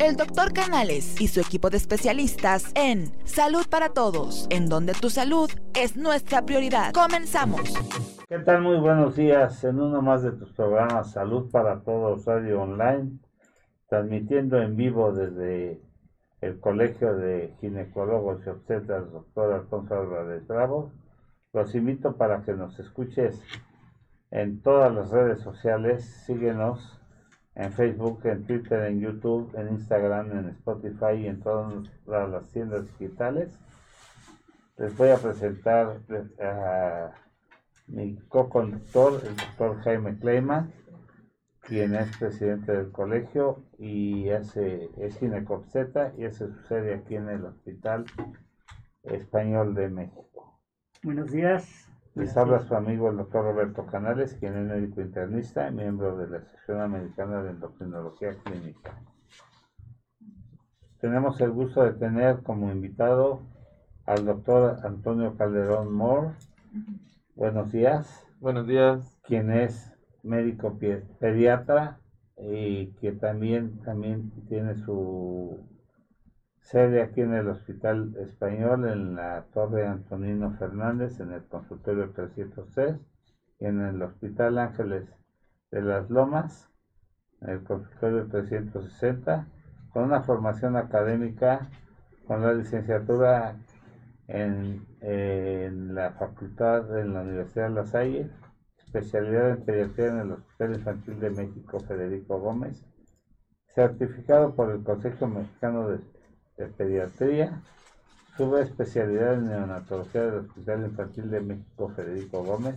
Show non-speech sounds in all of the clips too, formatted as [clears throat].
el doctor Canales y su equipo de especialistas en Salud para Todos, en donde tu salud es nuestra prioridad. Comenzamos. ¿Qué tal? Muy buenos días en uno más de tus programas Salud para Todos Radio Online, transmitiendo en vivo desde el Colegio de Ginecólogos y Obstetras, doctor Alfonso Álvarez Bravo. Los invito para que nos escuches en todas las redes sociales. Síguenos en Facebook, en Twitter, en YouTube, en Instagram, en Spotify y en todas las tiendas digitales. Les voy a presentar a mi co-conductor, el doctor Jaime Kleiman, quien es presidente del colegio y hace, es ginecobseta y hace su sede aquí en el Hospital Español de México. Buenos días, les habla su amigo el doctor Roberto Canales, quien es médico internista y miembro de la Asociación Americana de Endocrinología Clínica. Tenemos el gusto de tener como invitado al doctor Antonio Calderón Moore. Buenos días. Buenos días. Quien es médico pediatra y que también, también tiene su sede aquí en el Hospital Español, en la Torre Antonino Fernández, en el consultorio 303, y en el Hospital Ángeles de las Lomas, en el consultorio 360, con una formación académica con la licenciatura en, en la facultad en la Universidad de La Salle, especialidad en pediatría en el Hospital Infantil de México Federico Gómez, certificado por el Consejo Mexicano de de Pediatría, especialidad en Neonatología del Hospital Infantil de México Federico Gómez,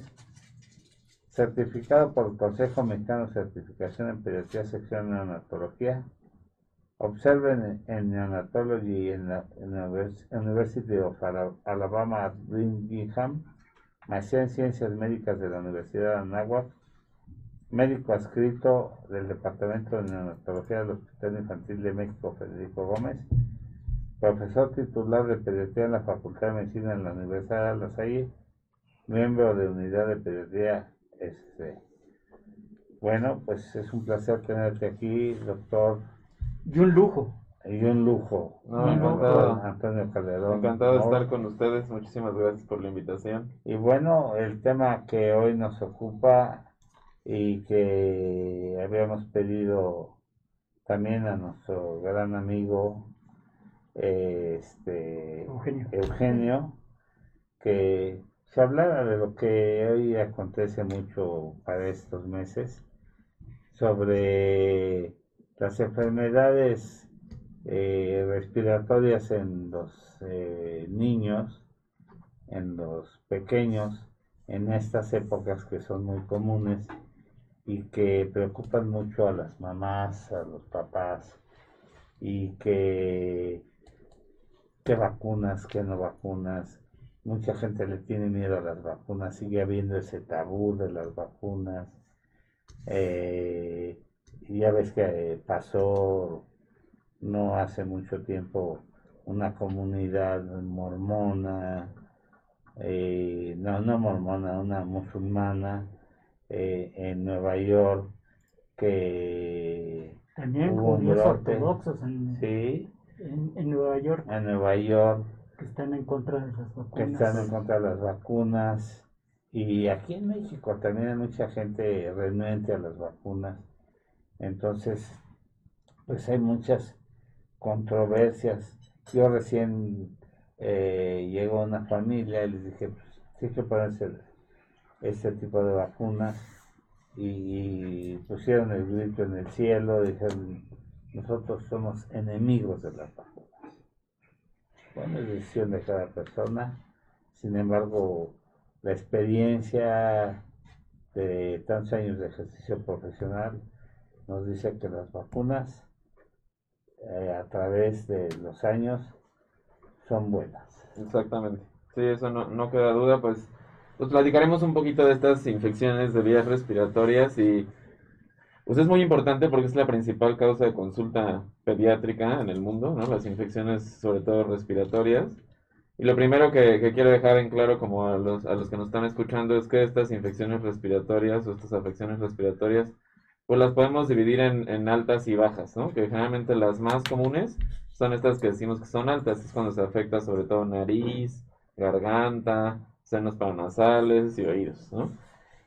certificado por el Consejo Mexicano de Certificación en Pediatría Sección Neonatología, observen en Neonatology en la, University of Alabama Birmingham, maestría en Ciencias Médicas de la Universidad de Anáhuac, médico adscrito del Departamento de Neonatología del Hospital Infantil de México Federico Gómez, profesor titular de pediatría en la Facultad de Medicina en la Universidad de La Salle, miembro de unidad de pediatría. Este. Bueno, pues es un placer tenerte aquí, doctor. Y un lujo. Y un lujo. Antonio Calderón. Encantado de estar con ustedes. Muchísimas gracias por la invitación. Y bueno, el tema que hoy nos ocupa y que habíamos pedido también a nuestro gran amigo este, Eugenio. que se hablara de lo que hoy acontece mucho para estos meses, sobre las enfermedades eh, respiratorias en los eh, niños, en los pequeños, en estas épocas que son muy comunes y que preocupan mucho a las mamás, a los papás y que qué vacunas, qué no vacunas. Mucha gente le tiene miedo a las vacunas, sigue habiendo ese tabú de las vacunas. Eh, ya ves que pasó no hace mucho tiempo una comunidad mormona, eh, no, no mormona, una musulmana eh, en Nueva York que también judíos ortodoxos en, sí, en, Nueva York. En Nueva York. Que están en contra de las vacunas. Que están en contra de las vacunas. Y aquí en México también hay mucha gente renuente a las vacunas. Entonces, pues hay muchas controversias. Yo recién eh, llegó una familia y les dije, pues sí que ponerse este tipo de vacunas. Y, y pusieron el grito en el cielo, dijeron, nosotros somos enemigos de las vacunas. Bueno, es decisión de cada persona. Sin embargo, la experiencia de tantos años de ejercicio profesional nos dice que las vacunas eh, a través de los años son buenas. Exactamente. Sí, eso no, no queda duda. Pues, pues platicaremos un poquito de estas infecciones de vías respiratorias y pues es muy importante porque es la principal causa de consulta pediátrica en el mundo, ¿no? Las infecciones, sobre todo respiratorias. Y lo primero que, quiero dejar en claro como a los, a los que nos están escuchando es que estas infecciones respiratorias o estas afecciones respiratorias pues las podemos dividir en, en altas y bajas, ¿no? Que generalmente las más comunes son estas que decimos que son altas, es cuando se afecta sobre todo nariz, garganta, senos paranasales y oídos, ¿no?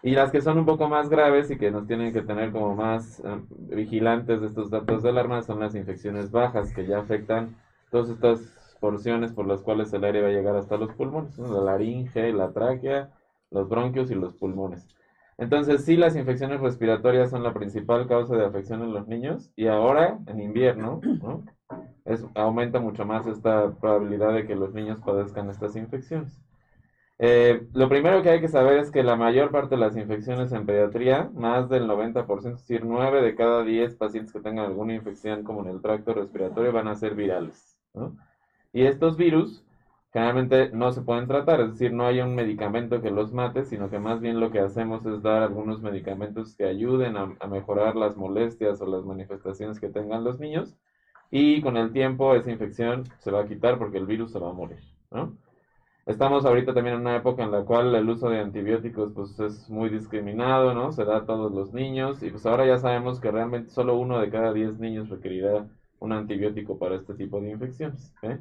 Y las que son un poco más graves y que nos tienen que tener como más eh, vigilantes de estos datos de alarma son las infecciones bajas, que ya afectan todas estas porciones por las cuales el aire va a llegar hasta los pulmones, la laringe, la tráquea, los bronquios y los pulmones. Entonces, sí, las infecciones respiratorias son la principal causa de afección en los niños y ahora, en invierno, ¿no? es, aumenta mucho más esta probabilidad de que los niños padezcan estas infecciones. Eh, lo primero que hay que saber es que la mayor parte de las infecciones en pediatría, más del 90%, es decir, 9 de cada 10 pacientes que tengan alguna infección como en el tracto respiratorio van a ser virales. Y estos virus generalmente no se pueden tratar, es decir, no hay un medicamento que los mate, sino que más bien lo que hacemos es dar algunos medicamentos que ayuden a, mejorar las molestias o las manifestaciones que tengan los niños. Y con el tiempo esa infección se va a quitar porque el virus se va a morir. ¿no? Estamos ahorita también en una época en la cual el uso de antibióticos pues es muy discriminado, ¿no? Se da a todos los niños y pues ahora ya sabemos que realmente solo uno de cada diez niños requerirá un antibiótico para este tipo de infecciones. ¿eh?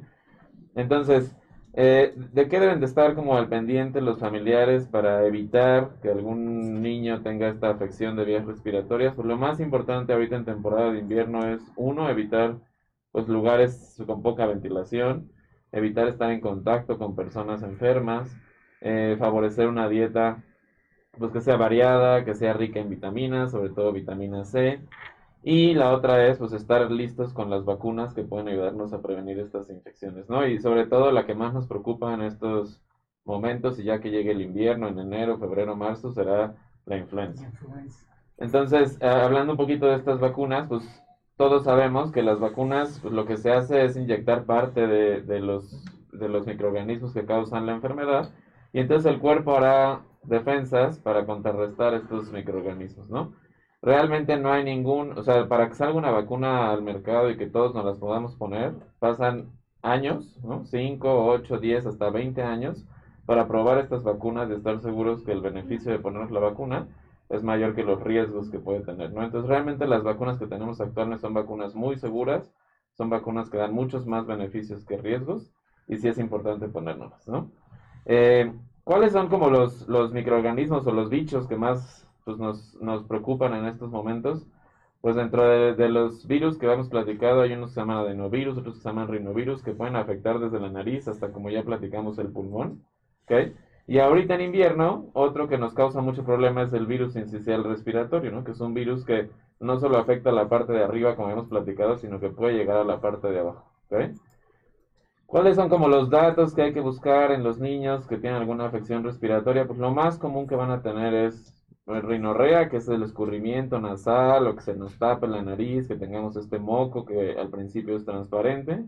Entonces, eh, ¿de qué deben de estar como al pendiente los familiares para evitar que algún niño tenga esta afección de vías respiratorias? Pues lo más importante ahorita en temporada de invierno es, uno, evitar pues lugares con poca ventilación, evitar estar en contacto con personas enfermas, eh, favorecer una dieta pues que sea variada, que sea rica en vitaminas, sobre todo vitamina C. Y la otra es pues estar listos con las vacunas que pueden ayudarnos a prevenir estas infecciones, ¿no? Y sobre todo la que más nos preocupa en estos momentos, y ya que llegue el invierno, en enero, febrero, marzo, será la influenza. Entonces, eh, hablando un poquito de estas vacunas, pues todos sabemos que las vacunas pues, lo que se hace es inyectar parte de, los, de los microorganismos que causan la enfermedad y entonces el cuerpo hará defensas para contrarrestar estos microorganismos, ¿no? Realmente no hay ningún, o sea, para que salga una vacuna al mercado y que todos nos las podamos poner, pasan años, ¿no? 5, 8, 10, hasta 20 años para probar estas vacunas y estar seguros que el beneficio de ponernos la vacuna es mayor que los riesgos que puede tener, ¿no? Entonces, realmente las vacunas que tenemos actualmente son vacunas muy seguras, son vacunas que dan muchos más beneficios que riesgos, y sí es importante ponérnoslas, ¿no? Eh, ¿Cuáles son como los, los microorganismos o los bichos que más pues, nos, nos preocupan en estos momentos? Pues dentro de, de, los virus que hemos platicado, hay unos que se llaman adenovirus, otros que se llaman rinovirus, que pueden afectar desde la nariz hasta, como ya platicamos, el pulmón, ¿ok? Y ahorita en invierno, otro que nos causa mucho problema es el virus incisional respiratorio, ¿no? Que es un virus que no solo afecta a la parte de arriba, como hemos platicado, sino que puede llegar a la parte de abajo. ¿Cuáles son como los datos que hay que buscar en los niños que tienen alguna afección respiratoria? Pues lo más común que van a tener es rinorrea, que es el escurrimiento nasal o que se nos tapa la nariz, que tengamos este moco que al principio es transparente.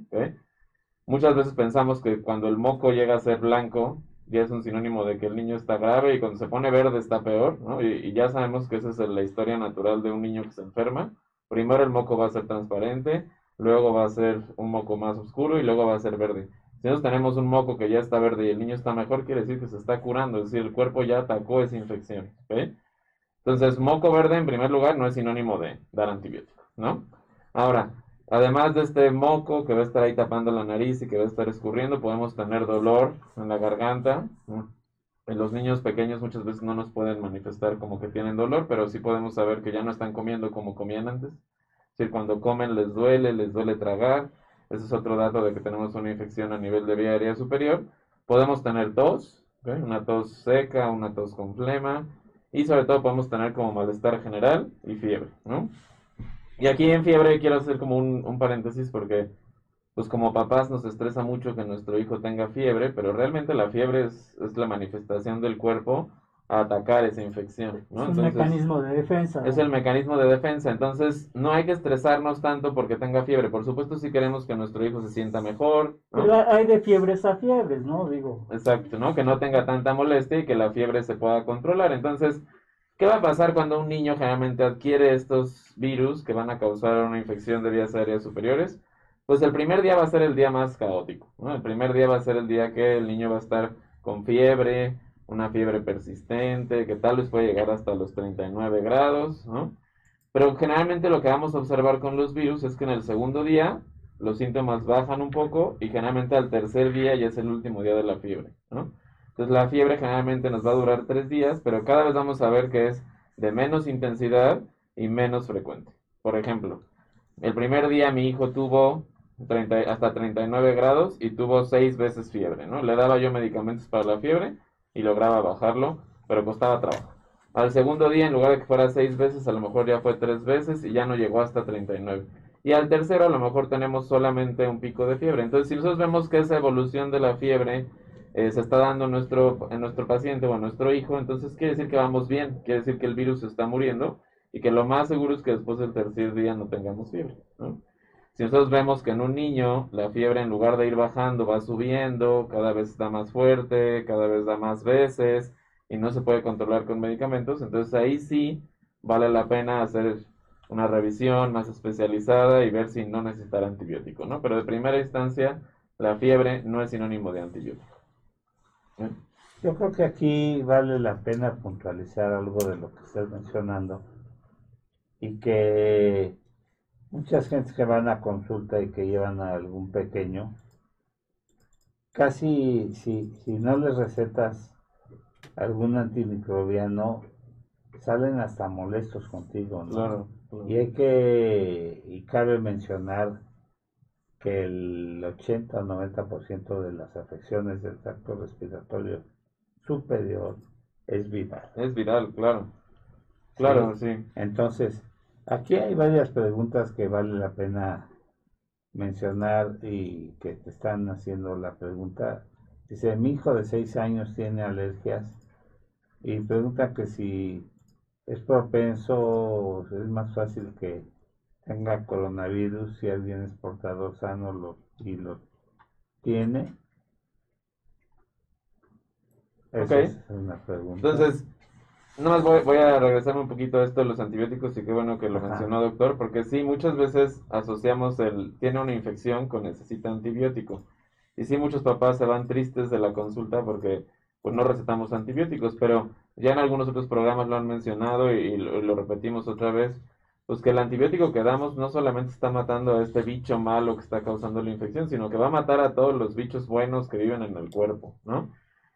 Muchas veces pensamos que cuando el moco llega a ser blanco, ya es un sinónimo de que el niño está grave y cuando se pone verde está peor, ¿no? Y, ya sabemos que esa es la historia natural de un niño que se enferma. Primero el moco va a ser transparente, luego va a ser un moco más oscuro y luego va a ser verde. Si nosotros tenemos un moco que ya está verde y el niño está mejor, quiere decir que se está curando, es decir, el cuerpo ya atacó esa infección, Entonces, moco verde en primer lugar no es sinónimo de dar antibiótico, ¿no? Ahora, Además de este moco que va a estar ahí tapando la nariz y que va a estar escurriendo, podemos tener dolor en la garganta. En los niños pequeños muchas veces no nos pueden manifestar como que tienen dolor, pero sí podemos saber que ya no están comiendo como comían antes. Es decir, cuando comen les duele, les duele tragar. Ese es otro dato de que tenemos una infección a nivel de vía aérea superior. Podemos tener tos, una tos seca, una tos con flema. Y sobre todo podemos tener como malestar general y fiebre, ¿no? Y aquí en fiebre quiero hacer como un, paréntesis porque, pues como papás nos estresa mucho que nuestro hijo tenga fiebre, pero realmente la fiebre es, es la manifestación del cuerpo a atacar esa infección. ¿no? Es un mecanismo de defensa. Es el mecanismo de defensa. Entonces, no hay que estresarnos tanto porque tenga fiebre. Por supuesto, si queremos que nuestro hijo se sienta mejor. Pero hay de fiebres a fiebres, ¿no? Digo. Exacto, ¿no? Que no tenga tanta molestia y que la fiebre se pueda controlar. Entonces, ¿Qué va a pasar cuando un niño generalmente adquiere estos virus que van a causar una infección de vías aéreas superiores? Pues el primer día va a ser el día más caótico. El primer día va a ser el día que el niño va a estar con fiebre, una fiebre persistente, que tal vez puede llegar hasta los 39 grados, ¿no? Pero generalmente lo que vamos a observar con los virus es que en el segundo día los síntomas bajan un poco y generalmente al tercer día ya es el último día de la fiebre, ¿no? Entonces la fiebre generalmente nos va a durar tres días, pero cada vez vamos a ver que es de menos intensidad y menos frecuente. Por ejemplo, el primer día mi hijo tuvo 30, hasta 39 grados y tuvo seis veces fiebre, ¿no? Le daba yo medicamentos para la fiebre y lograba bajarlo, pero costaba trabajo. Al segundo día, en lugar de que fuera seis veces, a lo mejor ya fue tres veces y ya no llegó hasta 39. Y al tercero, a lo mejor tenemos solamente un pico de fiebre. Entonces, si nosotros vemos que esa evolución de la fiebre eh, se está dando en nuestro, en nuestro paciente o en nuestro hijo, entonces quiere decir que vamos bien, quiere decir que el virus está muriendo y que lo más seguro es que después del tercer día no tengamos fiebre. Si nosotros vemos que en un niño la fiebre en lugar de ir bajando va subiendo, cada vez da más fuerte, cada vez da más veces y no se puede controlar con medicamentos, entonces ahí sí vale la pena hacer una revisión más especializada y ver si no necesitará antibiótico, ¿no? Pero de primera instancia, la fiebre no es sinónimo de antibiótico. Yo creo que aquí vale la pena puntualizar algo de lo que estás mencionando y que muchas gentes que van a consulta y que llevan a algún pequeño, casi si, si no les recetas algún antimicrobiano, salen hasta molestos contigo, ¿no? Claro, claro. Y hay que, y cabe mencionar que el 80 o 90% de las afecciones del tracto respiratorio superior es viral. Es viral, claro. Claro, sí. Entonces, aquí hay varias preguntas que vale la pena mencionar y que te están haciendo la pregunta. Dice, mi hijo de 6 años tiene alergias y pregunta que si es propenso, es más fácil que tenga coronavirus si alguien es portador sano lo, y lo tiene. Esa es una pregunta. Entonces, nomás voy, voy a regresarme un poquito a esto de los antibióticos y qué bueno que lo Ajá. mencionó doctor, porque sí, muchas veces asociamos el, tiene una infección con necesita antibiótico. Y sí, muchos papás se van tristes de la consulta porque pues no recetamos antibióticos, pero ya en algunos otros programas lo han mencionado y, y lo, lo repetimos otra vez, pues que el antibiótico que damos no solamente está matando a este bicho malo que está causando la infección, sino que va a matar a todos los bichos buenos que viven en el cuerpo, ¿no?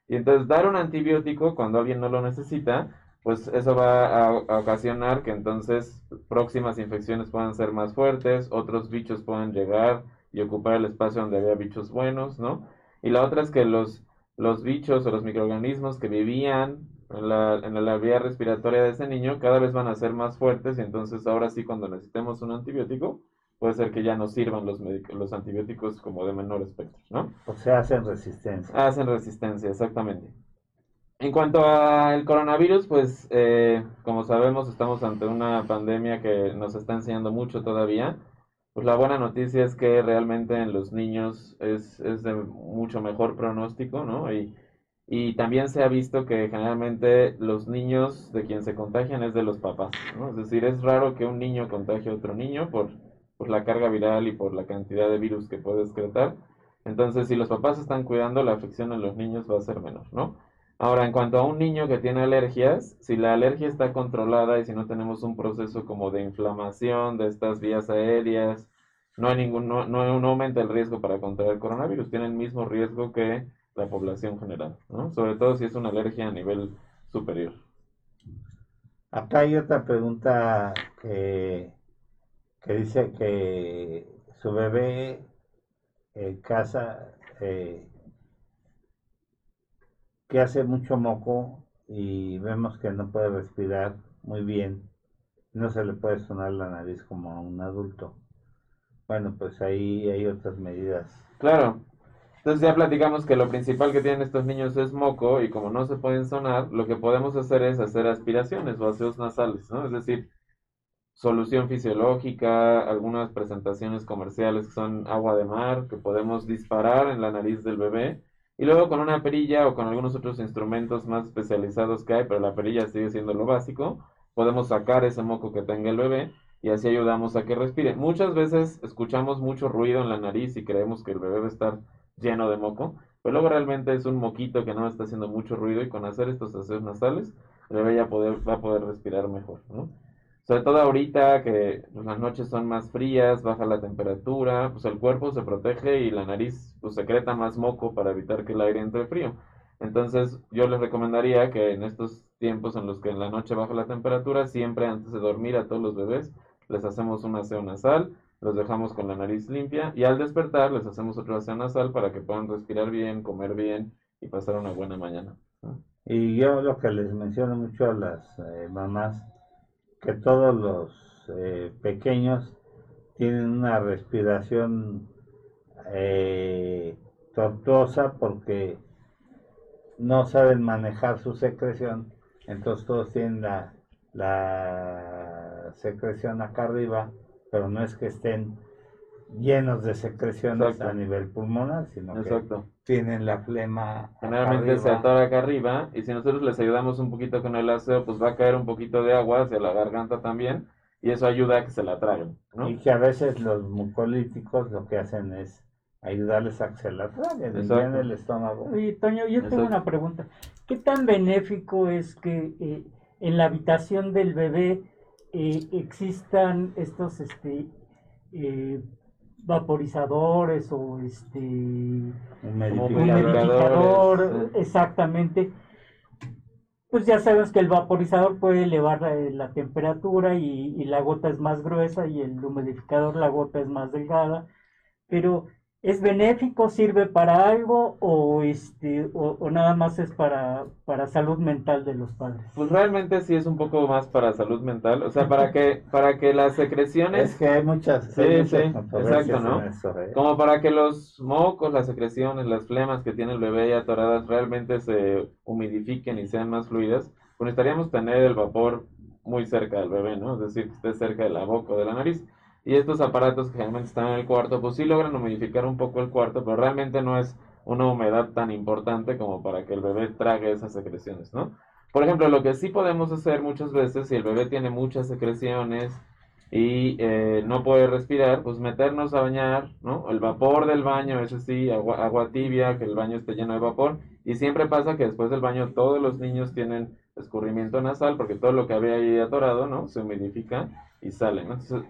Y entonces dar un antibiótico cuando alguien no lo necesita, pues eso va a, ocasionar que entonces próximas infecciones puedan ser más fuertes, otros bichos puedan llegar y ocupar el espacio donde había bichos buenos, ¿no? Y la otra es que los, los bichos o los microorganismos que vivían en la, en la vía respiratoria de ese niño cada vez van a ser más fuertes y entonces ahora sí cuando necesitemos un antibiótico puede ser que ya no sirvan los, los antibióticos como de menor espectro, ¿no? O sea, hacen resistencia. Hacen resistencia, exactamente. En cuanto al coronavirus, pues eh, como sabemos estamos ante una pandemia que nos está enseñando mucho todavía. Pues la buena noticia es que realmente en los niños es, es de mucho mejor pronóstico, ¿no? Y, y también se ha visto que generalmente los niños de quien se contagian es de los papás, ¿no? Es decir, es raro que un niño contagie a otro niño por, la carga viral y por la cantidad de virus que puede excretar. Entonces, si los papás están cuidando, la afección en los niños va a ser menor, ¿no? Ahora, en cuanto a un niño que tiene alergias, si la alergia está controlada y si no tenemos un proceso como de inflamación de estas vías aéreas, no hay ningún, no, no, no aumenta el riesgo para contraer coronavirus, tiene el mismo riesgo que la población general, ¿no? Sobre todo si es una alergia a nivel superior. Acá hay otra pregunta que, que dice que su bebé en casa eh, que hace mucho moco y vemos que no puede respirar muy bien, no se le puede sonar la nariz como a un adulto. Bueno, pues ahí hay otras medidas. Claro. Entonces ya platicamos que lo principal que tienen estos niños es moco y como no se pueden sonar, lo que podemos hacer es hacer aspiraciones o aseos nasales, ¿no? Es decir, solución fisiológica, algunas presentaciones comerciales que son agua de mar, que podemos disparar en la nariz del bebé y luego con una perilla o con algunos otros instrumentos más especializados que hay, pero la perilla sigue siendo lo básico, podemos sacar ese moco que tenga el bebé y así ayudamos a que respire. Muchas veces escuchamos mucho ruido en la nariz y creemos que el bebé va a estar lleno de moco, pero luego realmente es un moquito que no está haciendo mucho ruido y con hacer estos aseos nasales, el bebé ya va a poder respirar mejor, ¿no? Sobre todo ahorita que pues, las noches son más frías, baja la temperatura, pues el cuerpo se protege y la nariz pues secreta más moco para evitar que el aire entre frío. Entonces yo les recomendaría que en estos tiempos en los que en la noche baja la temperatura, siempre antes de dormir a todos los bebés les hacemos un aseo nasal, los dejamos con la nariz limpia y al despertar les hacemos otro aseo nasal para que puedan respirar bien, comer bien y pasar una buena mañana. Y yo lo que les menciono mucho a las eh, mamás, que todos los eh, pequeños tienen una respiración eh, tortuosa porque no saben manejar su secreción, entonces todos tienen la, la secreción acá arriba, pero no es que estén llenos de secreciones Exacto. a nivel pulmonar, sino Exacto. que tienen la flema Generalmente se atora acá arriba y si nosotros les ayudamos un poquito con el aseo, pues va a caer un poquito de agua hacia la garganta también y eso ayuda a que se la traguen, ¿no? Y que a veces los mucolíticos lo que hacen es ayudarles a que se la traguen, y en el estómago. Oye, Toño, yo tengo una pregunta. ¿Qué tan benéfico es que eh, en la habitación del bebé eh, existan estos este, eh, vaporizadores o este humidificador, exactamente. Pues ya sabes que el vaporizador puede elevar la, la temperatura y, y la gota es más gruesa y el humidificador la gota es más delgada, pero ¿es benéfico, sirve para algo o este o, o nada más es para, para salud mental de los padres? Pues realmente sí es un poco más para salud mental, o sea, para que para que las secreciones Es que hay muchas, Sí, hay muchas sí, exacto, ¿no? eso, ¿eh? Como para que los mocos, las secreciones, las flemas que tiene el bebé ya atoradas realmente se humidifiquen y sean más fluidas, pues necesitaríamos tener el vapor muy cerca del bebé, ¿no? Es decir, que esté cerca de la boca o de la nariz. Y estos aparatos que generalmente están en el cuarto, pues sí logran humidificar un poco el cuarto, pero realmente no es una humedad tan importante como para que el bebé trague esas secreciones, ¿no? Por ejemplo, lo que sí podemos hacer muchas veces, si el bebé tiene muchas secreciones, y eh, no puede respirar, pues meternos a bañar, ¿no? El vapor del baño, ese sí, agua, agua tibia, que el baño esté lleno de vapor. Y siempre pasa que después del baño todos los niños tienen escurrimiento nasal porque todo lo que había ahí atorado, ¿no? Se humidifica y sale, ¿no? Entonces,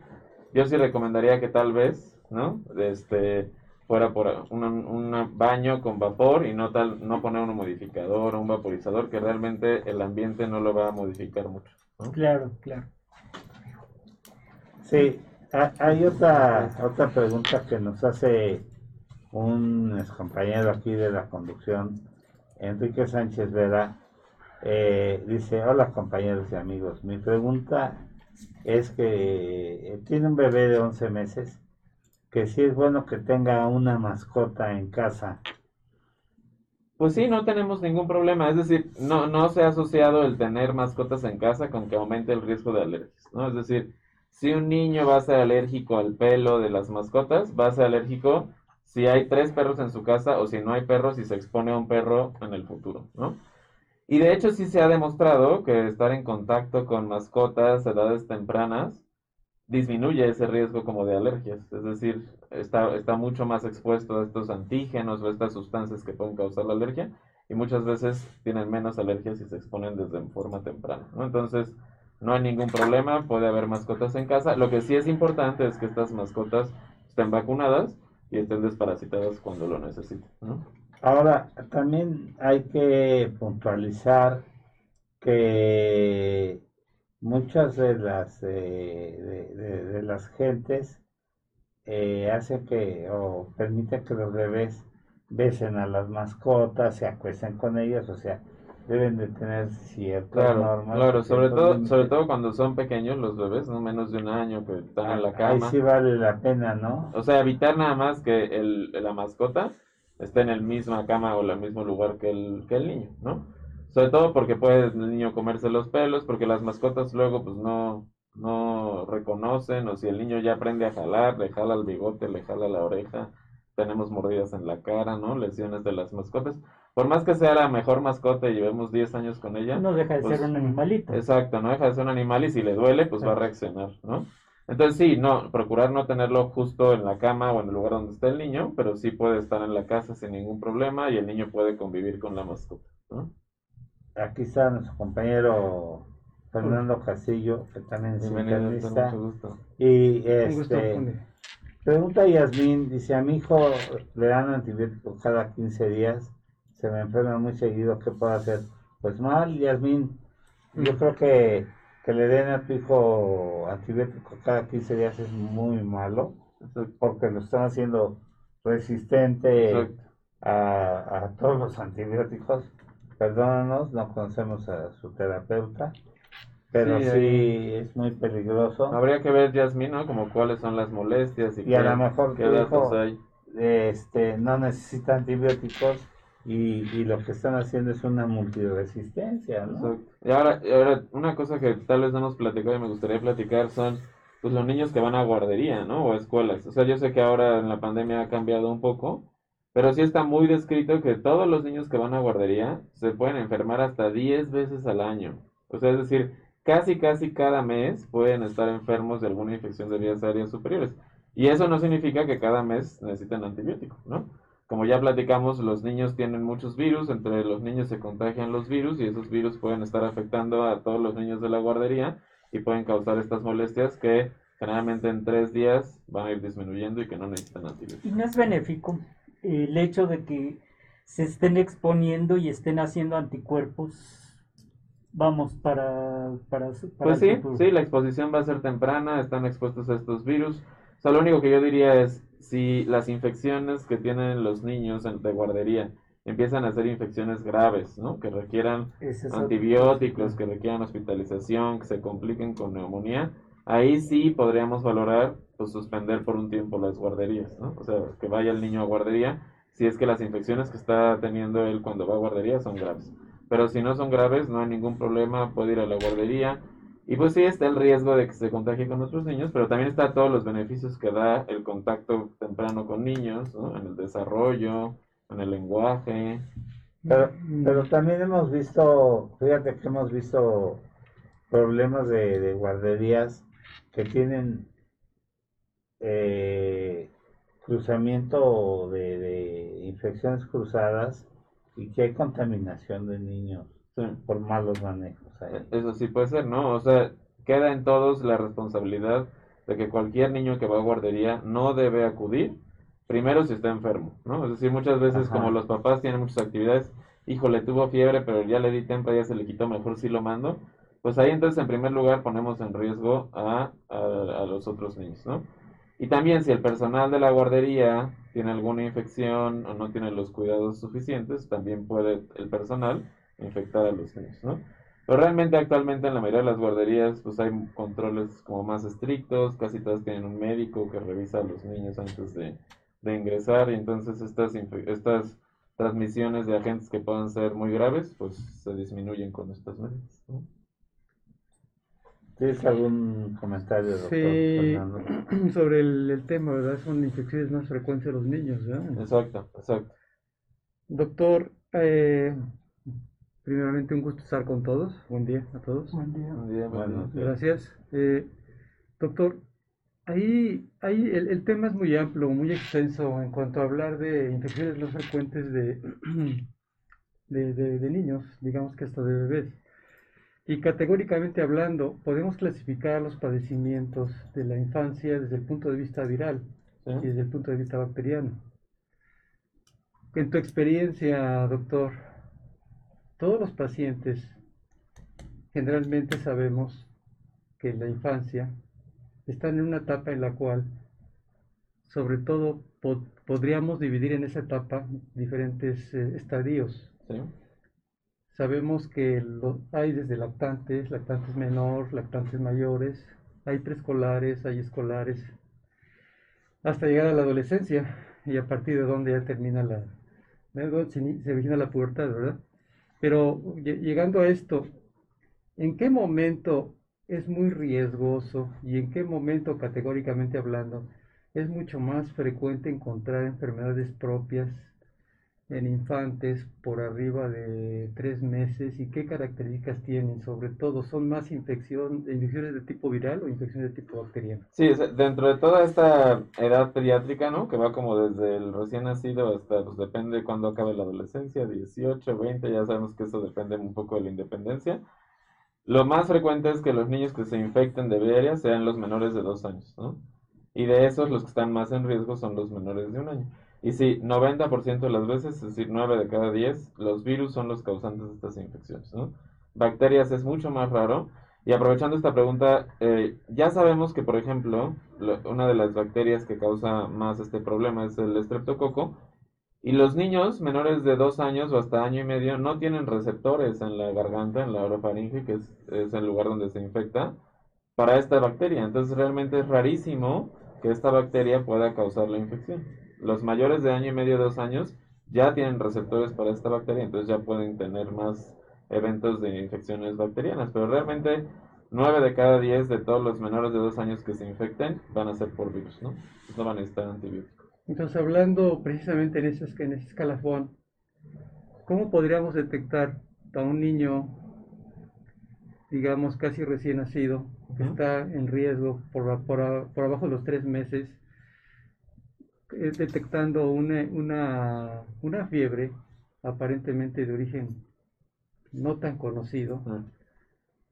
yo sí recomendaría que tal vez, ¿no? Este, fuera por un, baño con vapor y no tal, no poner un modificador o un vaporizador que realmente el ambiente no lo va a modificar mucho. Claro, claro. Sí, ha- hay otra, otra pregunta que nos hace un compañero aquí de la conducción, Enrique Sánchez Vera. Eh, dice, hola compañeros y amigos, mi pregunta es que eh, tiene un bebé de 11 meses, que si es bueno que tenga una mascota en casa. Pues sí, no tenemos ningún problema. Es decir, no, no se ha asociado el tener mascotas en casa con que aumente el riesgo de alergias, ¿no? Es decir, si un niño va a ser alérgico al pelo de las mascotas, va a ser alérgico si hay tres perros en su casa o si no hay perros y se expone a un perro en el futuro, ¿no? Y de hecho sí se ha demostrado que estar en contacto con mascotas a edades tempranas disminuye ese riesgo como de alergias, es decir, está, está mucho más expuesto a estos antígenos o estas sustancias que pueden causar la alergia y muchas veces tienen menos alergias y se exponen desde forma temprana, ¿no? Entonces, no hay ningún problema, puede haber mascotas en casa. Lo que sí es importante es que estas mascotas estén vacunadas y estén desparasitadas cuando lo necesiten, ¿no? Ahora, también hay que puntualizar que muchas de las, eh, de, de- de las gentes eh, hacen que o permiten que los bebés besen a las mascotas, se acuesten con ellas, o sea, deben de tener ciertas Claro, normas. claro, sobre todo, límites. sobre todo cuando son pequeños los bebés, no menos de un año que están en la Ahí cama. sí vale la pena, ¿no? O sea, evitar nada más que el, la mascota esté en el misma cama o en el mismo lugar que el, que el niño, ¿no? Sobre todo porque puede el niño comerse los pelos, porque las mascotas luego pues no, no reconocen, o si el niño ya aprende a jalar, le jala el bigote, le jala la oreja, tenemos mordidas en la cara, ¿no? Lesiones de las mascotas. Por más que sea la mejor mascota y llevemos 10 años con ella, No deja de Pues, ser un animalito. Exacto, no deja de ser un animal y si le duele, pues va a reaccionar, ¿no? Entonces sí, no, procurar no tenerlo justo en la cama o en el lugar donde está el niño, pero sí puede estar en la casa sin ningún problema y el niño puede convivir con la mascota, ¿no? Aquí está nuestro compañero Fernando Castillo, que también es gusto. Y gusto, este, pregunta Yasmín, dice, a mi hijo le dan antibióticos cada 15 días, se me enferma muy seguido, ¿qué puedo hacer? Pues mal, Yasmín, yo Mm. creo que, que le den a tu hijo antibiótico cada 15 días es muy malo, Exacto. porque lo están haciendo resistente a, a todos los antibióticos. Perdónanos, no conocemos a su terapeuta, pero Sí, es muy peligroso. Habría que ver, Yasmin, ¿no? Como cuáles son las molestias y, Y a qué, lo mejor qué tu datos hijo- hay. Este, no necesita antibióticos y, y lo que están haciendo es una multiresistencia, ¿no? Y ahora, ahora, una cosa que tal vez no hemos platicado y me gustaría platicar son pues los niños que van a guardería, ¿no? O a escuelas. O sea, yo sé que ahora en la pandemia ha cambiado un poco, pero sí está muy descrito que todos los niños que van a guardería se pueden enfermar hasta 10 veces al año. O sea, es decir, casi casi cada mes pueden estar enfermos de alguna infección de vías aéreas superiores. Y eso no significa que cada mes necesiten antibiótico, ¿no? Como ya platicamos, los niños tienen muchos virus, entre los niños se contagian los virus y esos virus pueden estar afectando a todos los niños de la guardería y pueden causar estas molestias que generalmente en tres días van a ir disminuyendo y que no necesitan antibióticos. Y no es benéfico el hecho de que se estén exponiendo y estén haciendo anticuerpos, vamos, para, para, Pues sí, sí, la exposición va a ser temprana, están expuestos a estos virus. O sea, lo único que yo diría es, si las infecciones que tienen los niños de guardería empiezan a ser infecciones graves, ¿no? Que requieran es antibióticos, que requieran hospitalización, que se compliquen con neumonía, ahí sí podríamos valorar, pues suspender por un tiempo las guarderías, ¿no? O sea, que vaya el niño a guardería, si es que las infecciones que está teniendo él cuando va a guardería son graves. Pero si no son graves, no hay ningún problema, puede ir a la guardería. Y pues sí está el riesgo de que se contagie con otros niños, pero también está todos los beneficios que da el contacto temprano con niños, ¿no? En el desarrollo, en el lenguaje. Pero, pero también hemos visto, fíjate que hemos visto problemas de, de guarderías que tienen eh, cruzamiento de, de infecciones cruzadas y que hay contaminación de niños Sí. por malos manejos. Ahí. Eso sí puede ser, ¿no? O sea, queda en todos la responsabilidad de que cualquier niño que va a guardería no debe acudir, primero si está enfermo, ¿no? Es decir, muchas veces Ajá. como los papás tienen muchas actividades, híjole, tuvo fiebre, pero ya le di tempa, ya se le quitó, mejor sí lo mando, pues ahí entonces en primer lugar ponemos en riesgo a, a, a los otros niños, ¿no? Y también si el personal de la guardería tiene alguna infección o no tiene los cuidados suficientes, también puede el personal infectar a los niños, ¿no? Pero realmente actualmente en la mayoría de las guarderías pues hay controles como más estrictos, casi todas tienen un médico que revisa a los niños antes de, de ingresar y entonces estas, estas transmisiones de agentes que puedan ser muy graves pues se disminuyen con estas medidas, ¿no? ¿Tienes algún comentario, doctor Sí, Fernando? [clears throat] sobre el, el tema, ¿verdad? Son infecciones más frecuentes de los niños, ¿verdad? Exacto, exacto. Doctor, eh, primeramente un gusto estar con todos. Buen día a todos. Buen día. Buen día, buen Bueno, día. Gracias. Eh, doctor, ahí, ahí el, el tema es muy amplio, muy extenso en cuanto a hablar de infecciones más frecuentes de, [clears throat] de, de- de niños, digamos que hasta de bebés. Y categóricamente hablando, podemos clasificar los padecimientos de la infancia desde el punto de vista viral ¿Sí? y desde el punto de vista bacteriano. En tu experiencia, doctor, todos los pacientes generalmente sabemos que en la infancia están en una etapa en la cual, sobre todo, po- podríamos dividir en esa etapa diferentes eh, estadios. ¿Sí? Sabemos que lo- hay desde lactantes, lactantes menor, lactantes mayores, hay preescolares, hay escolares, hasta llegar a la adolescencia y a partir de donde ya termina la, se origina la pubertad, ¿verdad? Pero lle- llegando a esto, ¿en qué momento es muy riesgoso y en qué momento, categóricamente hablando, es mucho más frecuente encontrar enfermedades propias en infantes por arriba de tres meses y qué características tienen? Sobre todo, ¿son más infección, infecciones de tipo viral o infecciones de tipo bacteriano? Sí, dentro de toda esta edad pediátrica, ¿no? Que va como desde el recién nacido hasta, pues depende de cuándo acabe la adolescencia, 18, 20, ya sabemos que eso depende un poco de la independencia. Lo más frecuente es que los niños que se infecten de viaria sean los menores de dos años, ¿no? Y de esos, los que están más en riesgo son los menores de un año. Y sí, 90% de las veces, es decir, 9 de cada 10, los virus son los causantes de estas infecciones, ¿no? Bacterias es mucho más raro. Y aprovechando esta pregunta, eh, ya sabemos que, por ejemplo, lo- una de las bacterias que causa más este problema es el estreptococo. Y los niños menores de dos años o hasta año y medio no tienen receptores en la garganta, en la orofaringe, que es el lugar donde se infecta, para esta bacteria. Entonces realmente es rarísimo que esta bacteria pueda causar la infección. Los mayores de año y medio, dos años, ya tienen receptores para esta bacteria, entonces ya pueden tener más eventos de infecciones bacterianas. Pero realmente 9 de cada 10 de todos los menores de dos años que se infecten van a ser por virus, ¿no? Entonces no van a necesitar antibióticos. Entonces, hablando precisamente en ese, en ese escalafón, ¿cómo podríamos detectar a un niño, digamos, casi recién nacido, que está en riesgo por, por, por abajo de los tres meses, detectando una, una, una fiebre aparentemente de origen no tan conocido? Mm.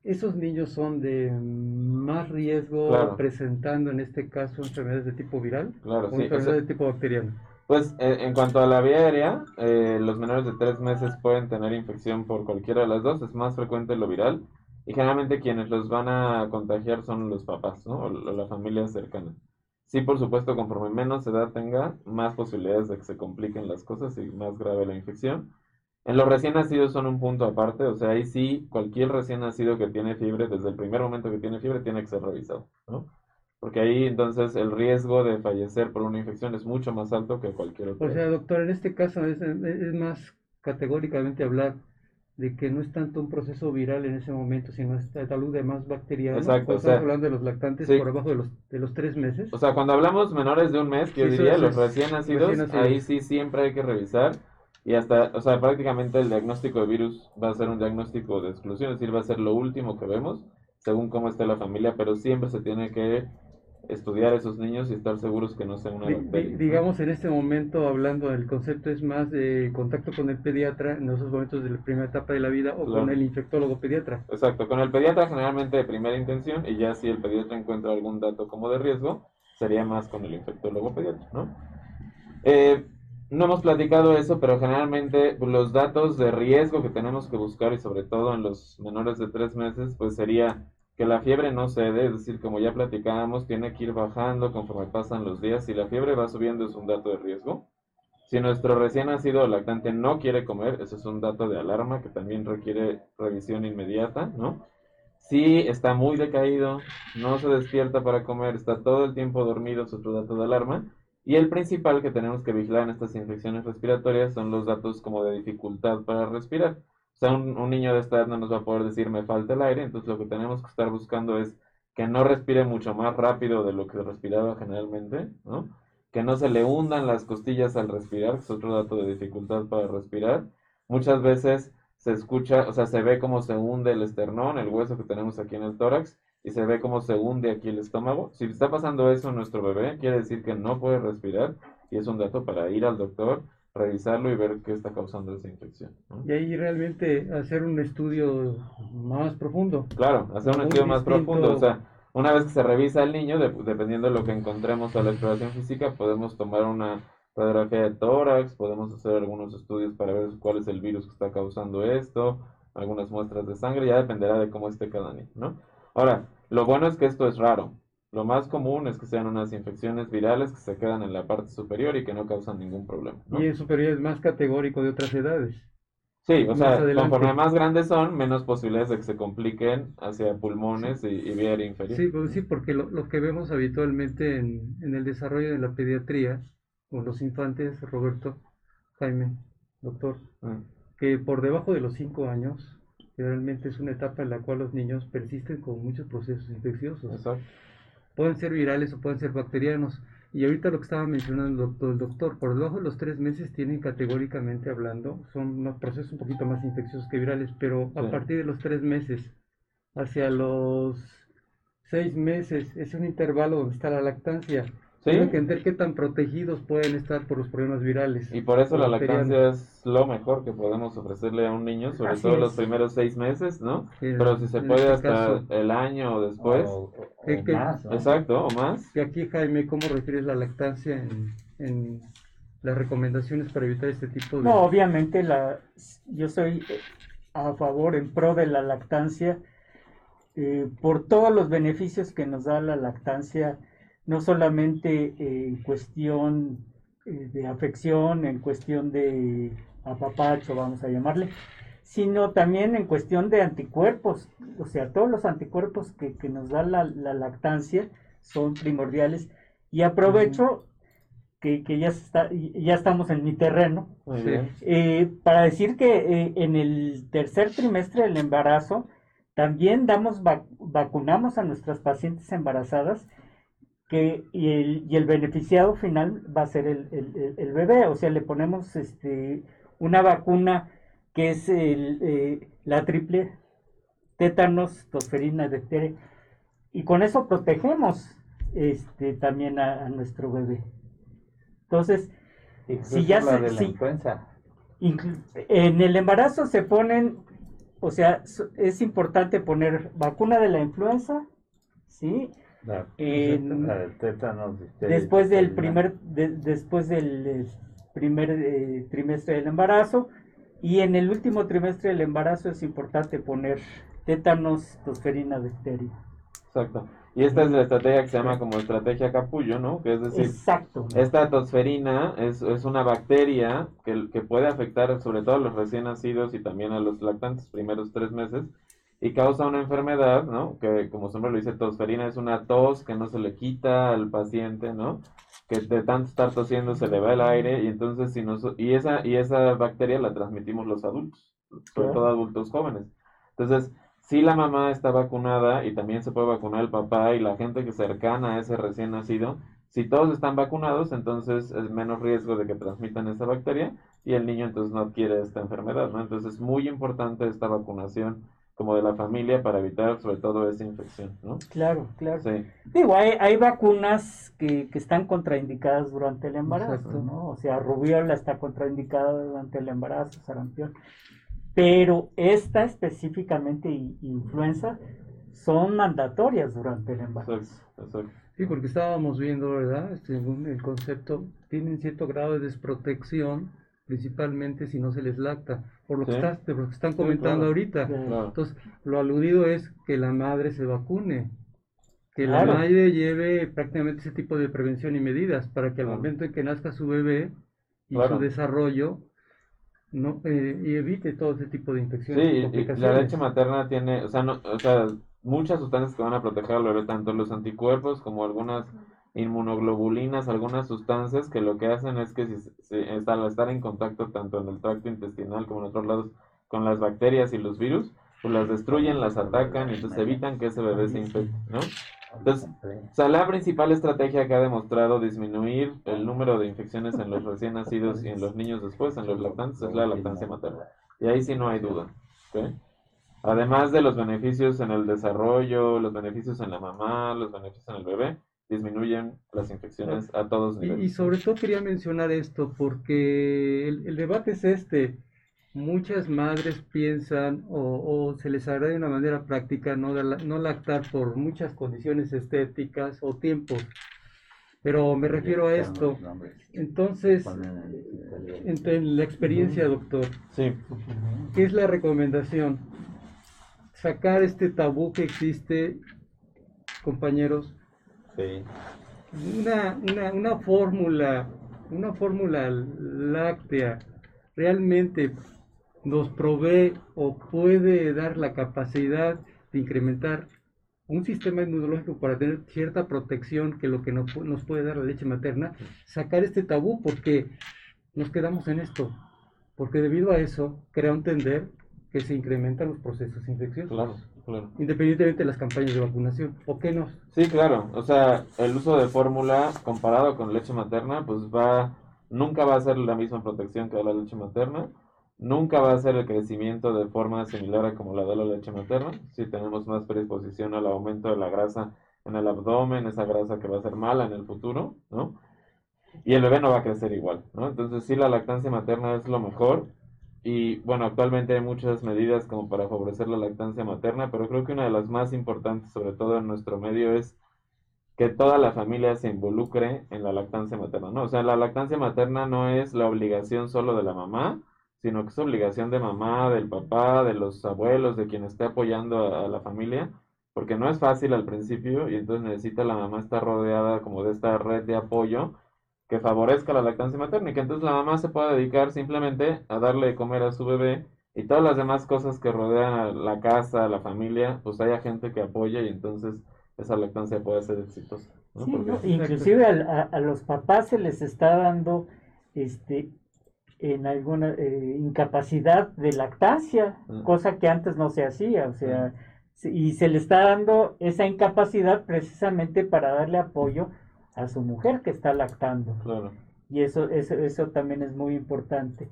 Esos niños son de más riesgo Claro. presentando en este caso enfermedades de tipo viral Claro, o sí. enfermedades de tipo bacteriano. Pues eh, en cuanto a la vía aérea, eh, los menores de tres meses pueden tener infección por cualquiera de las dos, es más frecuente lo viral y generalmente quienes los van a contagiar son los papás, ¿no? O, o la familia cercana. Sí, por supuesto, conforme menos edad tenga, más posibilidades de que se compliquen las cosas y más grave la infección. En los recién nacidos son un punto aparte, o sea, ahí sí, cualquier recién nacido que tiene fiebre, desde el primer momento que tiene fiebre, tiene que ser revisado, ¿no? Porque ahí entonces el riesgo de fallecer por una infección es mucho más alto que cualquier otro. O sea, doctor, en este caso es, más categóricamente hablar de que no es tanto un proceso viral en ese momento, sino es salud de más bacteriano. Exacto, o sea, estamos hablando de los lactantes sí. por abajo de los, de los tres meses. O sea, cuando hablamos menores de un mes, que yo Sí, diría, es- los recién nacidos, recién nacidos. ahí sí siempre hay que revisar. Y hasta, o sea, prácticamente el diagnóstico de virus va a ser un diagnóstico de exclusión, es decir, va a ser lo último que vemos, según cómo esté la familia, pero siempre se tiene que estudiar a esos niños y estar seguros que no sea una bacteria. digamos, en este momento, hablando del concepto, es más de contacto con el pediatra en esos momentos de la primera etapa de la vida o Claro. con el infectólogo pediatra. Exacto, con el pediatra generalmente de primera intención y ya si el pediatra encuentra algún dato como de riesgo, sería más con el infectólogo pediatra, ¿no? Eh, no hemos platicado eso, pero generalmente los datos de riesgo que tenemos que buscar y sobre todo en los menores de tres meses, pues sería que la fiebre no cede, es decir, como ya platicábamos, tiene que ir bajando conforme pasan los días. Si la fiebre va subiendo es un dato de riesgo. Si nuestro recién nacido lactante no quiere comer, eso es un dato de alarma que también requiere revisión inmediata, ¿no? Si está muy decaído, no se despierta para comer, está todo el tiempo dormido, es otro dato de alarma. Y el principal que tenemos que vigilar en estas infecciones respiratorias son los datos como de dificultad para respirar. O sea, un, niño de esta edad no nos va a poder decir me falta el aire, entonces lo que tenemos que estar buscando es que no respire mucho más rápido de lo que respiraba generalmente, ¿no? Que no se le hundan las costillas al respirar, que es otro dato de dificultad para respirar. Muchas veces se escucha, o sea, se ve cómo se hunde el esternón, el hueso que tenemos aquí en el tórax, y se ve cómo se hunde aquí el estómago. Si está pasando eso en nuestro bebé, quiere decir que no puede respirar, y es un dato para ir al doctor, revisarlo y ver qué está causando esa infección. ¿no? Y ahí realmente hacer un estudio más profundo. Claro, hacer un estudio más profundo. O sea, una vez que se revisa al niño, de- dependiendo de lo que encontremos a la exploración física, podemos tomar una radiografía de tórax, podemos hacer algunos estudios para ver cuál es el virus que está causando esto, algunas muestras de sangre, ya dependerá de cómo esté cada niño, ¿no? Ahora, lo bueno es que esto es raro. Lo más común es que sean unas infecciones virales que se quedan en la parte superior y que no causan ningún problema, ¿no? Y en superior es más categórico de otras edades. Sí, o Más sea, adelante. conforme más grandes son, menos posibilidades de que se compliquen hacia pulmones y, y vía aérea inferior. Sí, pues sí, porque lo, lo que vemos habitualmente en, en el desarrollo de la pediatría, con los infantes, Roberto, Jaime, doctor, Mm. que por debajo de los 5 años, realmente es una etapa en la cual los niños persisten con muchos procesos infecciosos. Exacto. Pueden ser virales o pueden ser bacterianos. Y ahorita lo que estaba mencionando el doctor, el doctor, por debajo de los tres meses tienen categóricamente hablando, son procesos un poquito más infecciosos que virales, pero a Sí. partir de los tres meses, hacia los seis meses, es un intervalo donde está la lactancia. Debe entender qué tan protegidos pueden estar por los problemas virales. Y por eso la lactancia es lo mejor que podemos ofrecerle a un niño, sobre Así todo es. los primeros seis meses, ¿no? Pero si se puede este hasta caso, el año o después. O- o- ¿Qué- o qué? más, ¿no? Exacto, o más. Y aquí, Jaime, ¿cómo refieres la lactancia en, en las recomendaciones para evitar este tipo de... No, obviamente la, yo soy eh, a favor, en pro de la lactancia, eh, por todos los beneficios que nos da la lactancia, no solamente eh, en cuestión eh, de afección, en cuestión de apapacho, vamos a llamarle, sino también en cuestión de anticuerpos. O sea, todos los anticuerpos que, que nos da la, la lactancia son primordiales. Y aprovecho que, que ya, está, ya estamos en mi terreno Muy Sí. bien. eh, para decir que eh, en el tercer trimestre del embarazo también damos vac- vacunamos a nuestras pacientes embarazadas que, y, el, y el beneficiado final va a ser el, el- el- bebé, o sea, le ponemos este, una vacuna que es el, eh, la triple tétanos, tosferina, difteria, y con eso protegemos este, también a, a nuestro bebé. Entonces, Incluso si ya la se- de la si- influenza. En el embarazo se ponen, o sea, es importante poner vacuna de la influenza, ¿sí? La, En- la del tétanos, difteria, Después del primer, de- después del eh, primer eh, trimestre del embarazo y en el último trimestre del embarazo es importante poner tétanos, tosferina, difteria. Exacto. Y esta es la estrategia que se llama como estrategia capullo, ¿no? Que es decir, Exacto. esta tosferina es, es una bacteria que, que puede afectar sobre todo a los recién nacidos y también a los lactantes primeros tres meses y causa una enfermedad, ¿no? Que como su nombre lo dice, tosferina es una tos que no se le quita al paciente, ¿no? Que de tanto estar tosiendo se le va el aire y entonces si nos, y esa y esa bacteria la transmitimos los adultos, sobre todo adultos jóvenes. Entonces, si la mamá está vacunada y también se puede vacunar el papá y la gente que cercana a ese recién nacido, si todos están vacunados, entonces es menos riesgo de que transmitan esa bacteria y el niño entonces no adquiere esta enfermedad, ¿no? Entonces es muy importante esta vacunación como de la familia para evitar sobre todo esa infección, ¿no? Claro, claro. Sí, Digo, hay, hay vacunas que, que están contraindicadas durante el embarazo, Exacto. ¿no? O sea, rubiola está contraindicada durante el embarazo, sarampión. Pero esta específicamente y influenza son mandatorias durante el embarazo. exacto, exacto. Sí, porque estábamos viendo, ¿verdad? Según el concepto, tienen cierto grado de desprotección, principalmente si no se les lacta, por lo que, Sí. estás- de lo que están Sí, comentando claro. ahorita. Claro. Entonces, lo aludido es que la madre se vacune, que Claro. la madre lleve prácticamente ese tipo de prevención y medidas para que al momento en que nazca su bebé y su desarrollo, no eh, y evite todo ese tipo de Sí, infecciones y- y la leche materna tiene, o sea, no, o sea, muchas sustancias que van a proteger al bebé, tanto los anticuerpos como algunas inmunoglobulinas, algunas sustancias que lo que hacen es que si, si al estar en contacto tanto en el tracto intestinal como en otros lados con las bacterias y los virus, pues las destruyen, las atacan y entonces evitan que ese bebé se infecte, ¿no? Entonces, O sea, la principal estrategia que ha demostrado disminuir el número de infecciones en los recién nacidos y en los niños después, en los lactantes, es la lactancia materna. Y ahí sí no hay duda. ¿ok? Además de los beneficios en el desarrollo, los beneficios en la mamá, los beneficios en el bebé, disminuyen las infecciones a todos Y, niveles. y sobre todo quería mencionar esto porque el, el debate es este. Muchas madres piensan o, o se les agrada de una manera práctica no, no lactar por muchas condiciones estéticas o tiempos. Pero me refiero a esto. Entonces, en, en la experiencia, doctor, Sí, ¿qué es la recomendación? Sacar este tabú que existe, compañeros, Una, una, una fórmula, una fórmula láctea realmente nos provee o puede dar la capacidad de incrementar un sistema inmunológico para tener cierta protección que lo que nos, nos puede dar la leche materna, sacar este tabú porque nos quedamos en esto, porque debido a eso creo entender que se incrementan los procesos infecciosos, claro, claro. independientemente de las campañas de vacunación, ¿o qué no? Sí, claro. O sea, el uso de fórmula comparado con leche materna, pues va, nunca va a ser la misma protección que da la leche materna. Nunca va a ser el crecimiento de forma similar a como la da la leche materna. Si tenemos más predisposición al aumento de la grasa en el abdomen, esa grasa que va a ser mala en el futuro, ¿no? Y el bebé no va a crecer igual, ¿no? Entonces sí, la lactancia materna es lo mejor. Y bueno, actualmente hay muchas medidas como para favorecer la lactancia materna, pero creo que una de las más importantes, sobre todo en nuestro medio, es que toda la familia se involucre en la lactancia materna, ¿no? O sea, la lactancia materna no es la obligación solo de la mamá, sino que es obligación de mamá, del papá, de los abuelos, de quien esté apoyando a, la familia, porque no es fácil al principio y entonces necesita la mamá estar rodeada como de esta red de apoyo que favorezca la lactancia materna y que entonces la mamá se pueda dedicar simplemente a darle de comer a su bebé y todas las demás cosas que rodean la casa, la familia, pues haya gente que apoye y entonces esa lactancia puede ser exitosa. Inclusive a, a, los papás se les está dando este en alguna eh, incapacidad de lactancia, mm. cosa que antes no se hacía, o sea, mm. y se le está dando esa incapacidad precisamente para darle apoyo a su mujer que está lactando. Y eso, eso, eso también es muy importante.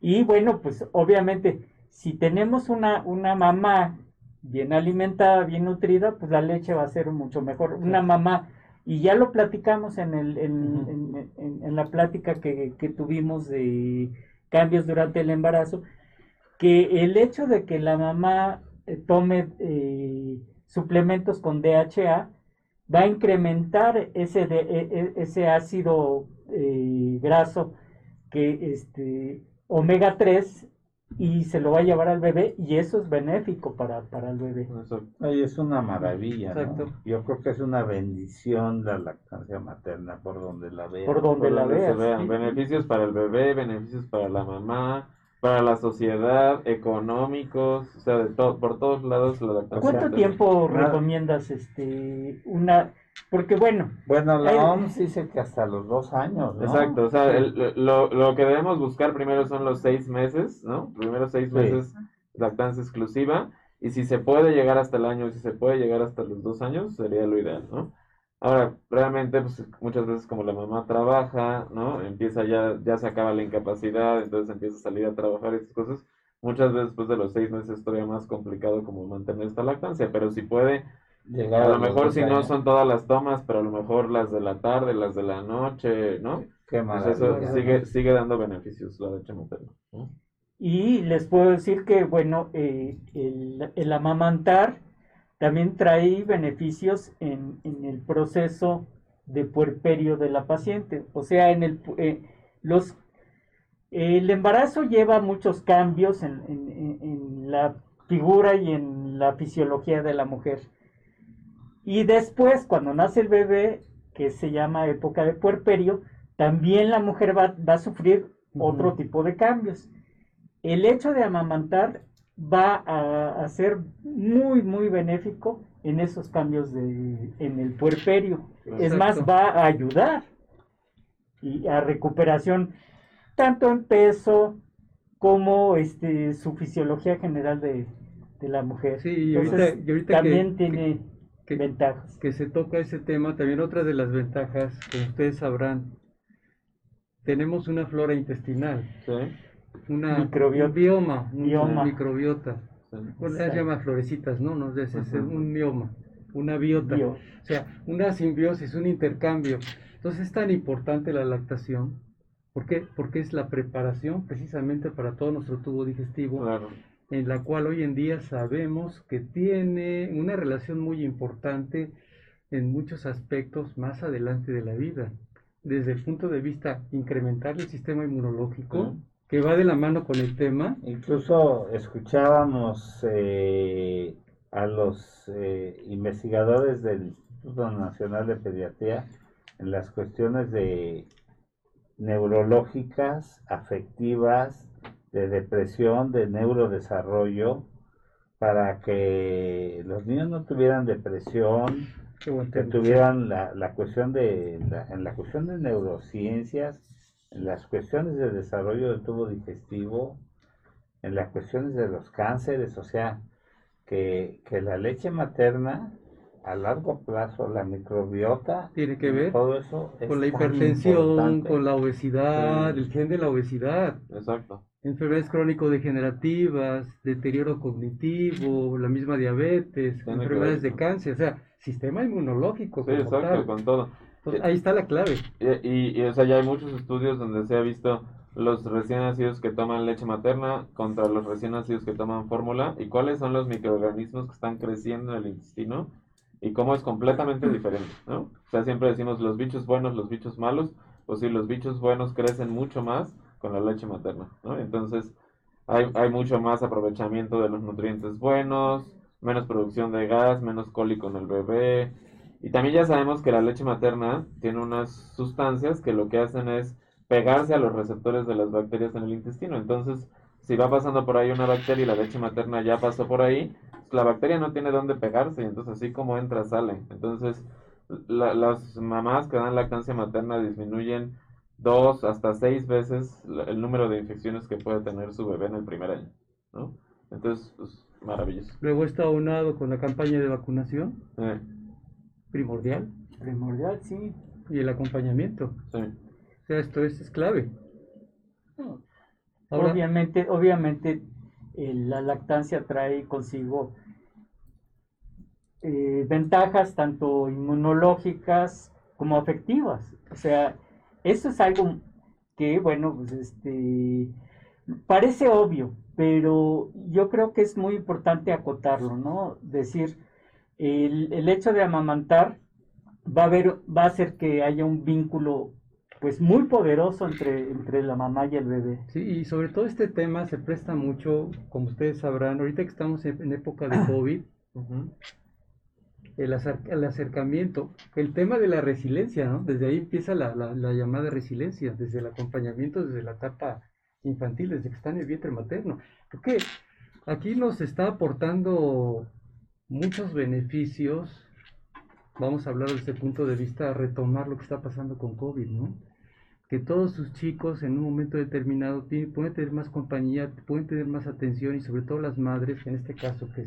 Y bueno, pues obviamente, si tenemos una, una mamá bien alimentada, bien nutrida, pues la leche va a ser mucho mejor. Una mamá, y ya lo platicamos en, el, en, en, la plática que, tuvimos de cambios durante el embarazo, que el hecho de que la mamá eh, tome eh, suplementos con DHA va a incrementar ese, de, e, e, ese ácido eh, graso que este omega 3 y se lo va a llevar al bebé y eso es benéfico para, para el bebé. Ay, es una maravilla, Yo creo que es una bendición la lactancia materna por donde la vean. Por donde la vean. Beneficios para el bebé, beneficios para la mamá, para la sociedad, económicos, o sea, de todo, por todos lados la lactancia. ¿Cuánto tiempo recomiendas este una porque bueno. Bueno, la OMS dice que hasta los dos años, ¿no? Exacto, o sea, lo, lo, que debemos buscar primero son los seis meses, ¿no? Primero seis meses lactancia exclusiva. Y si se puede llegar hasta el año, si se puede llegar hasta los dos años, sería lo ideal, ¿no? Ahora, realmente, pues muchas veces como la mamá trabaja, ¿no? Empieza ya, ya se acaba la incapacidad, entonces empieza a salir a trabajar y esas cosas. Muchas veces después de los seis meses es todavía más complicado como mantener esta lactancia, pero si puede a lo mejor si no son todas las tomas, pero a lo mejor las de la tarde, las de la noche, ¿no? Qué pues eso sigue, sigue dando beneficios la leche materna. Y les puedo decir que, bueno, eh, el, el, amamantar también trae beneficios en, en, el proceso de puerperio de la paciente. O sea, en el, eh, los, el embarazo lleva muchos cambios en, en, en la figura y en la fisiología de la mujer. Y después, cuando nace el bebé, que se llama época de puerperio, también la mujer va, a sufrir otro tipo de cambios. El hecho de amamantar va a, ser muy, muy benéfico en esos cambios de, en el puerperio. Es más, va a ayudar y a recuperación tanto en peso como este, su fisiología general de, la mujer. Sí, y ahorita, también tiene que, ventajas. que se toca ese tema, también otra de las ventajas, como ustedes sabrán, tenemos una flora intestinal, una, Microbiota. un bioma, una microbiota. se llama florecitas, ¿no? no es, un bioma, una biota. O sea, una simbiosis, un intercambio. Entonces es tan importante la lactación. ¿Por qué? Porque es la preparación precisamente para todo nuestro tubo digestivo. Claro en la cual hoy en día sabemos que tiene una relación muy importante en muchos aspectos más adelante de la vida, desde el punto de vista incrementar el sistema inmunológico, que va de la mano con el tema. Incluso escuchábamos eh, a los eh, investigadores del Instituto Nacional de Pediatría en las cuestiones de neurológicas, afectivas, de depresión, de neurodesarrollo, para que los niños no tuvieran depresión, que tuvieran la, la cuestión de, en la cuestión de neurociencias, en las cuestiones de desarrollo del tubo digestivo, en las cuestiones de los cánceres, o sea, que, que la leche materna a largo plazo la microbiota Tiene que ver todo eso es con la hipertensión, importante. con la obesidad, Sí. el gen de la obesidad, Exacto. enfermedades crónico-degenerativas, deterioro cognitivo, la misma diabetes, Tiene enfermedades de cáncer, o sea, sistema inmunológico Sí, como exacto, tal. con todo. Entonces, ahí está la clave. Y, y, y, o sea, ya hay muchos estudios donde se ha visto los recién nacidos que toman leche materna contra los recién nacidos que toman fórmula y cuáles son los microorganismos que están creciendo en el intestino y cómo es completamente diferente, ¿no? O sea, siempre decimos los bichos buenos, los bichos malos, o si los bichos buenos crecen mucho más con la leche materna, ¿no? Entonces, hay, hay mucho más aprovechamiento de los nutrientes buenos, menos producción de gas, menos cólico en el bebé. Y también ya sabemos que la leche materna tiene unas sustancias que lo que hacen es pegarse a los receptores de las bacterias en el intestino. Entonces, si va pasando por ahí una bacteria y la leche materna ya pasó por ahí, pues, la bacteria no tiene dónde pegarse, y entonces así como entra, sale. Entonces, la- las mamás que dan lactancia materna disminuyen dos hasta seis veces el número de infecciones que puede tener su bebé en el primer año, ¿no? Entonces, pues, maravilloso. Luego está aunado con la campaña de vacunación Eh, primordial Primordial, sí. y el acompañamiento. sí. O sea, esto es, es clave. Ahora, Obviamente, obviamente eh, la lactancia trae consigo eh, ventajas tanto inmunológicas como afectivas. O sea, eso es algo que, bueno, pues este parece obvio, pero yo creo que es muy importante acotarlo, ¿no? Decir, el, el hecho de amamantar va a haber, va a hacer que haya un vínculo pues muy poderoso entre, entre la mamá y el bebé. Sí, y sobre todo este tema se presta mucho, como ustedes sabrán, ahorita que estamos en, época de COVID, [coughs] el, acer- el acercamiento, el tema de la resiliencia, ¿no? Desde ahí empieza la, la- la llamada resiliencia, desde el acompañamiento, desde la etapa infantil, desde que está en el vientre materno. Creo que aquí nos está aportando muchos beneficios. Vamos a hablar desde el punto de vista, retomar lo que está pasando con COVID, ¿no? Que todos sus chicos en un momento determinado tienen- pueden tener más compañía, pueden tener más atención y sobre todo las madres, en este caso que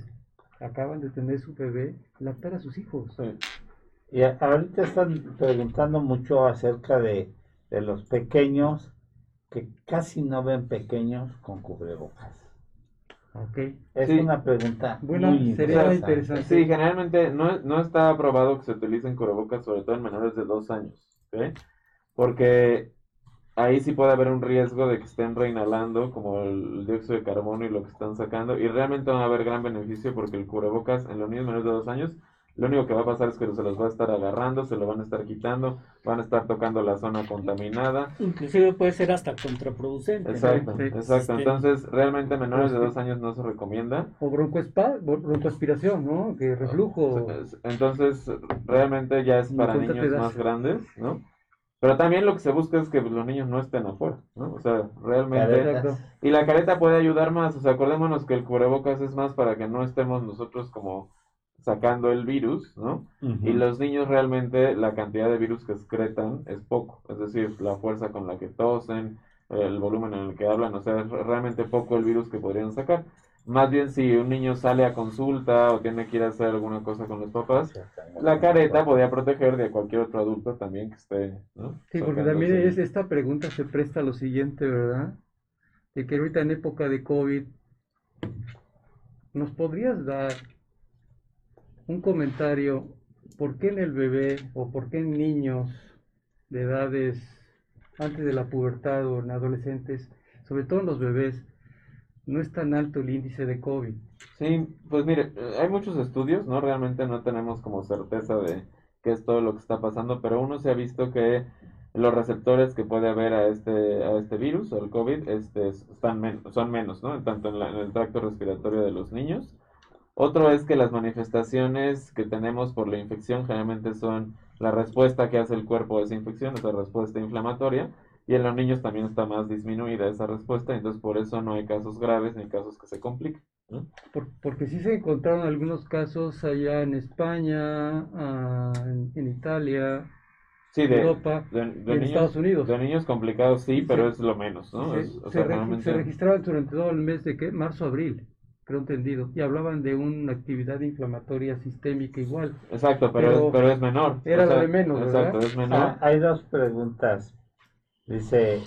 acaban de tener su bebé, lactar a sus hijos. Y ahorita están preguntando mucho acerca de, de los pequeños que casi no ven pequeños con cubrebocas. Ok. Es Sí. una pregunta Bueno, muy sería interesante. interesante. Sí, generalmente no, no está aprobado que se utilicen cubrebocas, sobre todo en menores de dos años, ¿ok? Porque ahí sí puede haber un riesgo de que estén reinhalando como el dióxido de carbono y lo que están sacando, y realmente va a haber gran beneficio porque el cubrebocas en los niños menores de dos años, lo único que va a pasar es que se los va a estar agarrando, se lo van a estar quitando, van a estar tocando la zona contaminada. Inclusive puede ser hasta contraproducente. Exacto, exacto. Sí. Entonces, realmente menores de Sí. dos años no se recomienda. O broncoaspiración, ¿no? Que reflujo. Entonces, realmente ya es para niños más grandes, ¿no? Pero también lo que se busca es que los niños no estén afuera, ¿no? O sea, realmente... Caretas. Y la careta puede ayudar más, o sea, acordémonos que el cubrebocas es más para que no estemos nosotros como sacando el virus, ¿no? Y los niños realmente la cantidad de virus que excretan es poco, es decir, la fuerza con la que tosen, el volumen en el que hablan, o sea, es realmente poco el virus que podrían sacar. Más bien si un niño sale a consulta o tiene que ir a hacer alguna cosa con los papás, la careta podría proteger de cualquier otro adulto también que esté, ¿no? Sí, porque también es, esta pregunta se presta a lo siguiente, ¿verdad? De que ahorita en época de COVID, ¿nos podrías dar un comentario por qué en el bebé o por qué en niños de edades antes de la pubertad o en adolescentes, sobre todo en los bebés, no es tan alto el índice de COVID? Sí, pues mire, hay muchos estudios, ¿no? Realmente no tenemos como certeza de qué es todo lo que está pasando, pero uno se ha visto que los receptores que puede haber a este, a este virus, al COVID, este, están men- son menos, ¿no? Tanto en, la- en el tracto respiratorio de los niños. Otro es que las manifestaciones que tenemos por la infección generalmente son la respuesta que hace el cuerpo a esa infección, esa respuesta inflamatoria, y en los niños también está más disminuida esa respuesta, entonces por eso no hay casos graves ni casos que se compliquen. ¿no? Por- porque sí se encontraron algunos casos allá en España, ah, en, en Italia, Sí, en de, Europa de, y de en niños, Estados Unidos. de niños complicados sí, pero Sí. es lo menos, ¿no? Se, Es- o se sea, regi- realmente- se registraron durante todo el mes de qué? Marzo, abril. Creo entendido, y hablaban de una actividad inflamatoria sistémica igual. Exacto, pero, Pero es, pero es menor. era O sea, la de menos, Exacto, ¿verdad? es menor. Ah, hay dos preguntas. Dice,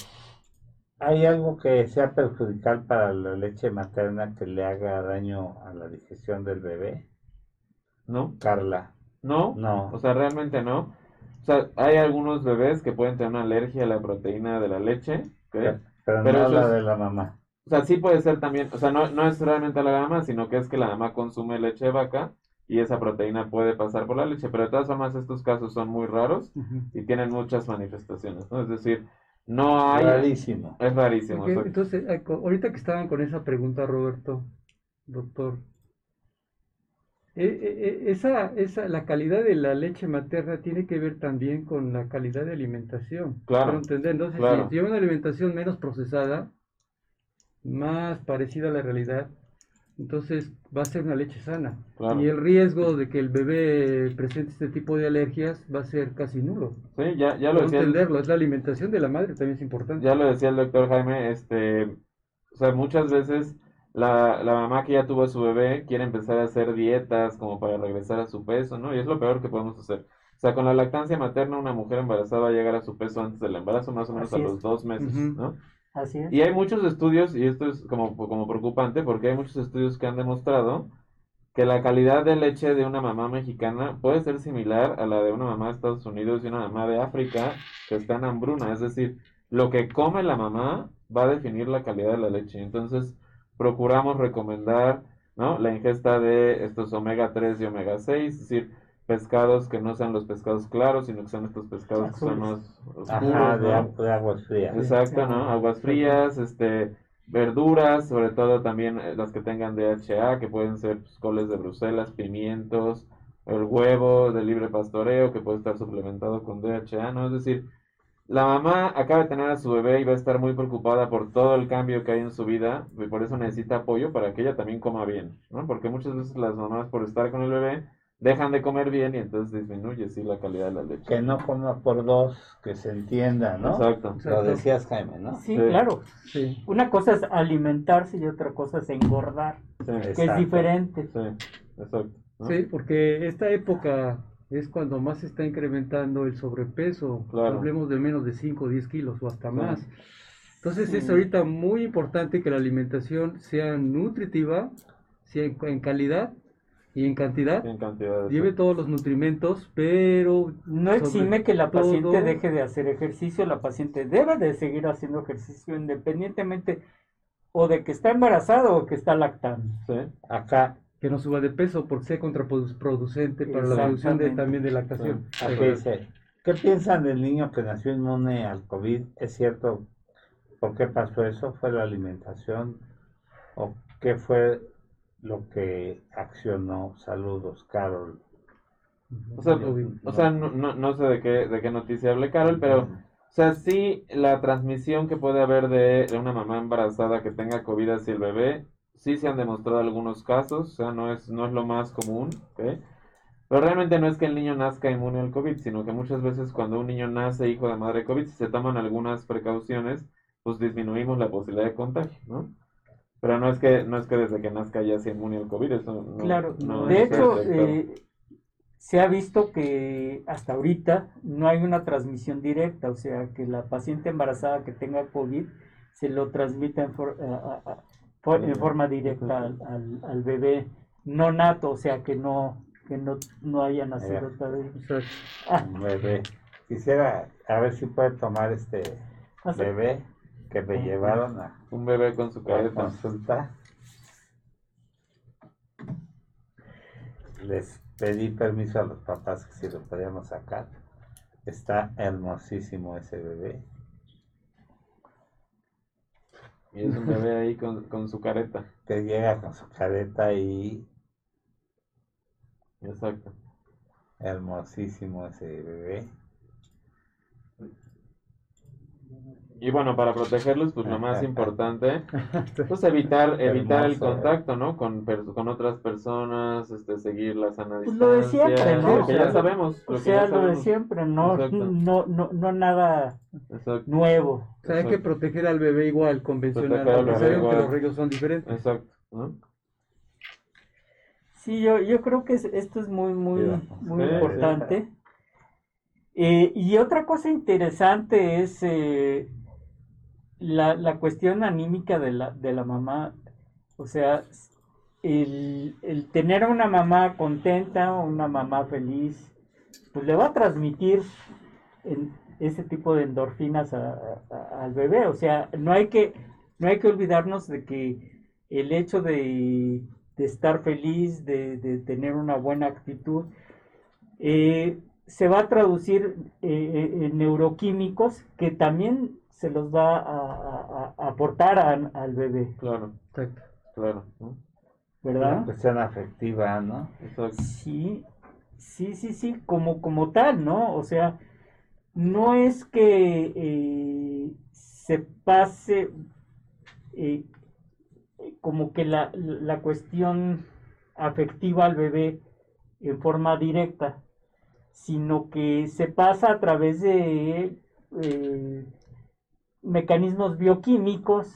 ¿hay algo que sea perjudicial para la leche materna que le haga daño a la digestión del bebé? ¿No? Carla, No, no. o sea, realmente no. O sea, hay algunos bebés que pueden tener una alergia a la proteína de la leche, pero pero no eso la es- de la mamá. O sea, sí puede ser también, o sea, no, no es realmente a la mamá, sino que es que la mamá consume leche de vaca y esa proteína puede pasar por la leche, pero de todas formas estos casos son muy raros y tienen muchas manifestaciones, ¿no? Es decir, no hay... Rarísimo. Es rarísimo. Entonces, ahorita que estaban con esa pregunta, Roberto, doctor, eh, eh, eh, esa, esa, la calidad de la leche materna tiene que ver también con la calidad de alimentación. Claro, entender, entonces, claro. si lleva una alimentación menos procesada, más parecida a la realidad, entonces va a ser una leche sana. Claro. Y el riesgo de que el bebé presente este tipo de alergias va a ser casi nulo. Sí, ya, ya lo decía el- entenderlo, es la alimentación de la madre también es importante. Ya lo decía el doctor Jaime, este, o sea, muchas veces la, la mamá que ya tuvo a su bebé quiere empezar a hacer dietas como para regresar a su peso, ¿no? Y es lo peor que podemos hacer. O sea, con la lactancia materna una mujer embarazada va a llegar a su peso antes del embarazo, más o menos Así a es. los dos meses. ¿no? Y hay muchos estudios, y esto es como, como preocupante, porque hay muchos estudios que han demostrado que la calidad de leche de una mamá mexicana puede ser similar a la de una mamá de Estados Unidos y una mamá de África que está en hambruna. Es decir, lo que come la mamá va a definir la calidad de la leche. Entonces, procuramos recomendar, ¿no? La ingesta de estos omega 3 y omega 6, es decir, pescados que no sean los pescados claros, sino que sean estos pescados que son más Ajá, oscuros, de, ¿no? agu- de aguas frías. Exacto, ¿no? Aguas frías, este, verduras, sobre todo también eh, las que tengan DHA, que pueden ser pues, coles de Bruselas, pimientos, el huevo de libre pastoreo, que puede estar suplementado con DHA, ¿no? Es decir, la mamá acaba de tener a su bebé y va a estar muy preocupada por todo el cambio que hay en su vida, y por eso necesita apoyo para que ella también coma bien, ¿no? Porque muchas veces las mamás, por estar con el bebé, dejan de comer bien y entonces disminuye, sí, la calidad de la leche. Que no coma por dos, que se entienda, ¿no? Exacto. Lo decías, Jaime, ¿no? Sí, Sí. claro. Sí. Una cosa es alimentarse y otra cosa es engordar, Sí, que es diferente. sí, exacto. ¿no? Sí, porque esta época es cuando más se está incrementando el sobrepeso. Claro. Hablemos de menos de 5 o 10 kilos o hasta Sí. más. Entonces es ahorita muy importante que la alimentación sea nutritiva, sea en calidad y en cantidad. En cantidades. Lleve todos los nutrimentos, pero No exime que la todo- paciente deje de hacer ejercicio, la paciente debe de seguir haciendo ejercicio independientemente o de que está embarazada o que está lactando. Sí, Acá, que no suba de peso porque sea contraproducente para la producción de, también de lactación. aquí dice, ¿qué piensan del niño que nació inmune al COVID? ¿Es cierto por qué pasó eso? ¿Fue la alimentación? ¿O qué fue lo que accionó? Saludos, Carol. O sea, Obvio. o sea no, no, no sé de qué, de qué noticia hable Carol, pero, o sea, sí, la transmisión que puede haber de, de una mamá embarazada que tenga COVID hacia el bebé, sí se han demostrado algunos casos, o sea, no es, no es lo más común, ¿ok? Pero realmente no es que el niño nazca inmune al COVID, sino que muchas veces cuando un niño nace hijo de madre COVID, si se toman algunas precauciones, pues disminuimos la posibilidad de contagio, ¿no? Pero no es que, no es que desde que nazca ya sea inmune al COVID, eso no, Claro, no de hecho, eh, se ha visto que hasta ahorita no hay una transmisión directa, o sea, que la paciente embarazada que tenga COVID se lo transmite en, for- a- a- a- for- en forma directa al, al- al bebé no nato, o sea, que no que no, no haya nacido todavía. Bebé. Quisiera, a ver si puede tomar este bebé que me llevaron a Un bebé con su la careta. consulta. Les pedí permiso a los papás que si lo podíamos sacar. Está hermosísimo ese bebé. Y es un bebé ahí con, con su careta. Que llega con su careta y Exacto. hermosísimo ese bebé. Y bueno, para protegerlos, pues lo más importante, [laughs] pues evitar, evitar el ¿eh? contacto, ¿no? Con, con otras personas, este, seguir la sana Pues lo de distancia, siempre, ¿no? Lo que ya sabemos. o sea, lo de siempre, no, no, no, no nada Exacto, nuevo. o sea, hay que proteger al bebé igual, convencional, que los riesgos son diferentes. exacto, ¿no? Sí, yo, yo creo que es- esto es muy, muy, muy sí, importante. Eh, y otra cosa interesante es eh, la, la cuestión anímica de la, de la mamá. O sea, el, el tener a una mamá contenta, una mamá feliz, pues le va a transmitir en- ese tipo de endorfinas a- al bebé. O sea, no hay que, no hay que olvidarnos de que el hecho de, de estar feliz, de, de tener una buena actitud, eh, se va a traducir eh, eh, en neuroquímicos que también se los va a, a- a aportar a- al bebé, Claro, Exacto. claro. ¿verdad? cuestión afectiva, ¿no? Sí, sí, sí, sí, como, como tal, ¿no? O sea, no es que eh, se pase eh, como que la, la cuestión afectiva al bebé en forma directa, sino que se pasa a través de eh, mecanismos bioquímicos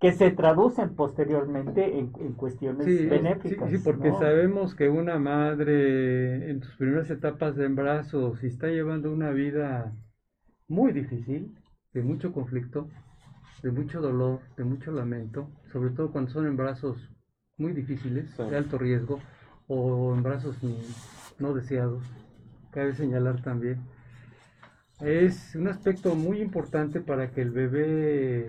que se traducen posteriormente en, en cuestiones Sí, sí, benéficas. sí, porque ¿no? sabemos que una madre en sus primeras etapas de embarazo, si está llevando una vida muy difícil, de mucho conflicto, de mucho dolor, de mucho lamento, sobre todo cuando son embarazos muy difíciles, Sí. de alto riesgo, o embarazos no deseados, cabe señalar también. Es un aspecto muy importante para que el bebé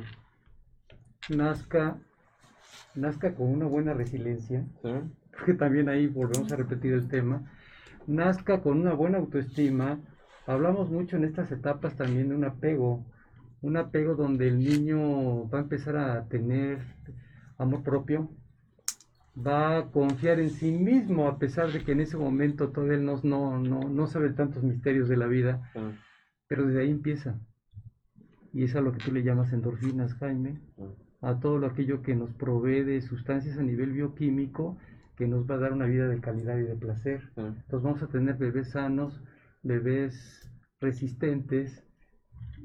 nazca, nazca con una buena resiliencia, ¿Sí? porque también ahí volvemos a repetir el tema, nazca con una buena autoestima. Hablamos mucho en estas etapas también de un apego, un apego donde el niño va a empezar a tener amor propio, va a confiar en sí mismo a pesar de que en ese momento todavía él no, no, no, no sabe tantos misterios de la vida, Sí. Pero desde ahí empieza. Y es a lo que tú le llamas endorfinas, Jaime a todo lo aquello que nos provee de sustancias a nivel bioquímico que nos va a dar una vida de calidad y de placer. Entonces vamos a tener bebés sanos, bebés resistentes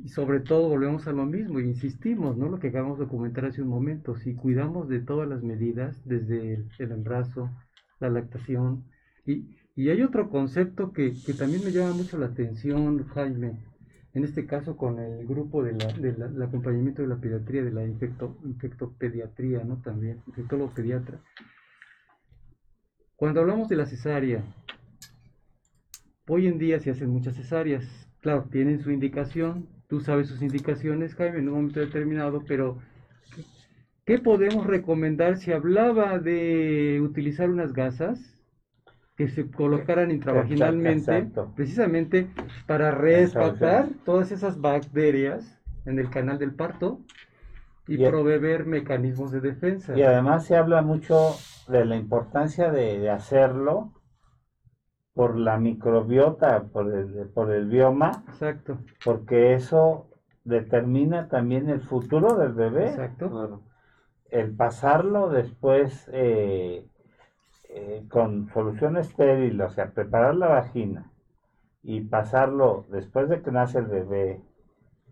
y sobre todo volvemos a lo mismo e insistimos, ¿no? Lo que acabamos de comentar hace un momento, si cuidamos de todas las medidas, desde el, el embarazo, la lactación y, y hay otro concepto que, que también me llama mucho la atención, Jaime, en este caso con el grupo de la, de la- del acompañamiento de la pediatría, de la infecto, infectopediatría, ¿no? También, infectólogo pediatra. Cuando hablamos de la cesárea, hoy en día se hacen muchas cesáreas, claro, tienen su indicación, tú sabes sus indicaciones, Jaime, en un momento determinado, pero ¿qué- ¿qué podemos recomendar si hablaba de utilizar unas gasas? Que se colocaran intravaginalmente, Exacto. precisamente para rescatar todas esas bacterias en el canal del parto y Y- proveer mecanismos de defensa. Y además se habla mucho de la importancia de, de hacerlo por la microbiota, por el, por el bioma, Exacto, porque eso determina también el futuro del bebé. exacto. El pasarlo después eh, eh, con solución estéril, o sea, preparar la vagina y pasarlo después de que nace el bebé,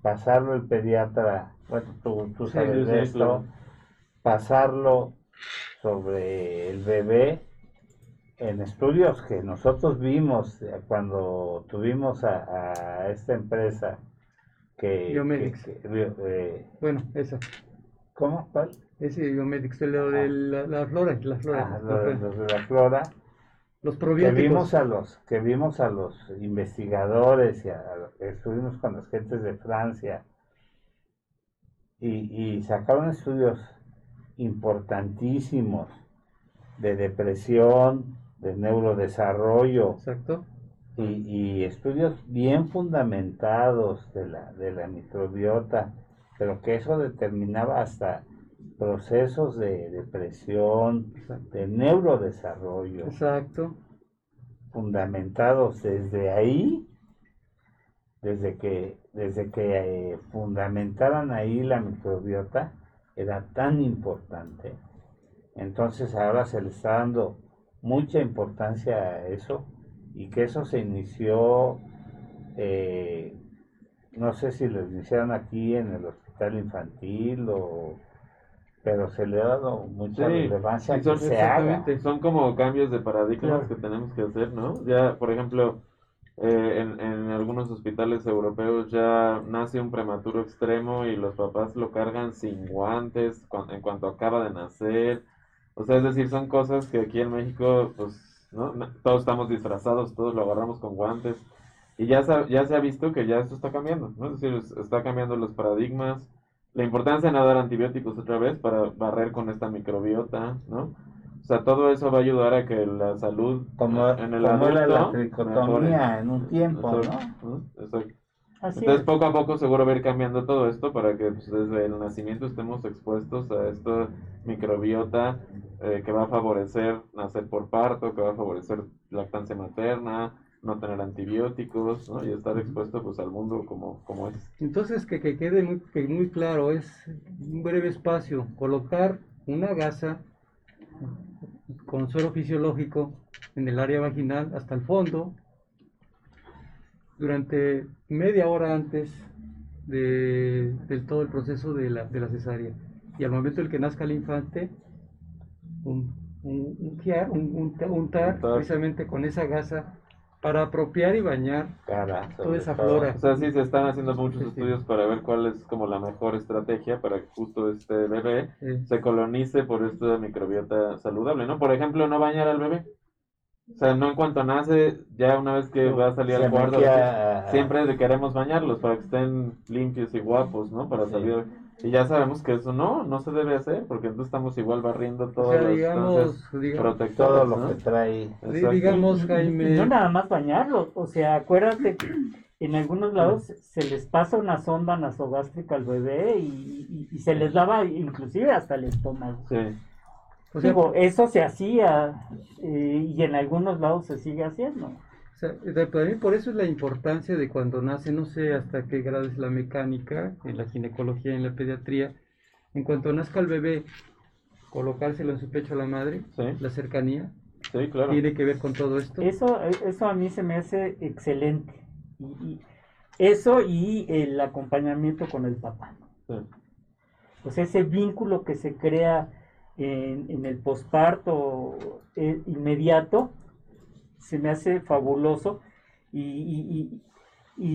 pasarlo el pediatra, bueno, tú, tú sabes sí, de esto, claro. pasarlo sobre el bebé en estudios que nosotros vimos eh, cuando tuvimos a, a esta empresa que... Biomedics. que- que- eh, Bueno, esa, ¿Cómo? ¿Cuál? Ese biomedics, lo de la, la flora, la flora, Ah, lo de- flora. los de la flora. los que probióticos. vimos a los que vimos a los investigadores y a, a los que estuvimos con las gentes de Francia y, y sacaron estudios importantísimos de depresión, de neurodesarrollo Exacto, y, y estudios bien fundamentados de la, de la microbiota, pero que eso determinaba hasta procesos de depresión, exacto, de neurodesarrollo exacto. fundamentados desde ahí, desde que, desde que eh, fundamentaran ahí la microbiota, era tan importante. Entonces ahora se le está dando mucha importancia a eso y que eso se inició, eh, no sé si lo iniciaron aquí en el hospital infantil o, pero se le ha dado mucha Sí, relevancia a y que son- se haga. exactamente. Son como cambios de paradigmas Claro. que tenemos que hacer, ¿no? Ya, por ejemplo, eh, en, en algunos hospitales europeos ya nace un prematuro extremo y los papás lo cargan sin guantes en cuanto acaba de nacer. O sea, es decir, son cosas que aquí en México, pues, ¿no? Todos estamos disfrazados, todos lo agarramos con guantes. Y ya se, ha- ya se ha visto que ya esto está cambiando, ¿no? Es decir, es- está cambiando los paradigmas. La importancia de no dar antibióticos otra vez para barrer con esta microbiota, ¿no? O sea, todo eso va a ayudar a que la salud Como, en el como era la adulto tricotomía en un tiempo, Exacto, ¿no? ¿no? Exacto. Así Entonces, es. poco a poco seguro va a ir cambiando todo esto para que pues, desde el nacimiento estemos expuestos a esta microbiota eh, que va a favorecer nacer por parto, que va a favorecer lactancia materna, no tener antibióticos, ¿no? Y estar expuesto pues al mundo como, como es. Entonces, que, que quede muy, que muy claro, es un breve espacio, colocar una gasa con suero fisiológico en el área vaginal hasta el fondo durante media hora antes de, del todo el proceso de la, de la cesárea. Y al momento en que nazca el infante, un, un, un un, un- Untar. precisamente con esa gasa para apropiar y bañar Toda esa flora. O sea, sí se están haciendo muchos Sí, sí. estudios para ver cuál es como la mejor estrategia para que justo este bebé se colonice por esta microbiota saludable, ¿no? Por ejemplo, no bañar al bebé. O sea, no en cuanto nace, ya una vez que No, va a salir al cuarto, siempre queremos bañarlos para que estén limpios y guapos, ¿no? Para Sí. salir. Y ya sabemos que eso no, no se debe hacer, porque entonces estamos igual barriendo o todas sea, las digamos, todo lo ¿no? que trae. Exacto. digamos, Jaime, no nada más bañarlos, o sea, acuérdate que en algunos lados se les pasa una sonda nasogástrica al bebé y, y- y se les lava inclusive hasta el estómago. Sí. o sea, Digo, eso se hacía eh, y en algunos lados se sigue haciendo. O sea, de- para mí por eso es la importancia de cuando nace, no sé hasta qué grado es la mecánica, en la ginecología, en la pediatría, en cuanto nazca el bebé, colocárselo en su pecho a la madre, Sí, la cercanía, sí, claro. tiene que ver con todo esto. Eso, eso a mí se me hace excelente. Y, y eso y el acompañamiento con el papá. Sí. Pues ese vínculo que se crea en, en el posparto eh, inmediato se me hace fabuloso y, y- y-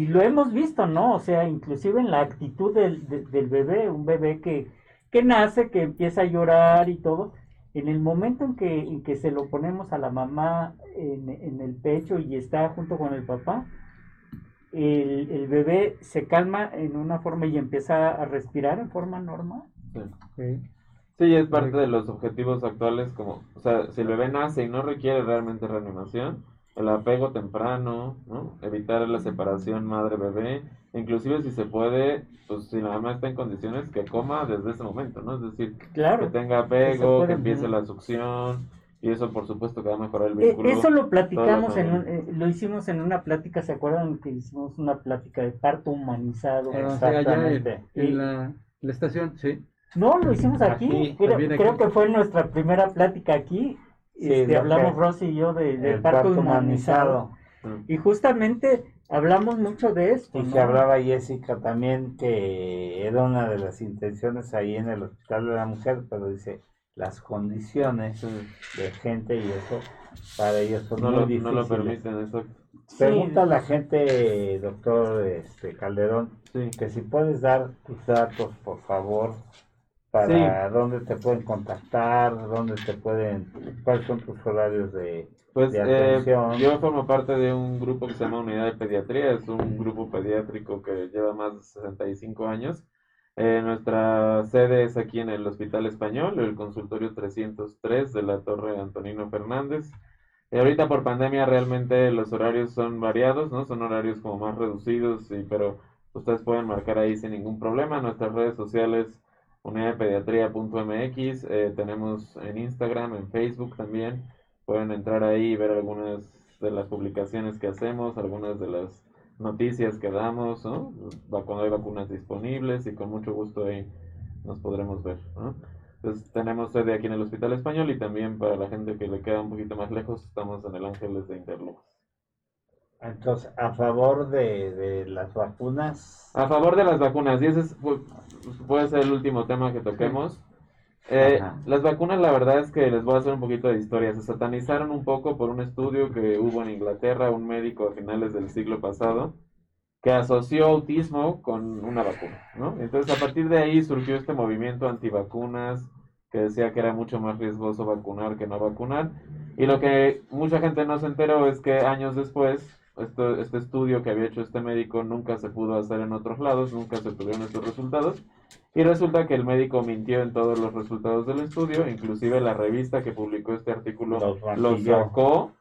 y lo hemos visto, ¿no? O sea, inclusive en la actitud del, de- del bebé, un bebé que, que nace, que empieza a llorar y todo, en el momento en que, en que se lo ponemos a la mamá en, en el pecho y está junto con el papá, el, el bebé se calma en una forma y empieza a respirar en forma normal. sí. Sí. Sí, es parte de los objetivos actuales, como, o sea, si el bebé nace y no requiere realmente reanimación, el apego temprano, ¿no? Evitar la separación madre-bebé, inclusive si se puede, pues si la mamá está en condiciones, que coma desde ese momento, ¿no? Es decir, que tenga apego, que empiece la succión, y eso por supuesto que va a mejorar el Eh, vínculo. Eso lo platicamos, en un- eh, lo hicimos en una plática, ¿se acuerdan que hicimos una plática de parto humanizado? O sea, allá en, Exactamente. en la, la estación, sí. No, lo hicimos aquí, Aquí, creo, también aquí. creo que fue nuestra primera plática aquí, Sí, este, hablamos que- Rosy y yo de, de El parto, parto humanizado. humanizado. Y justamente hablamos mucho de esto, Y ¿no? que hablaba Jessica también que era una de las intenciones ahí en el Hospital de la Mujer, pero dice las condiciones de gente y eso para ellos son No, muy lo, no lo permiten, exacto. Sí. Pregunta a la gente, doctor este, Calderón, Sí. que si puedes dar tus datos, por favor, para dónde te pueden contactar, dónde te pueden, cuáles son tus horarios de... Pues de eh, atención. yo formo parte de un grupo que se llama Unidad de Pediatría, es un grupo pediátrico que lleva más de 65 años. Eh, nuestra sede es aquí en el Hospital Español, el consultorio 303 de la Torre Antonino Fernández. Y ahorita por pandemia realmente los horarios son variados, ¿no? Son horarios como más reducidos, y, pero ustedes pueden marcar ahí sin ningún problema. Nuestras redes sociales, unidaddepediatría.mx, eh, tenemos en Instagram, en Facebook también. Pueden entrar ahí y ver algunas de las publicaciones que hacemos, algunas de las noticias que damos, ¿no? Cuando hay vacunas disponibles y con mucho gusto ahí nos podremos ver, ¿no? Entonces tenemos sede aquí en el Hospital Español y también para la gente que le queda un poquito más lejos, estamos en el Ángeles de Interluz. Entonces, a favor de, de las vacunas, A favor de las vacunas, y ese es, pu- puede ser el último tema que toquemos. Eh, las vacunas, la verdad es que les voy a hacer un poquito de historia. Se satanizaron un poco por un estudio que hubo en Inglaterra, un médico a finales del siglo pasado, que asoció autismo con una vacuna, ¿no? Entonces, a partir de ahí surgió este movimiento antivacunas, que decía que era mucho más riesgoso vacunar que no vacunar. Y lo que mucha gente no se enteró es que años después, esto- este estudio que había hecho este médico nunca se pudo hacer en otros lados, nunca se tuvieron estos resultados. Y resulta que el médico mintió en todos los resultados del estudio, inclusive la revista que publicó este artículo Los lo sacó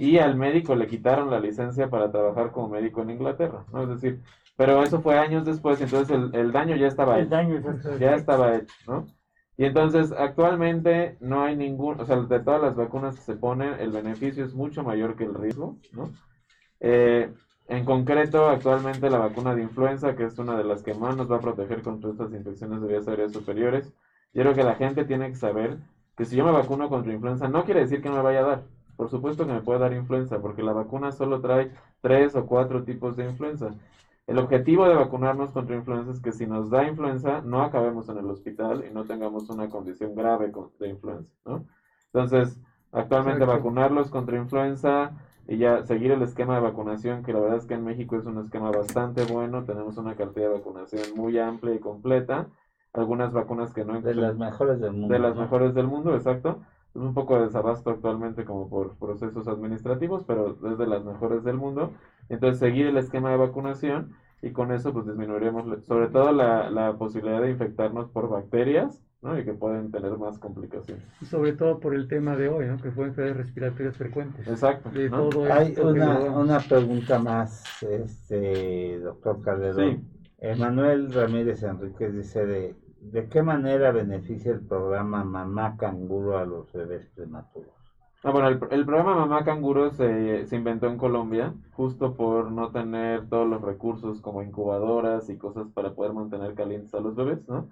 y al médico le quitaron la licencia para trabajar como médico en Inglaterra, ¿no? Es decir, pero eso fue años después, entonces el, el daño ya estaba El hecho, daño es ya estaba hecho, ¿no? Y entonces actualmente no hay ningún, o sea, de todas las vacunas que se ponen, el beneficio es mucho mayor que el riesgo, ¿no? Eh, en concreto, actualmente la vacuna de influenza, que es una de las que más nos va a proteger contra estas infecciones de vías aéreas superiores, yo creo que la gente tiene que saber que si yo me vacuno contra influenza, no quiere decir que no me vaya a dar. Por supuesto que me puede dar influenza, porque la vacuna solo trae tres o cuatro tipos de influenza. El objetivo de vacunarnos contra influenza es que si nos da influenza, no acabemos en el hospital y no tengamos una condición grave de influenza, ¿no? Entonces, actualmente Exacto. vacunarlos contra influenza y ya seguir el esquema de vacunación, que la verdad es que en México es un esquema bastante bueno, tenemos una cartilla de vacunación muy amplia y completa, algunas vacunas que no De las mejores del mundo. de las ¿no? mejores del mundo, exacto. Es un poco de desabasto actualmente como por procesos administrativos, pero es de las mejores del mundo. Entonces, seguir el esquema de vacunación y con eso pues disminuiremos sobre todo la, la posibilidad de infectarnos por bacterias, ¿no? Y que pueden tener más complicaciones. Y sobre todo por el tema de hoy, ¿no? Que fue enfermedades respiratorias frecuentes. Exacto. De ¿no? todo Hay una, una pregunta más, este, doctor Calderón. Sí. Emanuel Ramírez Enríquez dice de, ¿de qué manera beneficia el programa Mamá Canguro a los bebés prematuros? Ah, bueno, el, el programa Mamá Canguro se, se inventó en Colombia justo por no tener todos los recursos como incubadoras y cosas para poder mantener calientes a los bebés, ¿no?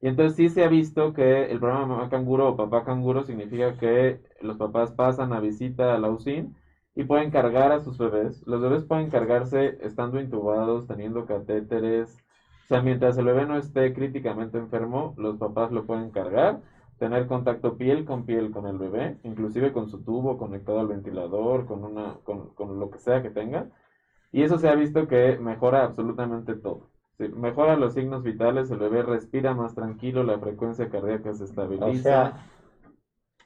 Y entonces sí se ha visto que el programa Mamá Canguro o Papá Canguro significa que los papás pasan a visita a la UCIN y pueden cargar a sus bebés. Los bebés pueden cargarse estando intubados, teniendo catéteres. O sea, mientras el bebé no esté críticamente enfermo, los papás lo pueden cargar tener contacto piel con piel con el bebé, inclusive con su tubo conectado al ventilador, con una, con, con lo que sea que tenga. Y eso se ha visto que mejora absolutamente todo. Sí, mejora los signos vitales, el bebé respira más tranquilo, la frecuencia cardíaca se O estabiliza. sea,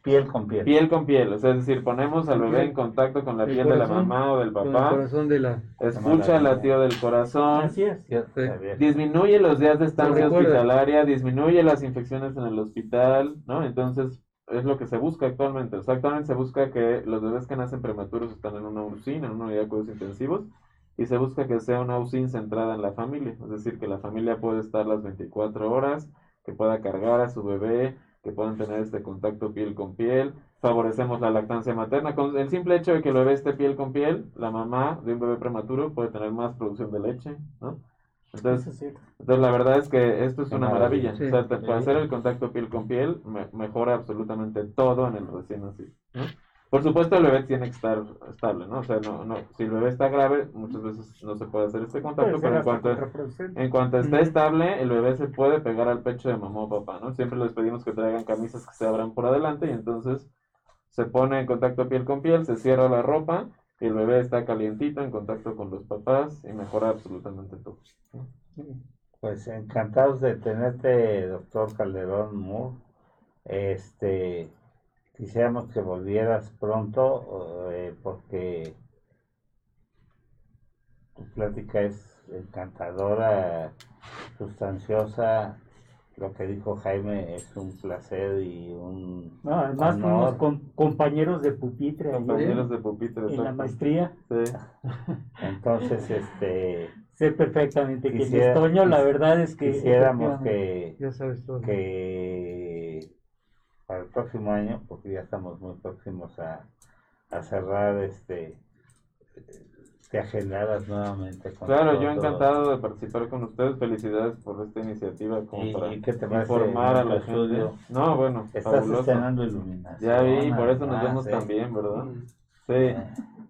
piel con piel. piel con piel, o sea, es decir, ponemos al bebé en contacto con la El piel de la mamá o del Con el papá, corazón de la... escucha el latido del corazón, Así es. Sí, disminuye los días de estancia hospitalaria, disminuye las infecciones en el hospital, ¿no? Entonces, es lo que se busca actualmente. O sea, actualmente se busca que los bebés que nacen prematuros están en una UCIN, en una unidad de cuidados intensivos, y se busca que sea una UCIN centrada en la familia, es decir, que la familia puede estar las 24 horas, que pueda cargar a su bebé, que puedan tener este contacto piel con piel, favorecemos la lactancia materna. Con el simple hecho de que el bebé esté piel con piel, la mamá de un bebé prematuro puede tener más producción de leche, ¿no? Entonces, entonces, la verdad es que esto es Qué una maravilla. maravilla. Sí. O sea, te- para hacer el contacto piel con piel, me- mejora absolutamente todo en el recién nacido. ¿no? Por supuesto, el bebé tiene que estar estable, ¿no? O sea, no, no, si el bebé está grave, muchas veces no se puede hacer este contacto, pero en cuanto, en cuanto esté estable, el bebé se puede pegar al pecho de mamá o papá, ¿no? Siempre les pedimos que traigan camisas que se abran por adelante y entonces se pone en contacto piel con piel, se cierra la ropa y el bebé está calientito en contacto con los papás y mejora absolutamente todo. Pues encantados de tenerte, doctor Calderón Moore. Este, quisiéramos que volvieras pronto, eh, porque tu plática es encantadora, sustanciosa. Lo que dijo Jaime es un placer y un No, además honor. fuimos com- compañeros de pupitre ahí Compañeros de pupitre, en la maestría. Sí. Entonces, este, Sé perfectamente Quisiera- es Toño, la verdad es que quisiéramos que Ya sabes todo. que próximo año, porque ya estamos muy próximos a, a cerrar, este, te agendaras nuevamente con Claro, yo encantado de participar con ustedes. Felicidades por esta iniciativa como ¿Y- para y te parece informar a la gente. No, bueno, Estás fabuloso. estrenando iluminación. Ya vi, por eso nos además, vemos ¿eh? también, ¿verdad? Mm. Sí,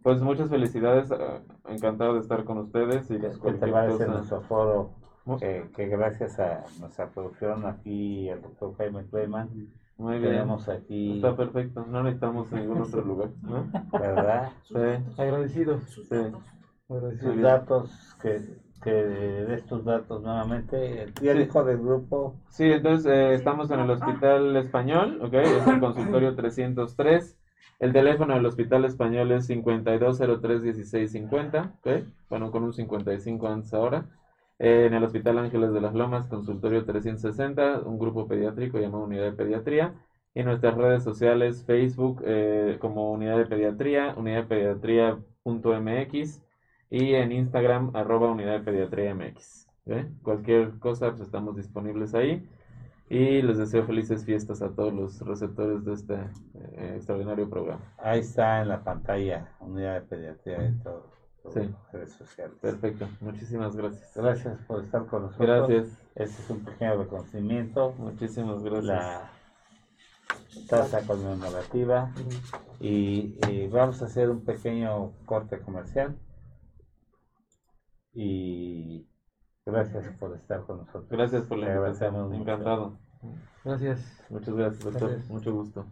pues muchas felicidades. eh, Encantado de estar con ustedes y ¿Qué, qué te parece cosa. nuestro foro que, que gracias a nuestra producción aquí, al doctor Jaime Cleman, Muy bien. tenemos aquí, Está perfecto. No necesitamos ningún otro [laughs] lugar. ¿no? ¿verdad? Sí, Agradecidos. sí. agradecidos. Sus datos, que, que des tus datos nuevamente. Y el Sí. hijo del grupo, Sí, entonces eh, estamos en el Hospital Español, ¿ok? Es el [coughs] consultorio 303. El teléfono del Hospital Español es 5203-1650, ¿ok? Bueno, con un 55 antes ahora. En el Hospital Ángeles de las Lomas, consultorio 360, un grupo pediátrico llamado Unidad de Pediatría. Y nuestras redes sociales, Facebook eh, como Unidad de Pediatría, Unidad de y en Instagram, arroba Unidad de Pediatría MX. Cualquier cosa, pues estamos disponibles ahí. Y les deseo felices fiestas a todos los receptores de este eh, extraordinario programa. ahí está en la pantalla, unidad de pediatría y todo. Sí. redes sociales. Perfecto, muchísimas gracias. Gracias por estar con nosotros. Gracias, Este es un pequeño reconocimiento, muchísimas gracias. la tasa conmemorativa y, y vamos a hacer un pequeño corte comercial y gracias por estar con nosotros. Gracias por la invitación. mucho. Encantado. Gracias. Muchas gracias, doctor. Gracias. Mucho gusto.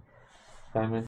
Jaime.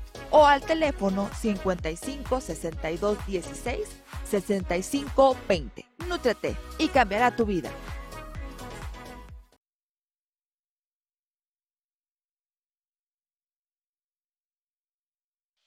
o al teléfono 55 62 16 65 20. Nútrete y cambiará tu vida.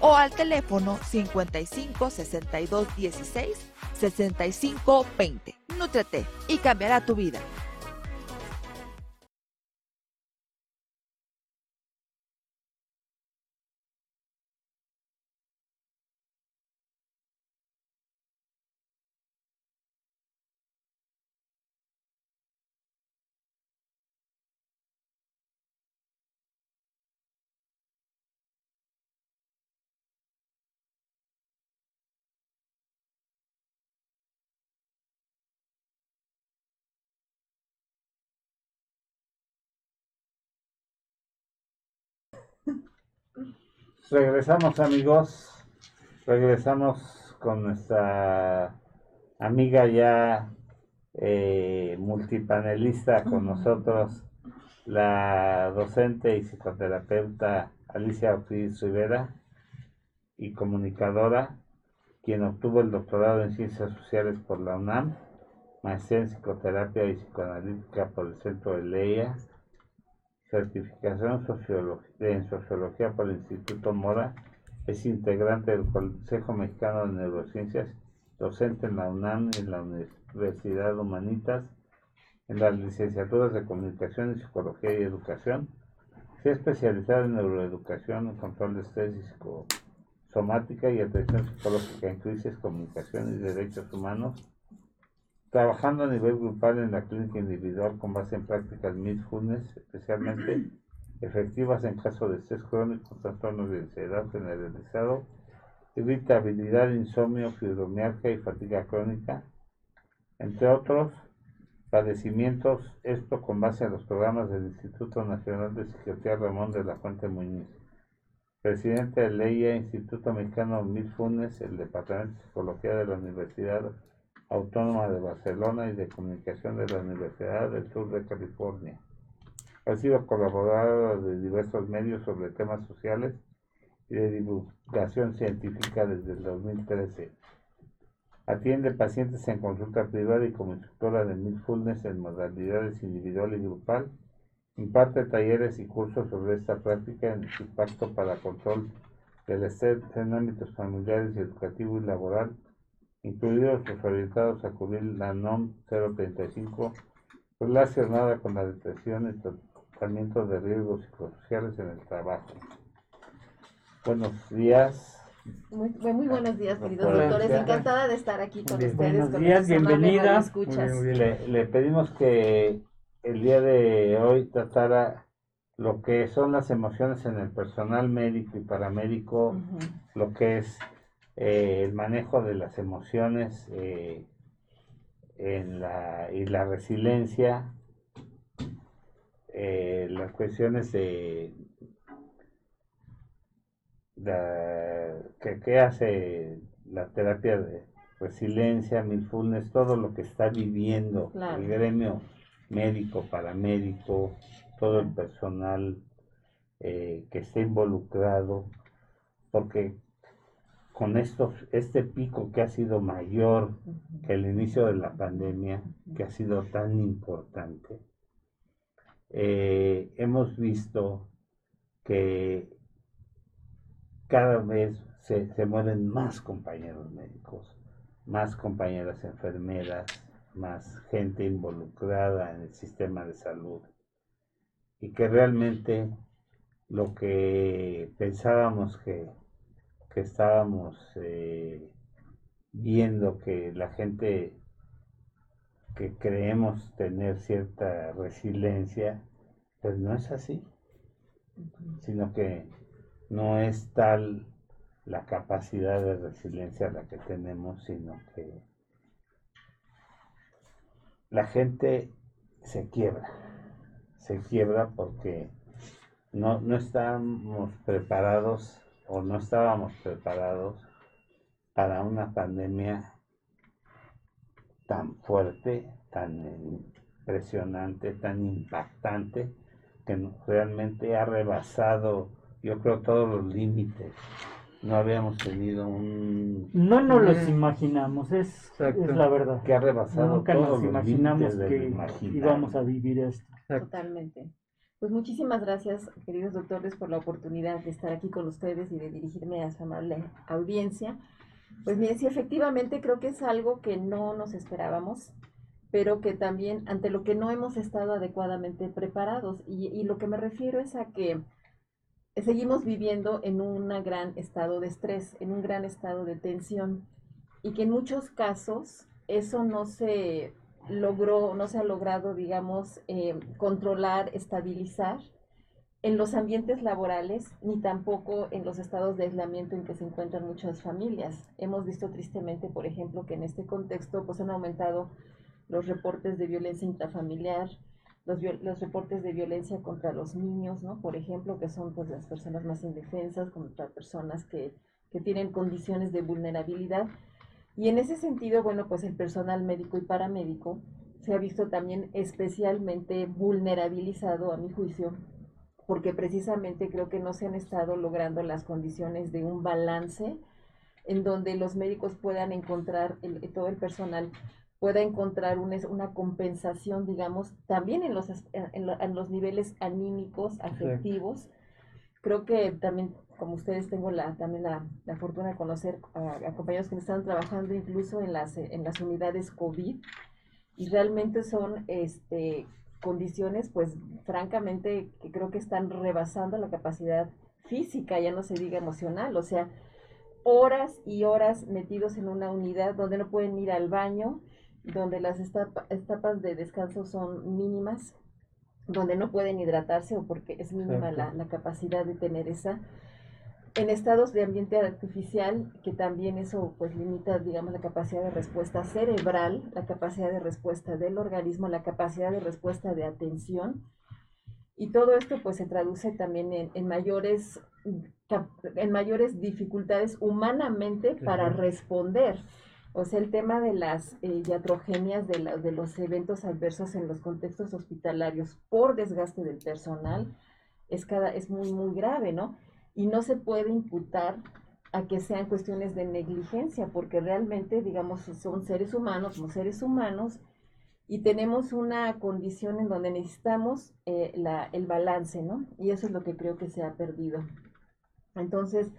o al teléfono 55 62 16 65 20. Nútrete y cambiará tu vida. Regresamos amigos, regresamos con nuestra amiga ya eh, multipanelista con nosotros, la docente y psicoterapeuta Alicia Ortiz Rivera y comunicadora, quien obtuvo el doctorado en Ciencias Sociales por la UNAM, maestría en Psicoterapia y Psicoanalítica por el Centro de Leia, certificación en Sociología por el Instituto Mora, es integrante del Consejo Mexicano de Neurociencias docente en la UNAM y en la Universidad Humanitas, en las licenciaturas de Comunicación Psicología y Educación. Se ha especializado en neuroeducación, control de estrés y psicosomática y atención psicológica en crisis, comunicación y derechos humanos, trabajando a nivel grupal en la clínica individual con base en prácticas mindfulness, especialmente [clears throat] efectivas en caso de estrés crónico, trastornos de ansiedad generalizado, irritabilidad, insomnio, fibromialgia y fatiga crónica, entre otros padecimientos, esto con base en los programas del Instituto Nacional de Psiquiatría Ramón de la Fuente Muñiz. Presidente de LEIA, Instituto Mexicano Mindfulness, el Departamento de Psicología de la Universidad Autónoma de Barcelona y de Comunicación de la Universidad del Sur de California. Ha sido colaborador de diversos medios sobre temas sociales y de divulgación científica desde el 2013. Atiende pacientes en consulta privada y como instructora de Mindfulness en modalidades individual y grupal. Imparte talleres y cursos sobre esta práctica en su impacto para control del estrés en ámbitos familiares, educativo y laboral, incluidos los orientados a cubrir la NOM 035 relacionada con la detención y tratamiento de riesgos psicosociales en el trabajo. Buenos días. Muy, muy buenos días, queridos doctores. Encantada de estar aquí con ustedes. Buenos con días, bienvenida. radioescuchas. Muy bien, muy bien. Le, le pedimos que el día de hoy tratara lo que son las emociones en el personal médico y paramédico, lo que es eh, el manejo de las emociones eh, en la, y la resiliencia, eh, las cuestiones de, de- que, que hace la terapia de resiliencia, mindfulness, todo lo que está viviendo Claro. el gremio médico, paramédico, todo el personal que esté involucrado, porque con este pico que ha sido mayor que el inicio de la pandemia, que ha sido tan importante, eh, hemos visto que cada vez se, se mueren más compañeros médicos, más compañeras enfermeras, más gente involucrada en el sistema de salud. Y que realmente lo que pensábamos que, que estábamos eh, viendo que la gente que creemos tener cierta resiliencia, pues no es así, sino que no es tal la capacidad de resiliencia la que tenemos, sino que la gente se quiebra, se quiebra porque no, no estamos preparados o no estábamos preparados para una pandemia tan fuerte, tan impresionante, tan impactante, que realmente ha rebasado, yo creo, todos los límites. No habíamos tenido un... No nos los Ujú. imaginamos, es, la verdad. que ha rebasado Nunca todos nos los imaginamos que íbamos a vivir esto. Totalmente. Pues muchísimas gracias, queridos doctores, por la oportunidad de estar aquí con ustedes y de dirigirme a su amable audiencia. Pues miren, sí, efectivamente creo que es algo que no nos esperábamos, pero que también ante lo que no hemos estado adecuadamente preparados. Y, y lo que me refiero es a que seguimos viviendo en un gran estado de estrés, en un gran estado de tensión, y que en muchos casos eso no se logró, no se ha logrado, digamos, eh, controlar, estabilizar en los ambientes laborales, ni tampoco en los estados de aislamiento en que se encuentran muchas familias. Hemos visto tristemente, por ejemplo, que en este contexto pues han aumentado los reportes de violencia intrafamiliar, los, los reportes de violencia contra los niños, ¿no? Por ejemplo, que son pues las personas más indefensas, contra personas que, que tienen condiciones de vulnerabilidad. Y en ese sentido, bueno, pues el personal médico y paramédico se ha visto también especialmente vulnerabilizado, a mi juicio, porque precisamente creo que no se han estado logrando las condiciones de un balance en donde los médicos puedan encontrar, el- todo el personal pueda encontrar una, una compensación, digamos, también en los, en, en los niveles anímicos, afectivos. Creo que también como ustedes tengo la, también la, la fortuna de conocer a, compañeros que están trabajando incluso en las, en las unidades COVID y realmente son este, condiciones, pues francamente, que creo que están rebasando la capacidad física, ya no se diga emocional, o sea, horas y horas metidos en una unidad donde no pueden ir al baño, donde las etapas de descanso son mínimas, donde no pueden hidratarse o porque es mínima la, la, capacidad de tener esa. En estados de ambiente artificial, que también eso pues limita, digamos, la capacidad de respuesta cerebral, la capacidad de respuesta del organismo, la capacidad de respuesta de atención. Y todo esto pues se traduce también en, en mayores, en mayores dificultades humanamente para responder. O sea, el tema de las eh, iatrogenias, de, de los eventos adversos en los contextos hospitalarios por desgaste del personal es, cada, es muy, muy grave, ¿no? Y no se puede imputar a que sean cuestiones de negligencia, porque realmente, digamos, son seres humanos, somos seres humanos, y tenemos una condición en donde necesitamos eh, la, el balance, ¿no? Y eso es lo que creo que se ha perdido. Entonces,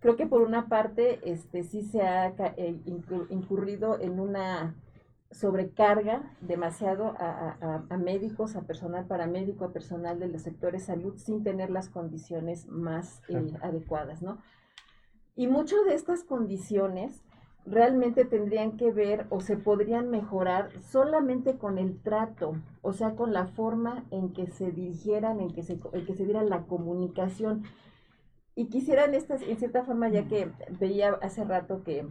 creo que por una parte este, sí se ha eh, incurrido en una sobrecarga demasiado a, médicos, a personal paramédico, a personal de los sectores salud, sin tener las condiciones más eh, adecuadas, ¿no? Y muchas de estas condiciones realmente tendrían que ver o se podrían mejorar solamente con el trato, o sea, con la forma en que se dirigieran, en que se, en que se diera la comunicación. Y quisiera en, esta, en cierta forma, ya que veía hace rato que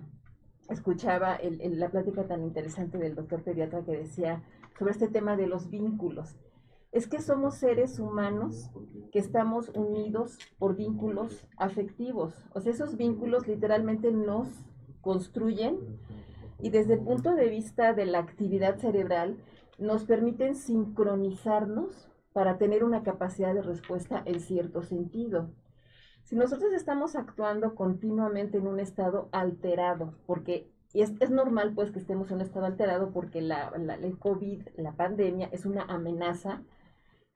escuchaba el, la plática tan interesante del doctor pediatra que decía sobre este tema de los vínculos. Es que somos seres humanos que estamos unidos por vínculos afectivos. O sea, esos vínculos literalmente nos construyen y desde el punto de vista de la actividad cerebral nos permiten sincronizarnos para tener una capacidad de respuesta en cierto sentido. Si nosotros estamos actuando continuamente en un estado alterado, porque es, es normal pues que estemos en un estado alterado porque la, el COVID, la pandemia, es una amenaza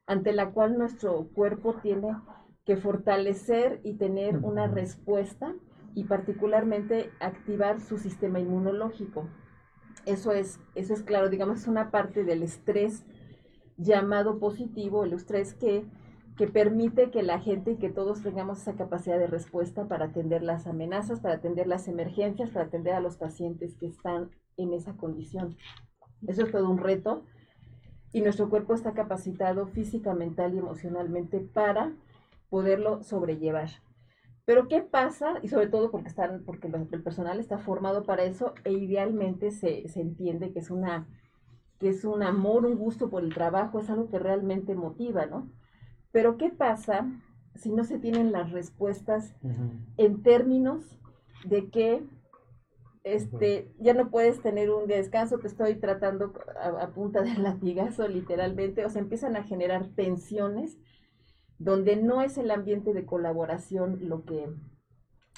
ante la cual nuestro cuerpo tiene que fortalecer y tener una respuesta y particularmente activar su sistema inmunológico. Eso es, eso es claro, digamos, es una parte del estrés llamado positivo, el estrés que que permite que la gente y que todos tengamos esa capacidad de respuesta para atender las amenazas, para atender las emergencias, para atender a los pacientes que están en esa condición. Eso es todo un reto y nuestro cuerpo está capacitado física, mental y emocionalmente para poderlo sobrellevar. Pero ¿qué pasa? Y sobre todo porque, están, porque el personal está formado para eso e idealmente se, se entiende que es, una, que es un amor, un gusto por el trabajo, es algo que realmente motiva, ¿no? Pero ¿qué pasa si no se tienen las respuestas en términos de que este, ya no puedes tener un descanso, te estoy tratando a, punta de [laughs] latigazo literalmente, o sea, empiezan a generar tensiones donde no es el ambiente de colaboración lo que,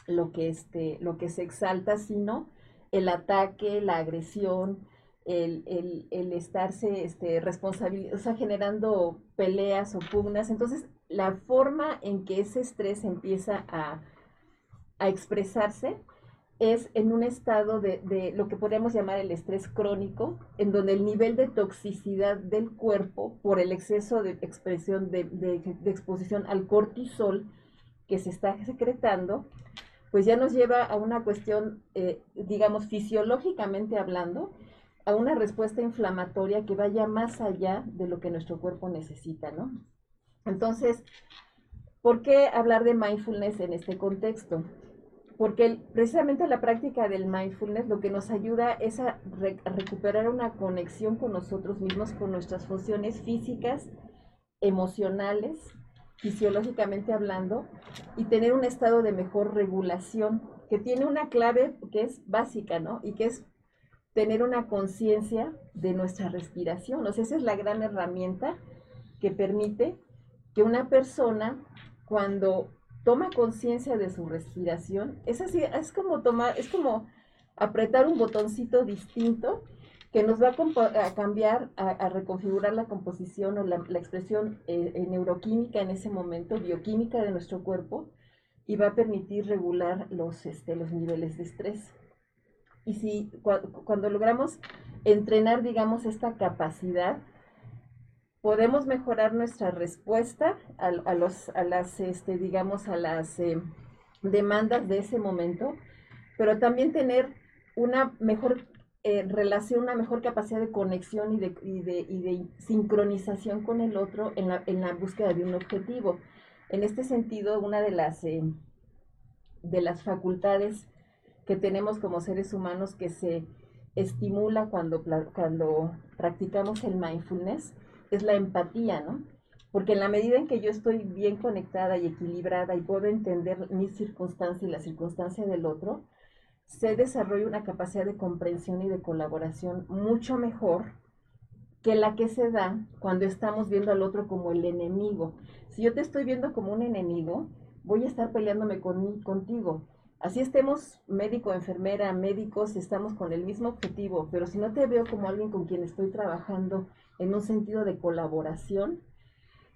lo que, este, lo que se exalta, sino el ataque, la agresión, el, el, el estarse este, responsabilizando, o sea, generando peleas o pugnas. Entonces, la forma en que ese estrés empieza a, a expresarse es en un estado de, de, lo que podríamos llamar el estrés crónico, en donde el nivel de toxicidad del cuerpo por el exceso de expresión de, de exposición al cortisol que se está secretando, pues ya nos lleva a una cuestión, eh, digamos, fisiológicamente hablando, a una respuesta inflamatoria que vaya más allá de lo que nuestro cuerpo necesita, ¿no? Entonces, ¿por qué hablar de mindfulness en este contexto? Porque precisamente la práctica del mindfulness lo que nos ayuda es a, recuperar una conexión con nosotros mismos, con nuestras funciones físicas, emocionales, fisiológicamente hablando, y tener un estado de mejor regulación, que tiene una clave que es básica, ¿no? Y que es tener una conciencia de nuestra respiración. O sea, esa es la gran herramienta que permite que una persona, cuando toma conciencia de su respiración, es así, es como tomar, es como apretar un botoncito distinto que nos va a, cambiar, a, reconfigurar la composición o la, expresión eh, neuroquímica en ese momento, bioquímica de nuestro cuerpo, y va a permitir regular los, este, los niveles de estrés. Y si cuando logramos entrenar, digamos, esta capacidad, podemos mejorar nuestra respuesta a, los, a las, este, digamos, a las eh, demandas de ese momento, pero también tener una mejor eh, relación, una mejor capacidad de conexión y de, y de, y de sincronización con el otro en la, en la, búsqueda de un objetivo. En este sentido, una de las, eh, de las facultades que tenemos como seres humanos que se estimula cuando, cuando practicamos el mindfulness es la empatía, ¿no? Porque en la medida en que yo estoy bien conectada y equilibrada y puedo entender mi circunstancia y la circunstancia del otro, se desarrolla una capacidad de comprensión y de colaboración mucho mejor que la que se da cuando estamos viendo al otro como el enemigo. Si yo te estoy viendo como un enemigo, voy a estar peleándome con, contigo. Así estemos médico, enfermera, médicos, estamos con el mismo objetivo, pero si no te veo como alguien con quien estoy trabajando en un sentido de colaboración,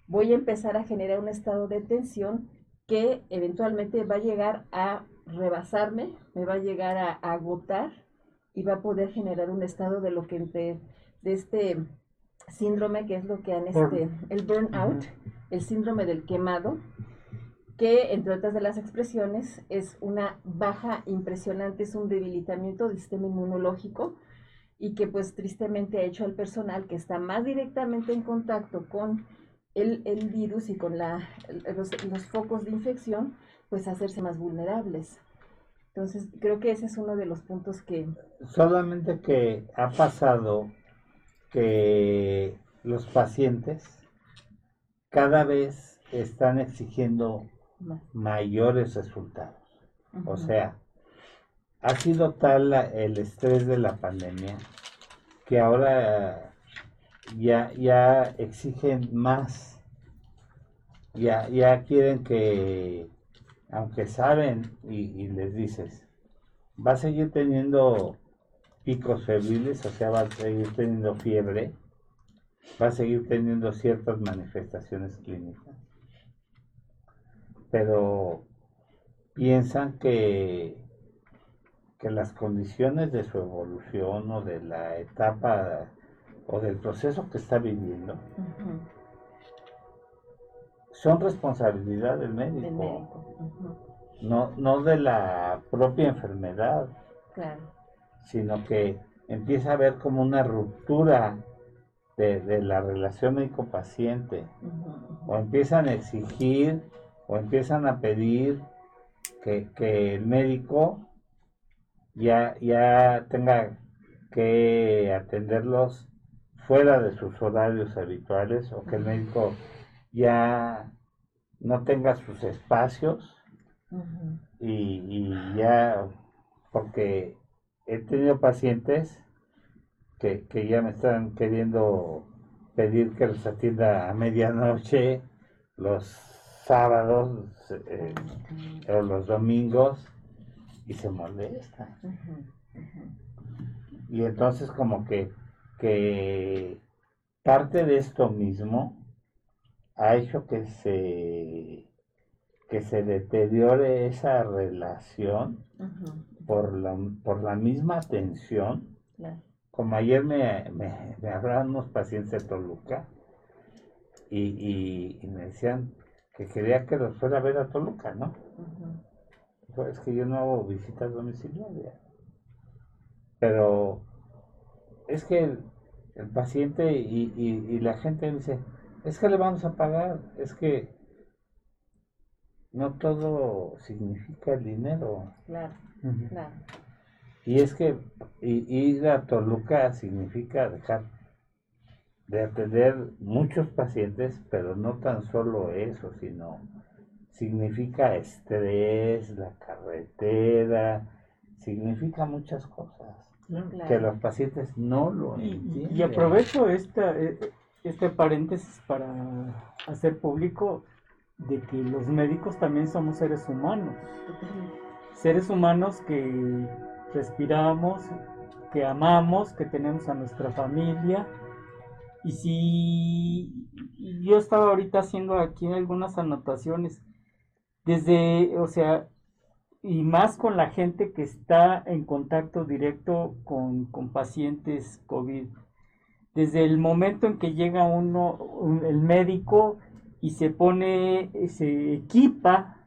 voy a empezar a generar un estado de tensión que eventualmente va a llegar a rebasarme, me va a llegar a, agotar y va a poder generar un estado de lo que de, de este síndrome que es lo que han este el burnout, el síndrome del quemado, que entre otras de las expresiones es una baja impresionante, es un debilitamiento del sistema inmunológico y que pues tristemente ha hecho al personal que está más directamente en contacto con el, el virus y con la, los, los, focos de infección, pues hacerse más vulnerables. Entonces, creo que ese es uno de los puntos que... Solamente que ha pasado que los pacientes cada vez están exigiendo mayores resultados. O sea, ha sido tal el estrés de la pandemia que ahora ya, ya exigen más. Ya, ya quieren que, aunque saben y, les dices, va a seguir teniendo picos febriles, o sea, va a seguir teniendo fiebre, va a seguir teniendo ciertas manifestaciones clínicas pero piensan que, que las condiciones de su evolución o de la etapa o del proceso que está viviendo son responsabilidad del médico, no, no de la propia enfermedad, sino que empieza a haber como una ruptura de, la relación médico-paciente, o empiezan a exigir o empiezan a pedir que, el médico ya, ya tenga que atenderlos fuera de sus horarios habituales o que el médico ya no tenga sus espacios. Y, y, ya porque he tenido pacientes que, que ya me están queriendo pedir que los atienda a medianoche los sábados eh, o los domingos y se molesta. Y entonces como que, que parte de esto mismo ha hecho que se que se deteriore esa relación por, la, por la misma tensión. Como ayer me, me, me, hablaban unos pacientes de Toluca y, y me decían, que quería que los fuera a ver a Toluca, ¿no? Es que yo no hago visitas domiciliarias. Pero es que el, paciente y, la gente dice, es que le vamos a pagar, es que no todo significa el dinero. Claro, claro. Y es que ir a Toluca significa dejar de atender muchos pacientes, pero no tan solo eso, sino significa estrés, la carretera, significa muchas cosas que los pacientes no lo entienden. Y, aprovecho esta, e, este paréntesis para hacer público de que los médicos también somos seres humanos. Seres humanos que respiramos, que amamos, que tenemos a nuestra familia, y si yo estaba ahorita haciendo aquí algunas anotaciones, desde, o sea, y más con la gente que está en contacto directo con, con pacientes COVID. Desde el momento en que llega uno, un- el médico y se pone, se equipa,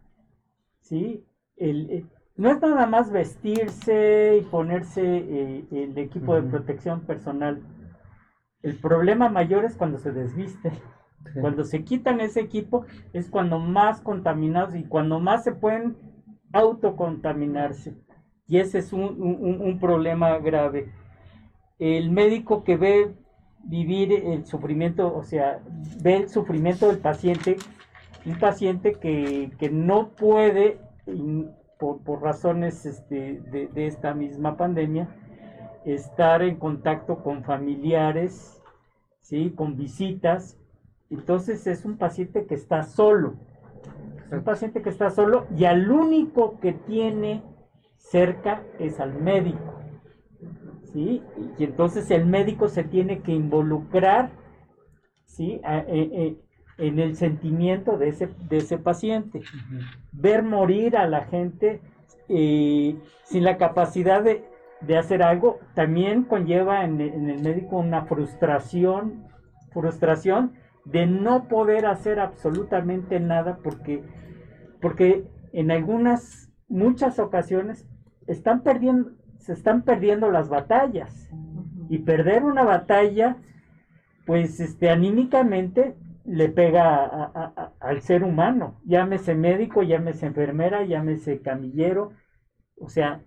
¿sí? El, eh, no es nada más vestirse y ponerse eh, el equipo de protección personal. El problema mayor es cuando se desviste. Sí. Cuando se quitan ese equipo es cuando más contaminados y cuando más se pueden autocontaminarse. Y ese es un, un- un problema grave. El médico que ve vivir el sufrimiento, o sea, ve el sufrimiento del paciente, un paciente que, que no puede, por, por razones este, de, de esta misma pandemia, estar en contacto con familiares, ¿sí? con visitas. Entonces es un paciente que está solo. Es un paciente que está solo y al único que tiene cerca es al médico. ¿sí? Y entonces el médico se tiene que involucrar ¿sí? A- e- e- en el sentimiento de ese, de ese paciente. Ver morir a la gente eh, sin la capacidad de, de hacer algo también conlleva en, el- en el médico una frustración, frustración de no poder hacer absolutamente nada porque, porque en algunas, muchas ocasiones están perdiendo, se están perdiendo las batallas. Y perder una batalla, pues este, anímicamente le pega a- a- a- al ser humano, llámese médico, llámese enfermera, llámese camillero, o sea,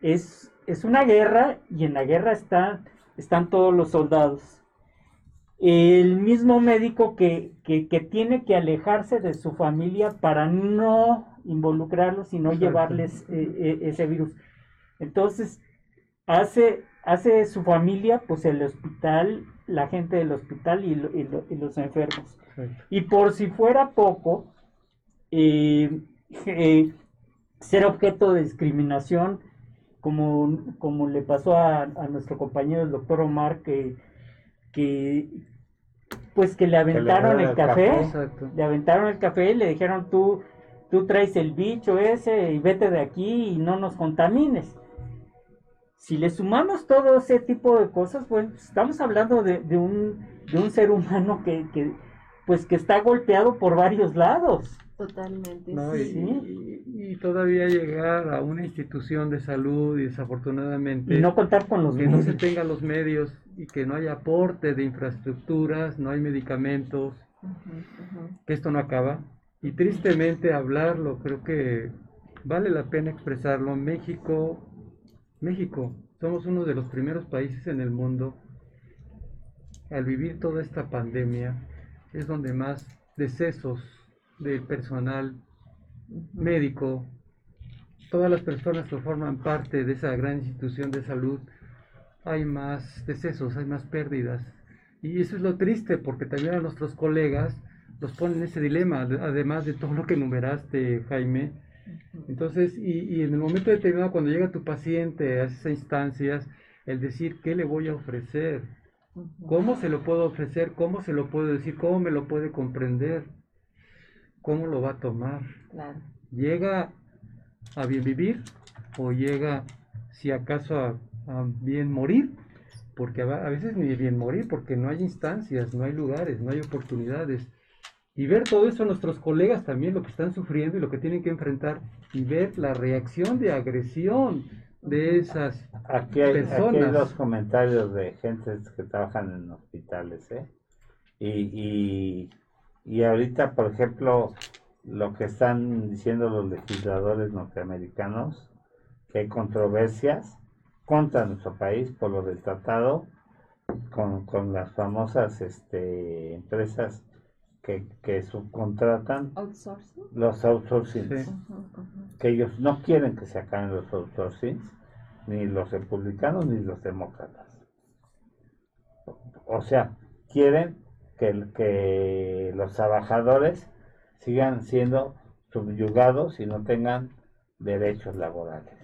es, es una guerra y en la guerra está, están todos los soldados. El mismo médico que, que- que tiene que alejarse de su familia para no involucrarlos y no llevarles eh, eh, ese virus. Entonces, hace, hace su familia, pues el hospital, la gente del hospital y, lo- y lo- y los enfermos. Y por si fuera poco, eh, eh, ser objeto de discriminación, como, como le pasó a, a nuestro compañero el doctor Omar, que, que pues que le aventaron el el café, le aventaron el café y le dijeron tú, tú traes el bicho ese y vete de aquí y no nos contamines. Si le sumamos todo ese tipo de cosas, pues estamos hablando de, de un, de un ser humano que, que, pues que está golpeado por varios lados. Totalmente. sí. Y- y todavía llegar a una institución de salud y desafortunadamente Y no contar con los que no se medios. tengan los medios y que no haya aporte de infraestructuras, no hay medicamentos, que esto no acaba. Y tristemente hablarlo, creo que vale la pena expresarlo. México, México, somos uno de los primeros países en el mundo al vivir toda esta pandemia, es donde más decesos del personal médico, todas las personas que forman parte de esa gran institución de salud, hay más decesos, hay más pérdidas. Y eso es lo triste, porque también a nuestros colegas los ponen en ese dilema, ade- además de todo lo que enumeraste, Jaime. Entonces, y, y en el momento determinado, cuando llega tu paciente a esas instancias, el decir, ¿qué le voy a ofrecer? ¿Cómo se lo puedo ofrecer? ¿Cómo se lo puedo decir? ¿Cómo me lo puede comprender? ¿Cómo lo va a tomar? Claro. ¿Llega a bien vivir o llega, si acaso, a, a bien morir? Porque a, a veces ni bien morir, porque no hay instancias, no hay lugares, no hay oportunidades. Y ver todo eso a nuestros colegas también, lo que están sufriendo y lo que tienen que enfrentar, y ver la reacción de agresión de esas Aquí hay, aquí hay dos comentarios de gente que trabajan en hospitales, ¿eh? Y, y, y ahorita, por ejemplo, lo que están diciendo los legisladores norteamericanos, que hay controversias contra nuestro país por lo del tratado con, con las famosas este, empresas que, que subcontratan Outsourcing. los outsourcing Sí. Que ellos no quieren que se acaben los outsourcings, ni los republicanos ni los demócratas. O sea, quieren que, los trabajadores sigan siendo subyugados y no tengan derechos laborales.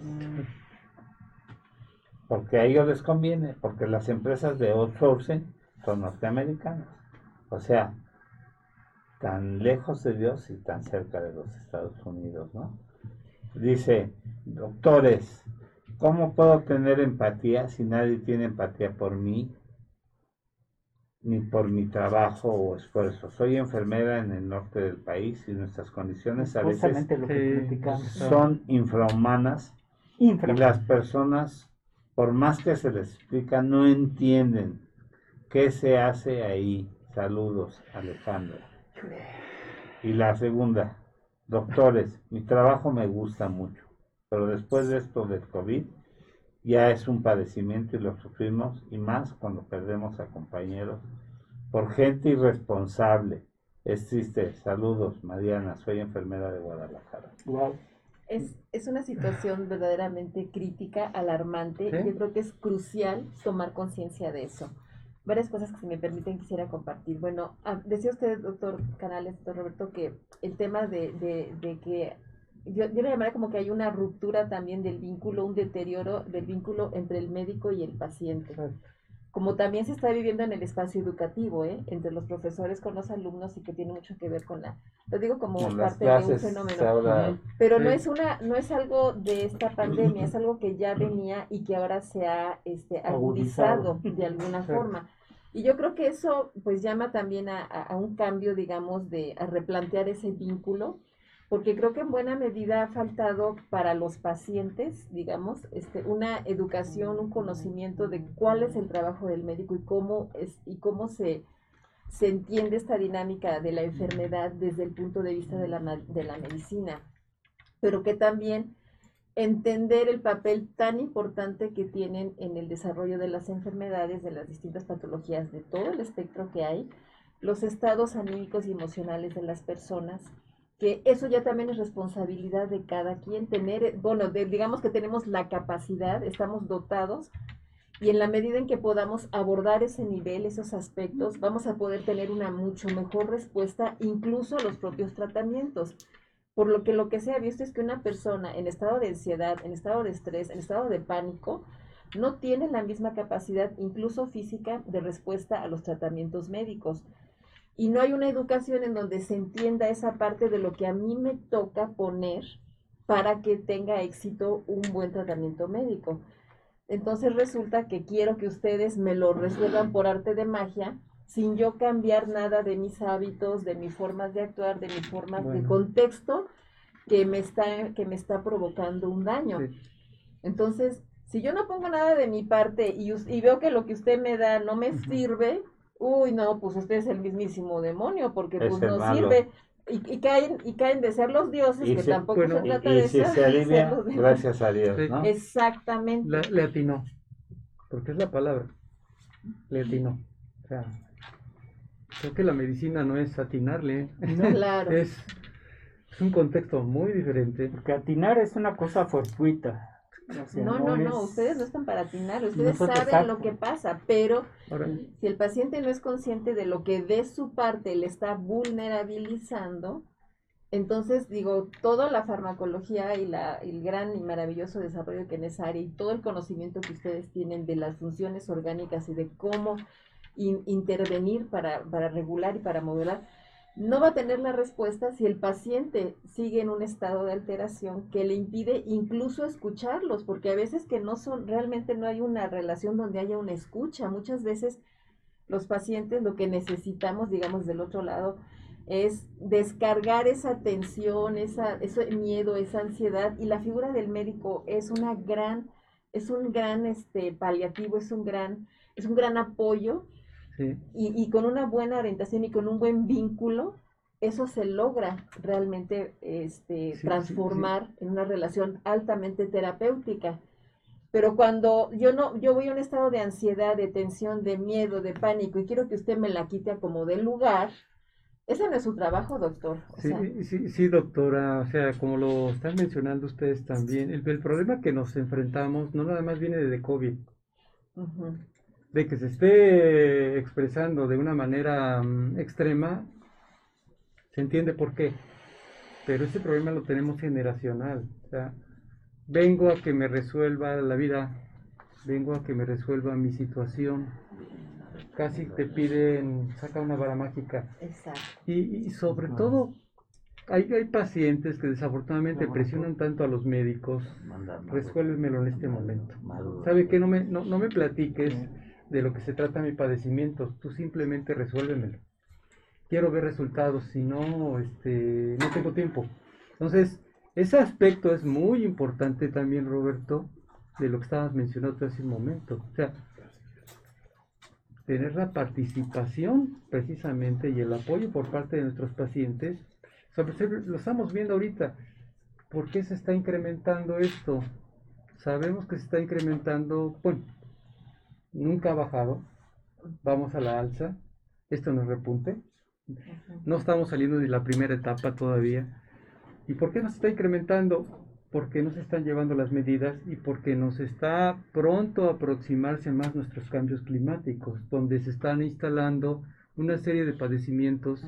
Porque a ellos les conviene, porque las empresas de outsourcing son norteamericanas. O sea, tan lejos de Dios y tan cerca de los Estados Unidos, ¿no? Dice, doctores, ¿cómo puedo tener empatía si nadie tiene empatía por mí ni por mi trabajo o esfuerzo? Soy enfermera en el norte del país y nuestras condiciones a veces platicamos. son infrahumanas y las personas, por más que se les explica, no entienden qué se hace ahí. Saludos, Alejandro. Y la segunda, doctores, mi trabajo me gusta mucho, pero después de esto del COVID, ya es un padecimiento y lo sufrimos, y más cuando perdemos a compañeros por gente irresponsable. Es triste. Saludos, Mariana, soy enfermera de Guadalajara. Wow. Es, es una situación verdaderamente crítica, alarmante, Sí. y yo creo que es crucial tomar conciencia de eso. Varias cosas que si me permiten quisiera compartir. Bueno, ah, decía usted, doctor Canales, doctor Roberto, que el tema de, de, de que yo, yo le llamaría como que hay una ruptura también del vínculo, un deterioro del vínculo entre el médico y el paciente. Como también se está viviendo en el espacio educativo, ¿eh? entre los profesores con los alumnos y que tiene mucho que ver con la, lo digo como parte de un fenómeno. habla Pero no es una, no es algo de esta pandemia, es algo que ya venía y que ahora se ha este, agudizado Agudizado. de alguna forma. Y yo creo que eso pues llama también a, a- a un cambio, digamos, de a replantear ese vínculo, porque creo que en buena medida ha faltado para los pacientes, digamos, este, una educación, un conocimiento de cuál es el trabajo del médico y cómo es y cómo se se entiende esta dinámica de la enfermedad desde el punto de vista de la, de la medicina, pero que también entender el papel tan importante que tienen en el desarrollo de las enfermedades, de las distintas patologías, de todo el espectro que hay, los estados anímicos y emocionales de las personas, que eso ya también es responsabilidad de cada quien, tener, bueno, de- digamos que tenemos la capacidad, estamos dotados y en la medida en que podamos abordar ese nivel, esos aspectos, vamos a poder tener una mucho mejor respuesta incluso a los propios tratamientos. Por lo que lo que se ha visto es que una persona en estado de ansiedad, en estado de estrés, en estado de pánico, no tiene la misma capacidad, incluso física, de respuesta a los tratamientos médicos. Y no hay una educación en donde se entienda esa parte de lo que a mí me toca poner para que tenga éxito un buen tratamiento médico. Entonces resulta que quiero que ustedes me lo resuelvan por arte de magia, sin yo cambiar nada de mis hábitos, de mis formas de actuar, de mis formas de contexto que me está, que me está provocando un daño. Sí. Entonces, si yo no pongo nada de mi parte y, y veo que lo que usted me da no me sirve, uy, no, pues usted es el mismísimo demonio, porque Es pues no malo. sirve. Y, y caen, y caen de ser los dioses, Y que se- tampoco bueno, se trata y de si ser, se [laughs] de alivia, ser los gracias a Dios. ¿no? Exactamente. La- le atinó, porque es la palabra, le atinó. O sea, creo que la medicina no es atinarle, Claro. [laughs] es, es un contexto muy diferente. Porque atinar es una cosa fortuita. No, no, no, es- ustedes no están para atinar, ustedes Nosotros, saben lo que pasa, pero si el paciente no es consciente de lo que de su parte le está vulnerabilizando, entonces digo, toda la farmacología y la, el gran y maravilloso desarrollo que en esa área y todo el conocimiento que ustedes tienen de las funciones orgánicas y de cómo in- intervenir para, para regular y para modular, no va a tener la respuesta si el paciente sigue en un estado de alteración que le impide incluso escucharlos, porque a veces que no son, realmente no hay una relación donde haya una escucha. Muchas veces los pacientes lo que necesitamos, digamos, del otro lado, es descargar esa tensión, esa, ese miedo, esa ansiedad, y la figura del médico es una gran, es un gran este paliativo, es un gran, es un gran apoyo sí, y, y con una buena orientación y con un buen vínculo, eso se logra realmente este, Sí, sí, transformar en una relación altamente terapéutica. Pero cuando yo no, yo voy a un estado de ansiedad, de tensión, de miedo, de pánico y quiero que usted me la quite como del lugar, ese no es su trabajo, doctor. O sí, sea, sí, sí, doctora, o sea, como lo están mencionando ustedes también, el, el problema que nos enfrentamos no nada más viene de COVID, ujú, de que se esté expresando de una manera mm, extrema, se entiende por qué, pero ese problema lo tenemos generacional, o sea, vengo a que me resuelva la vida, vengo a que me resuelva mi situación, casi te piden, saca una vara mágica. Exacto. Y, y sobre todo, hay, hay pacientes que desafortunadamente presionan tanto a los médicos, resuélvemelo en este momento. ¿Sabe qué? No me, no, no me platiques de lo que se trata mi padecimiento, tú simplemente resuélvemelo. Quiero ver resultados, si no, este, no tengo tiempo. Entonces, ese aspecto es muy importante también, Roberto, de lo que estabas mencionando hace un momento. O sea, tener la participación precisamente y el apoyo por parte de nuestros pacientes. Sobre, lo estamos viendo ahorita. ¿Por qué se está incrementando esto? Sabemos que se está incrementando, bueno, nunca ha bajado, vamos a la alza, esto nos repunte, no estamos saliendo de la primera etapa todavía. ¿Y por qué nos está incrementando? Porque no se están llevando las medidas y porque nos está pronto a aproximarse más nuestros cambios climáticos, donde se están instalando una serie de padecimientos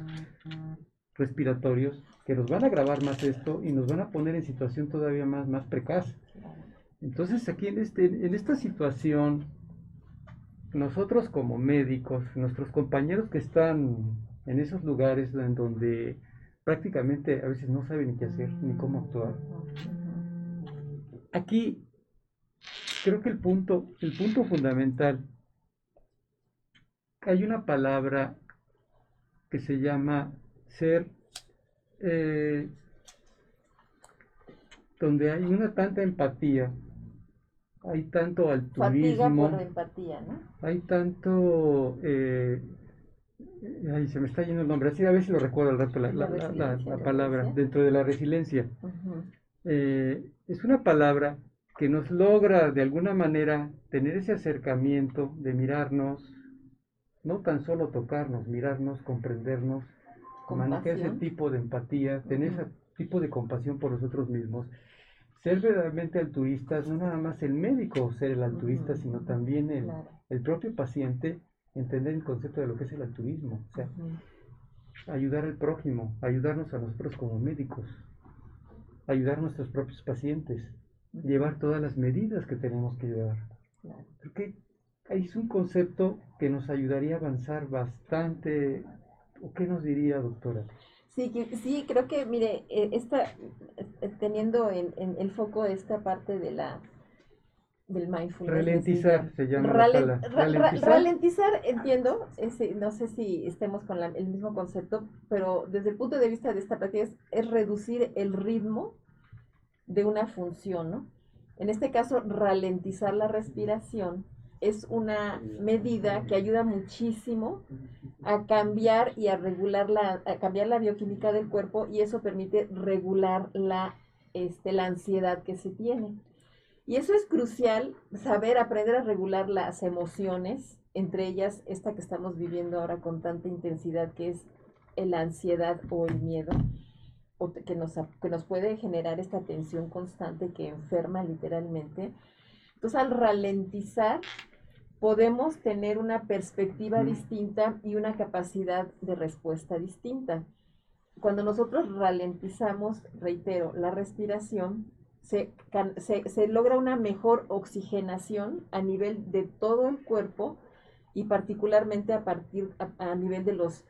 respiratorios que nos van a agravar más esto y nos van a poner en situación todavía más, más precaz. Entonces aquí en, este, en esta situación, nosotros como médicos, nuestros compañeros que están en esos lugares en donde prácticamente a veces no saben ni qué hacer ni cómo actuar. Aquí creo que el punto, el punto fundamental, hay una palabra que se llama ser, eh, donde hay una tanta empatía, hay tanto altruismo, Fatiga por la empatía, ¿no? hay tanto eh, Ay, se me está yendo el nombre. Así a ver si lo recuerdo al rato la, palabra dentro de la resiliencia. Eh, es una palabra que nos logra de alguna manera tener ese acercamiento de mirarnos, no tan solo tocarnos, mirarnos, comprendernos, manejar ese tipo de empatía, tener ese tipo de compasión por nosotros mismos. Ser verdaderamente altruistas, no nada más el médico ser el altruista, sino también el, Claro. el propio paciente entender el concepto de lo que es el altruismo. O sea, ayudar al prójimo, ayudarnos a nosotros como médicos, ayudar a nuestros propios pacientes, llevar todas las medidas que tenemos que llevar. Claro. Creo que ahí es un concepto que nos ayudaría a avanzar bastante. ¿O qué nos diría, doctora? Sí, sí, creo que, mire, eh, esta, eh, teniendo en, en el foco esta parte de la del mindfulness. Ralentizar se llama Ralen- ra- Ralentizar. ralentizar, entiendo, ese- no sé si estemos con la- el mismo concepto, pero desde el punto de vista de esta práctica es, es reducir el ritmo de una función, ¿no? En este caso, ralentizar la respiración es una medida que ayuda muchísimo a cambiar y a regular la, a cambiar la bioquímica del cuerpo y eso permite regular la, este, la ansiedad que se tiene. Y eso es crucial, saber aprender a regular las emociones, entre ellas esta que estamos viviendo ahora con tanta intensidad, que es la ansiedad o el miedo, o que nos, que nos puede generar esta tensión constante que enferma literalmente. Entonces, al ralentizar, podemos tener una perspectiva distinta y una capacidad de respuesta distinta. Cuando nosotros ralentizamos, reitero, la respiración, se- se logra una mejor oxigenación a nivel de todo el cuerpo y particularmente a partir a, a nivel de los,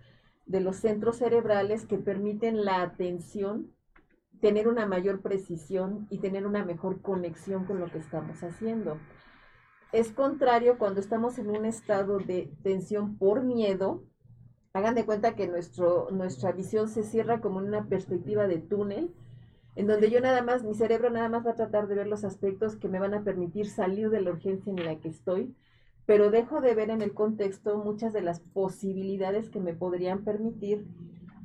de los centros cerebrales que permiten la atención, tener una mayor precisión y tener una mejor conexión con lo que estamos haciendo. Es contrario cuando estamos en un estado de tensión por miedo. Hagan de cuenta que nuestro, nuestra visión se cierra como en una perspectiva de túnel, en donde yo nada más, mi cerebro nada más va a tratar de ver los aspectos que me van a permitir salir de la urgencia en la que estoy, pero dejo de ver en el contexto muchas de las posibilidades que me podrían permitir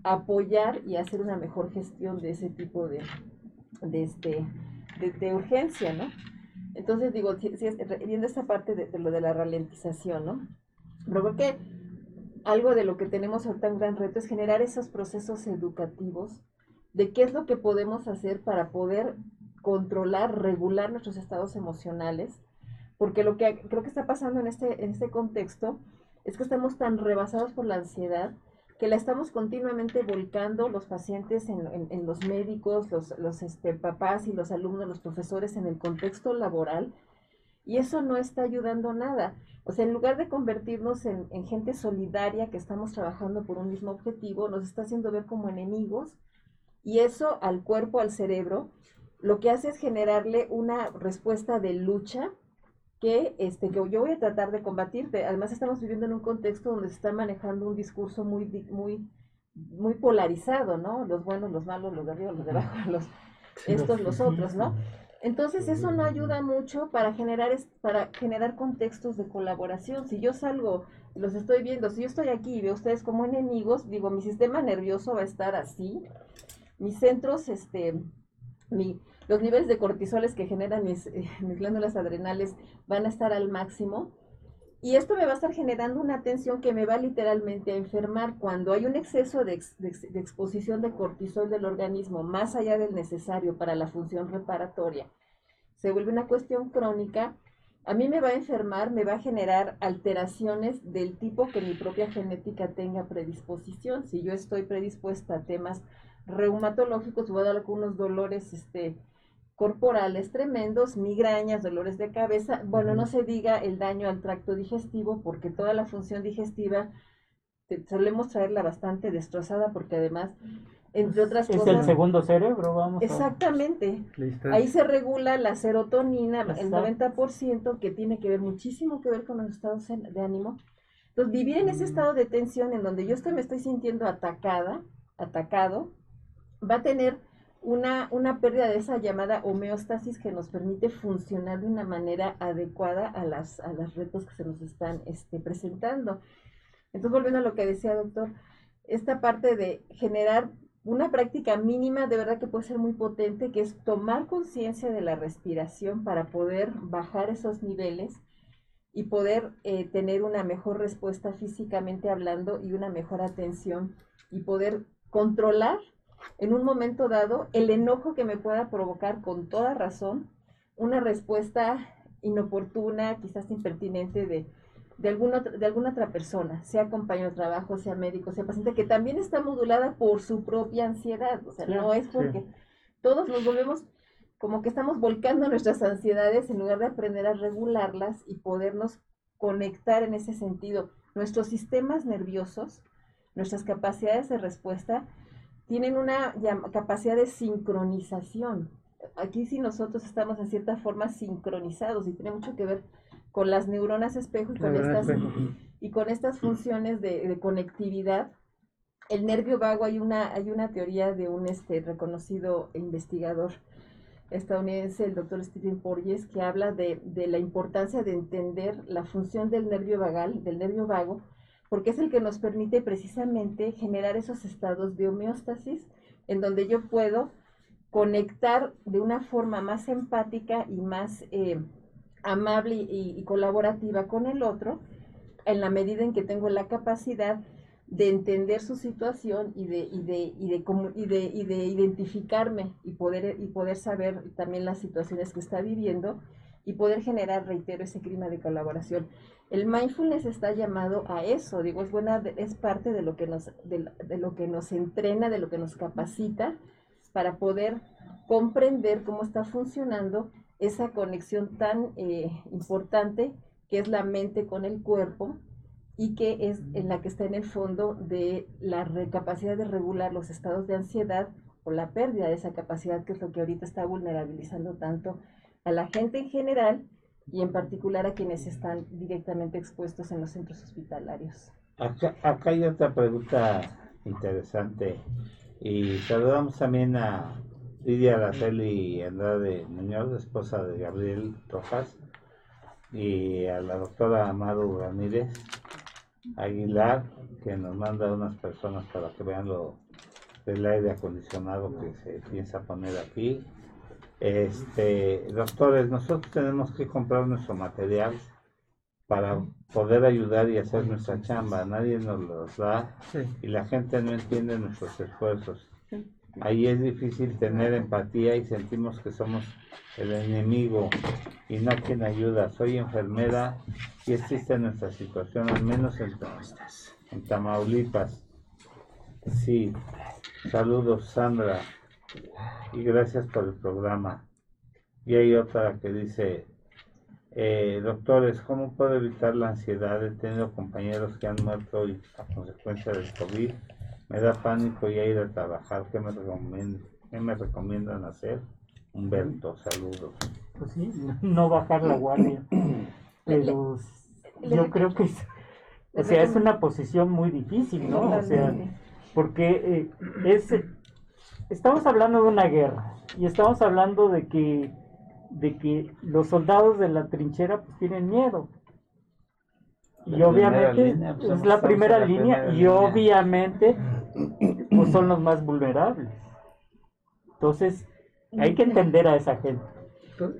apoyar y hacer una mejor gestión de ese tipo de, de, este, de, de urgencia, ¿no? Entonces digo, si, es- viendo esta parte de, de lo de la ralentización, ¿no? Pero creo que algo de lo que tenemos ahorita un gran reto es generar esos procesos educativos de qué es lo que podemos hacer para poder controlar, regular nuestros estados emocionales, porque lo que creo que está pasando en este, en este contexto es que estamos tan rebasados por la ansiedad que la estamos continuamente volcando los pacientes en, en- los médicos, los, los este, papás y los alumnos, los profesores en el contexto laboral. Y eso no está ayudando nada. O sea, en lugar de convertirnos en, en, gente solidaria que estamos trabajando por un mismo objetivo, nos está haciendo ver como enemigos y eso al cuerpo, al cerebro, lo que hace es generarle una respuesta de lucha que, este, que yo voy a tratar de combatir. Además, estamos viviendo en un contexto donde se está manejando un discurso muy, muy, muy polarizado, ¿no? Los buenos, los malos, los de arriba, los de abajo, los, estos, los otros, ¿no? Entonces eso no ayuda mucho para generar, para generar contextos de colaboración. Si yo salgo, los estoy viendo, si yo estoy aquí y veo a ustedes como enemigos, digo, mi sistema nervioso va a estar así, mis centros, este, mi, los niveles de cortisoles que generan mis, [laughs] mis glándulas adrenales van a estar al máximo. Y esto me va a estar generando una tensión que me va literalmente a enfermar. Cuando hay un exceso de, de, exposición de cortisol del organismo más allá del necesario para la función reparatoria, se vuelve una cuestión crónica. A mí me va a enfermar, me va a generar alteraciones del tipo que mi propia genética tenga predisposición. Si yo estoy predispuesta a temas reumatológicos, voy a dar algunos dolores este, corporales tremendos, migrañas, dolores de cabeza, bueno, no se diga el daño al tracto digestivo, porque toda la función digestiva solemos traerla bastante destrozada, porque además, entre otras es cosas... Es el segundo cerebro, vamos. Exactamente. Ahí se regula la serotonina, el 90%, que tiene que ver muchísimo que ver con los estados de ánimo. Entonces, vivir en ese estado de tensión en donde yo estoy, me estoy sintiendo atacada, atacado, va a tener una, una pérdida de esa llamada homeostasis que nos permite funcionar de una manera adecuada a las, a las retos que se nos están este, presentando. Entonces, volviendo a lo que decía doctor, esta parte de generar una práctica mínima de verdad que puede ser muy potente, que es tomar conciencia de la respiración para poder bajar esos niveles y poder eh, tener una mejor respuesta físicamente hablando y una mejor atención y poder controlar en un momento dado el enojo que me pueda provocar con toda razón una respuesta inoportuna, quizás impertinente de, de, alguna, de alguna otra persona, sea compañero de trabajo, sea médico, sea paciente, que también está modulada por su propia ansiedad. O sea, no es porque todos nos volvemos como que estamos volcando nuestras ansiedades en lugar de aprender a regularlas y podernos conectar en ese sentido. Nuestros sistemas nerviosos, nuestras capacidades de respuesta tienen una capacidad de sincronización. Aquí sí nosotros estamos en cierta forma sincronizados y tiene mucho que ver con las neuronas espejo y con, estas, y con estas funciones de, conectividad. El nervio vago, hay una, hay una teoría de un este, reconocido investigador estadounidense, el doctor Stephen Porges, que habla de, de la importancia de entender la función del nervio vagal, del nervio vago, porque es el que nos permite precisamente generar esos estados de homeostasis en donde yo puedo conectar de una forma más empática y más eh, amable y, colaborativa con el otro, en la medida en que tengo la capacidad de entender su situación y de, y de, y de, y de, y de identificarme y poder, y poder saber también las situaciones que está viviendo y poder generar, reitero, ese clima de colaboración. El mindfulness está llamado a eso, digo, es buena, es parte de lo que nos, de, lo que nos entrena, de lo que nos capacita para poder comprender cómo está funcionando esa conexión tan eh, importante que es la mente con el cuerpo y que es en la que está en el fondo de la capacidad de regular los estados de ansiedad o la pérdida de esa capacidad que es lo que ahorita está vulnerabilizando tanto a la gente en general y en particular a quienes están directamente expuestos en los centros hospitalarios. Acá, acá hay otra pregunta interesante y saludamos también a Lidia Araceli Andrade Muñoz, esposa de Gabriel Rojas, y a la doctora Amado Ramírez Aguilar, que nos manda unas personas para que vean lo del aire acondicionado que se piensa poner aquí este, doctores, nosotros tenemos que comprar nuestro material para poder ayudar y hacer nuestra chamba. Nadie nos los da y la gente no entiende nuestros esfuerzos. Ahí es difícil tener empatía y sentimos que somos el enemigo y no quien ayuda. Soy enfermera y es triste nuestra situación, al menos en, en Tamaulipas. Sí, saludos Sandra y gracias por el programa. Y hay otra que dice, Eh, doctores, ¿cómo puedo evitar la ansiedad? He tenido compañeros que han muerto y a consecuencia del COVID. Me da pánico ya ir a trabajar. ¿Qué me recomiendan, qué me recomiendan hacer? Humberto, saludos. Pues sí, no bajar la guardia. [coughs] Pero yo creo que es, o sea, es una posición muy difícil, ¿no? O sea, porque eh, es, estamos hablando de una guerra y estamos hablando de que, de que los soldados de la trinchera pues tienen miedo. Y La obviamente línea, pues, es la primera la línea primera y línea. obviamente pues son los más vulnerables. Entonces hay que entender a esa gente.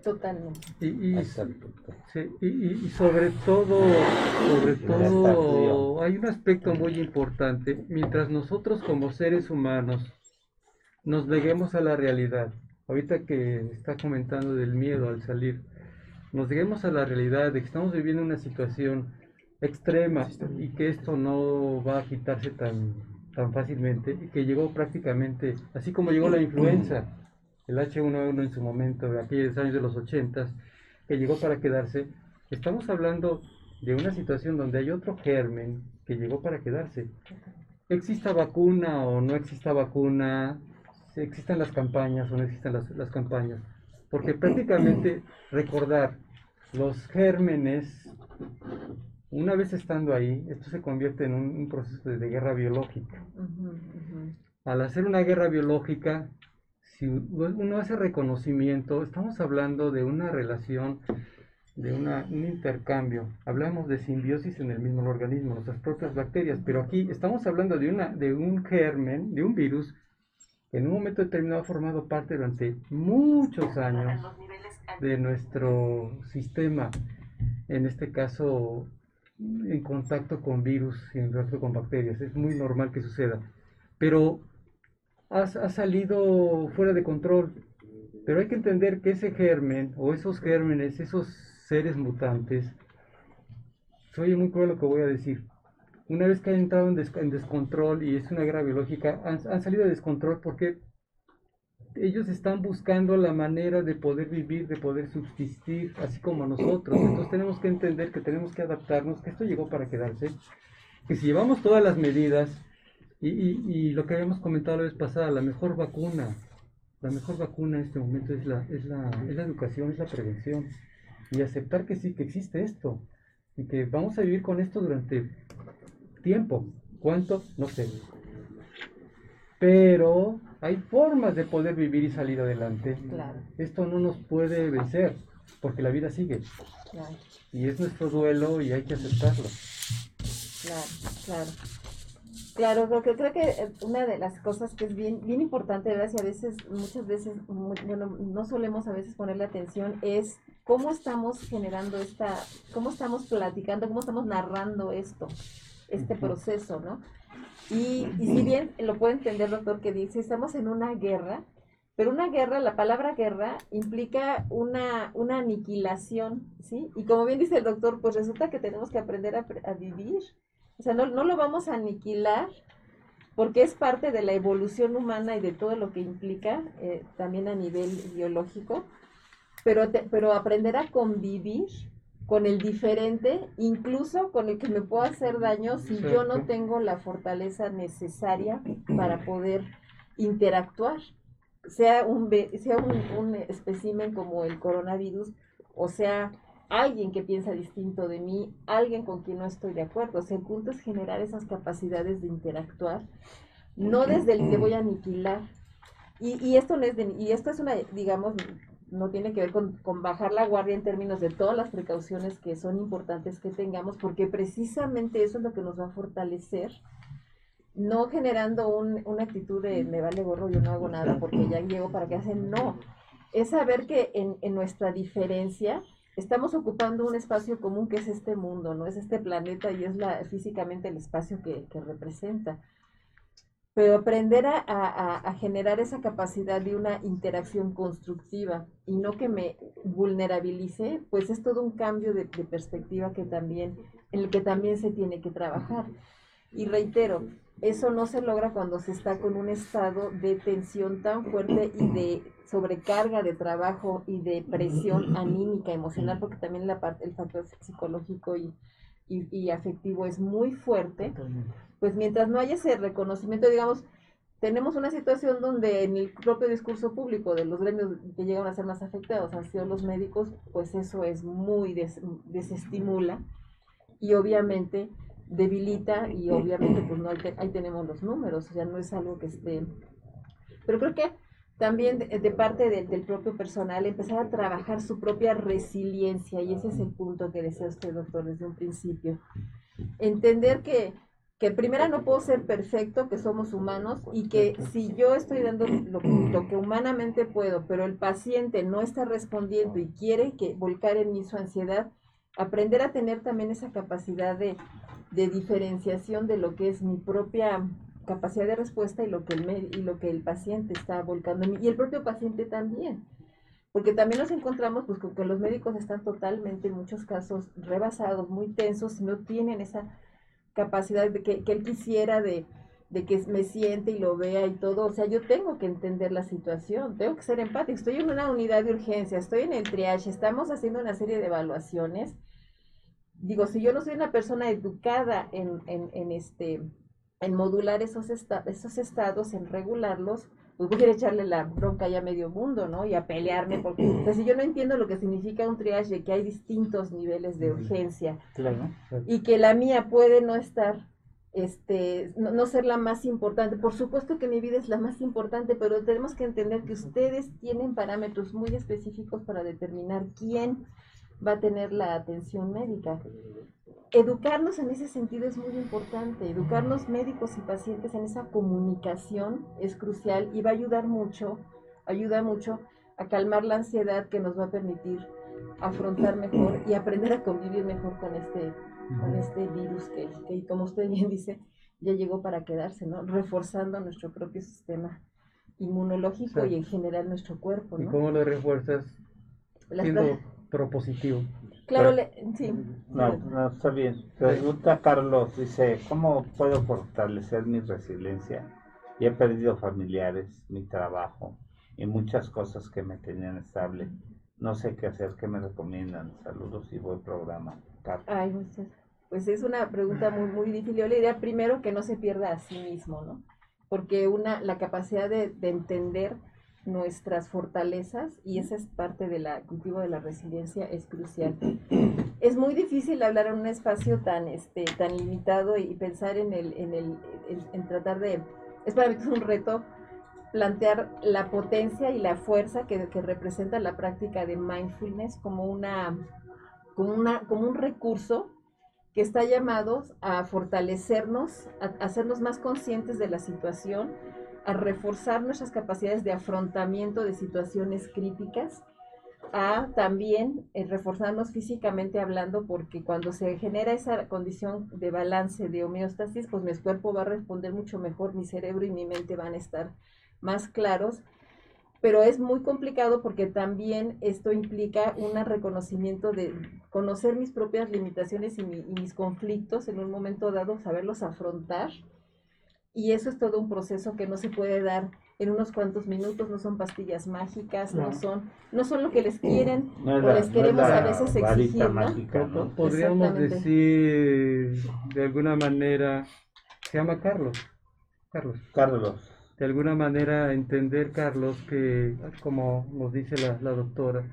Totalmente. Y, y- sí, y- sobre todo, sobre todo, hay un aspecto muy importante. Mientras nosotros como seres humanos nos neguemos a la realidad, ahorita que está comentando del miedo al salir, nos neguemos a la realidad de que estamos viviendo una situación extrema y que esto no va a quitarse tan, tan fácilmente y que llegó prácticamente, así como llegó la influenza, el H1N1 en su momento, de aquellos años de los 80, que llegó para quedarse, estamos hablando de una situación donde hay otro germen que llegó para quedarse. Exista vacuna o no exista vacuna, si existan las campañas o no existan las, las campañas, porque prácticamente [clears throat] recordar los gérmenes, una vez estando ahí, esto se convierte en un, un proceso de, de guerra biológica. Al hacer una guerra biológica, si uno hace reconocimiento, estamos hablando de una relación, de una- un intercambio. Hablamos de simbiosis en el mismo organismo, nuestras propias bacterias, pero aquí estamos hablando de, una, de un germen, de un virus, en un momento determinado ha formado parte durante muchos años de nuestro sistema, en este caso en contacto con virus y en contacto con bacterias. Es muy normal que suceda. Pero ha, ha salido fuera de control. Pero hay que entender que ese germen o esos gérmenes, esos seres mutantes, se oye muy cruel lo que voy a decir. Una vez que han entrado en, des- en descontrol y es una guerra biológica, han, salido de descontrol porque ellos están buscando la manera de poder vivir, de poder subsistir, así como nosotros. Entonces tenemos que entender que tenemos que adaptarnos, que esto llegó para quedarse, que si llevamos todas las medidas y lo que habíamos comentado la vez pasada, la mejor vacuna, la mejor vacuna en este momento es la, es la, es la educación, es la prevención. Y aceptar que sí, que existe esto. Y que vamos a vivir con esto durante tiempo. ¿Cuánto? No sé. Pero hay formas de poder vivir y salir adelante. Claro, Esto no nos puede vencer, porque la vida sigue. claro, Y es nuestro duelo y hay que aceptarlo. claro, claro. Claro, creo que, creo que eh, una de las cosas que es bien, bien importante, ¿verdad? Y a veces, muchas veces, bueno, no solemos a veces ponerle atención, es cómo estamos generando esta, cómo estamos platicando, cómo estamos narrando esto, este proceso, ¿no? Y, y si bien lo puede entender, doctor, que dice, estamos en una guerra, pero una guerra, la palabra guerra implica una, una aniquilación, ¿sí? Y como bien dice el doctor, pues resulta que tenemos que aprender a, pre- a vivir. O sea, no, no lo vamos a aniquilar porque es parte de la evolución humana y de todo lo que implica, eh, también a nivel biológico, pero, te- pero aprender a convivir con el diferente, incluso con el que me pueda hacer daño si yo no tengo la fortaleza necesaria para poder interactuar, sea un, sea un, un espécimen como el coronavirus, o sea, alguien que piensa distinto de mí, alguien con quien no estoy de acuerdo. O sea, el punto es generar esas capacidades de interactuar, no desde el te voy a aniquilar. Y, y esto no es de- y esto es una, digamos, no tiene que ver con, con bajar la guardia en términos de todas las precauciones que son importantes que tengamos, porque precisamente eso es lo que nos va a fortalecer, no generando un- una actitud de me vale gorro, yo no hago nada porque ya llego para que hacen, no, es saber que en, en nuestra diferencia estamos ocupando un espacio común que es este mundo, no es este planeta y es la, físicamente el espacio que, que representa. Pero aprender a, a- a- generar esa capacidad de una interacción constructiva y no que me vulnerabilice, pues es todo un cambio de, de perspectiva que también, en el que también se tiene que trabajar. Y reitero, eso no se logra cuando se está con un estado de tensión tan fuerte y de sobrecarga de trabajo y de presión anímica, emocional, porque también la parte, el factor psicológico y, y, afectivo es muy fuerte, pues mientras no haya ese reconocimiento, digamos, tenemos una situación donde en el propio discurso público de los gremios que llegan a ser más afectados han sido los médicos, pues eso es muy desestimula y obviamente debilita y obviamente pues no ahí, tenemos los números, o sea, no es algo que esté... Pero creo que también de, parte del propio personal empezar a trabajar su propia resiliencia y ese es el punto que decía usted, doctor, desde un principio. Entender que, que primero no puedo ser perfecto, que somos humanos y que si yo estoy dando lo, lo, que humanamente puedo, pero el paciente no está respondiendo y quiere que volcar en mí su ansiedad, aprender a tener también esa capacidad de, de diferenciación de lo que es mi propia capacidad de respuesta y lo que el, y lo que el paciente está volcando en mí, y el propio paciente también. Porque también nos encontramos pues, con que los médicos están totalmente, en muchos casos, rebasados, muy tensos, no tienen esa capacidad de que, que él quisiera de, de que me siente y lo vea y todo. O sea, yo tengo que entender la situación, tengo que ser empático. Estoy en una unidad de urgencia, estoy en el triage, estamos haciendo una serie de evaluaciones digo, si yo no soy una persona educada en, en, en este, en modular esos, esos estados, en regularlos, pues voy a echarle la bronca ya a medio mundo, ¿no? Y a pelearme, porque o sea, [clears throat] si yo no entiendo lo que significa un triage, que hay distintos niveles de urgencia, y que la mía puede no estar, este, no, no, ser la más importante. Por supuesto que mi vida es la más importante, pero tenemos que entender que ustedes tienen parámetros muy específicos para determinar quién va a tener la atención médica. Educarnos en ese sentido es muy importante, educarnos médicos y pacientes en esa comunicación es crucial y va a ayudar mucho, ayuda mucho a calmar la ansiedad que nos va a permitir afrontar mejor y aprender a convivir mejor con este, con este virus que, que, como usted bien dice, ya llegó para quedarse, ¿no? Reforzando nuestro propio sistema inmunológico y en general nuestro cuerpo, ¿no? ¿Y cómo lo refuerzas? Siendo propositivo. Claro, sí. No, no, está bien. Pregunta Carlos, dice, ¿cómo puedo fortalecer mi resiliencia? Y he perdido familiares, mi trabajo y muchas cosas que me tenían estable. No sé qué hacer, ¿qué me recomiendan? Saludos y buen programa. Ay, Pues es una pregunta muy, muy difícil. Yo le diría primero que no se pierda a sí mismo, ¿no? Porque una, la capacidad de, de entender nuestras fortalezas y esa es parte del cultivo de la resiliencia es crucial. [clears throat] Es muy difícil hablar en un espacio tan este tan limitado y pensar en el en el en, tratar de es para mí [laughs] un reto plantear la potencia y la fuerza que, que, representa la práctica de mindfulness como una como una como un recurso que está llamado a fortalecernos, a hacernos más conscientes de la situación, a reforzar nuestras capacidades de afrontamiento de situaciones críticas, a también eh, reforzarnos físicamente hablando, porque cuando se genera esa condición de balance, de homeostasis, pues mi cuerpo va a responder mucho mejor, mi cerebro y mi mente van a estar más claros. Pero es muy complicado porque también esto implica un reconocimiento de conocer mis propias limitaciones y, y mis conflictos en un momento dado, saberlos afrontar y eso es todo un proceso que no se puede dar en unos cuantos minutos, no son pastillas mágicas, no, son no son lo que les quieren o les queremos a veces exigir. ¿no? Podríamos decir de alguna manera, se llama Carlos. Carlos. Carlos. De alguna manera entender, Carlos, que como nos dice la, la doctora,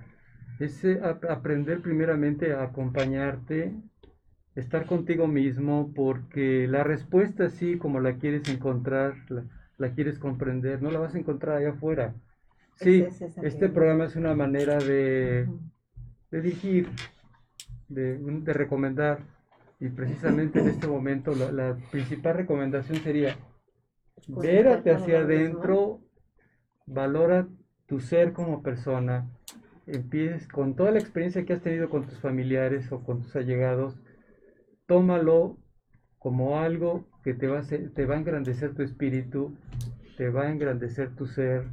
es eh, aprender primeramente a acompañarte estar contigo mismo porque la respuesta así como la quieres encontrar, la, quieres comprender, no la vas a encontrar allá afuera. Sí, este programa es una manera de, de dirigir, de, de, recomendar y precisamente en este momento la, la principal recomendación sería vérate hacia adentro, valora tu ser como persona, empieces con toda la experiencia que has tenido con tus familiares o con tus allegados, tómalo como algo que te va, a te va a engrandecer tu espíritu, te va a engrandecer tu ser,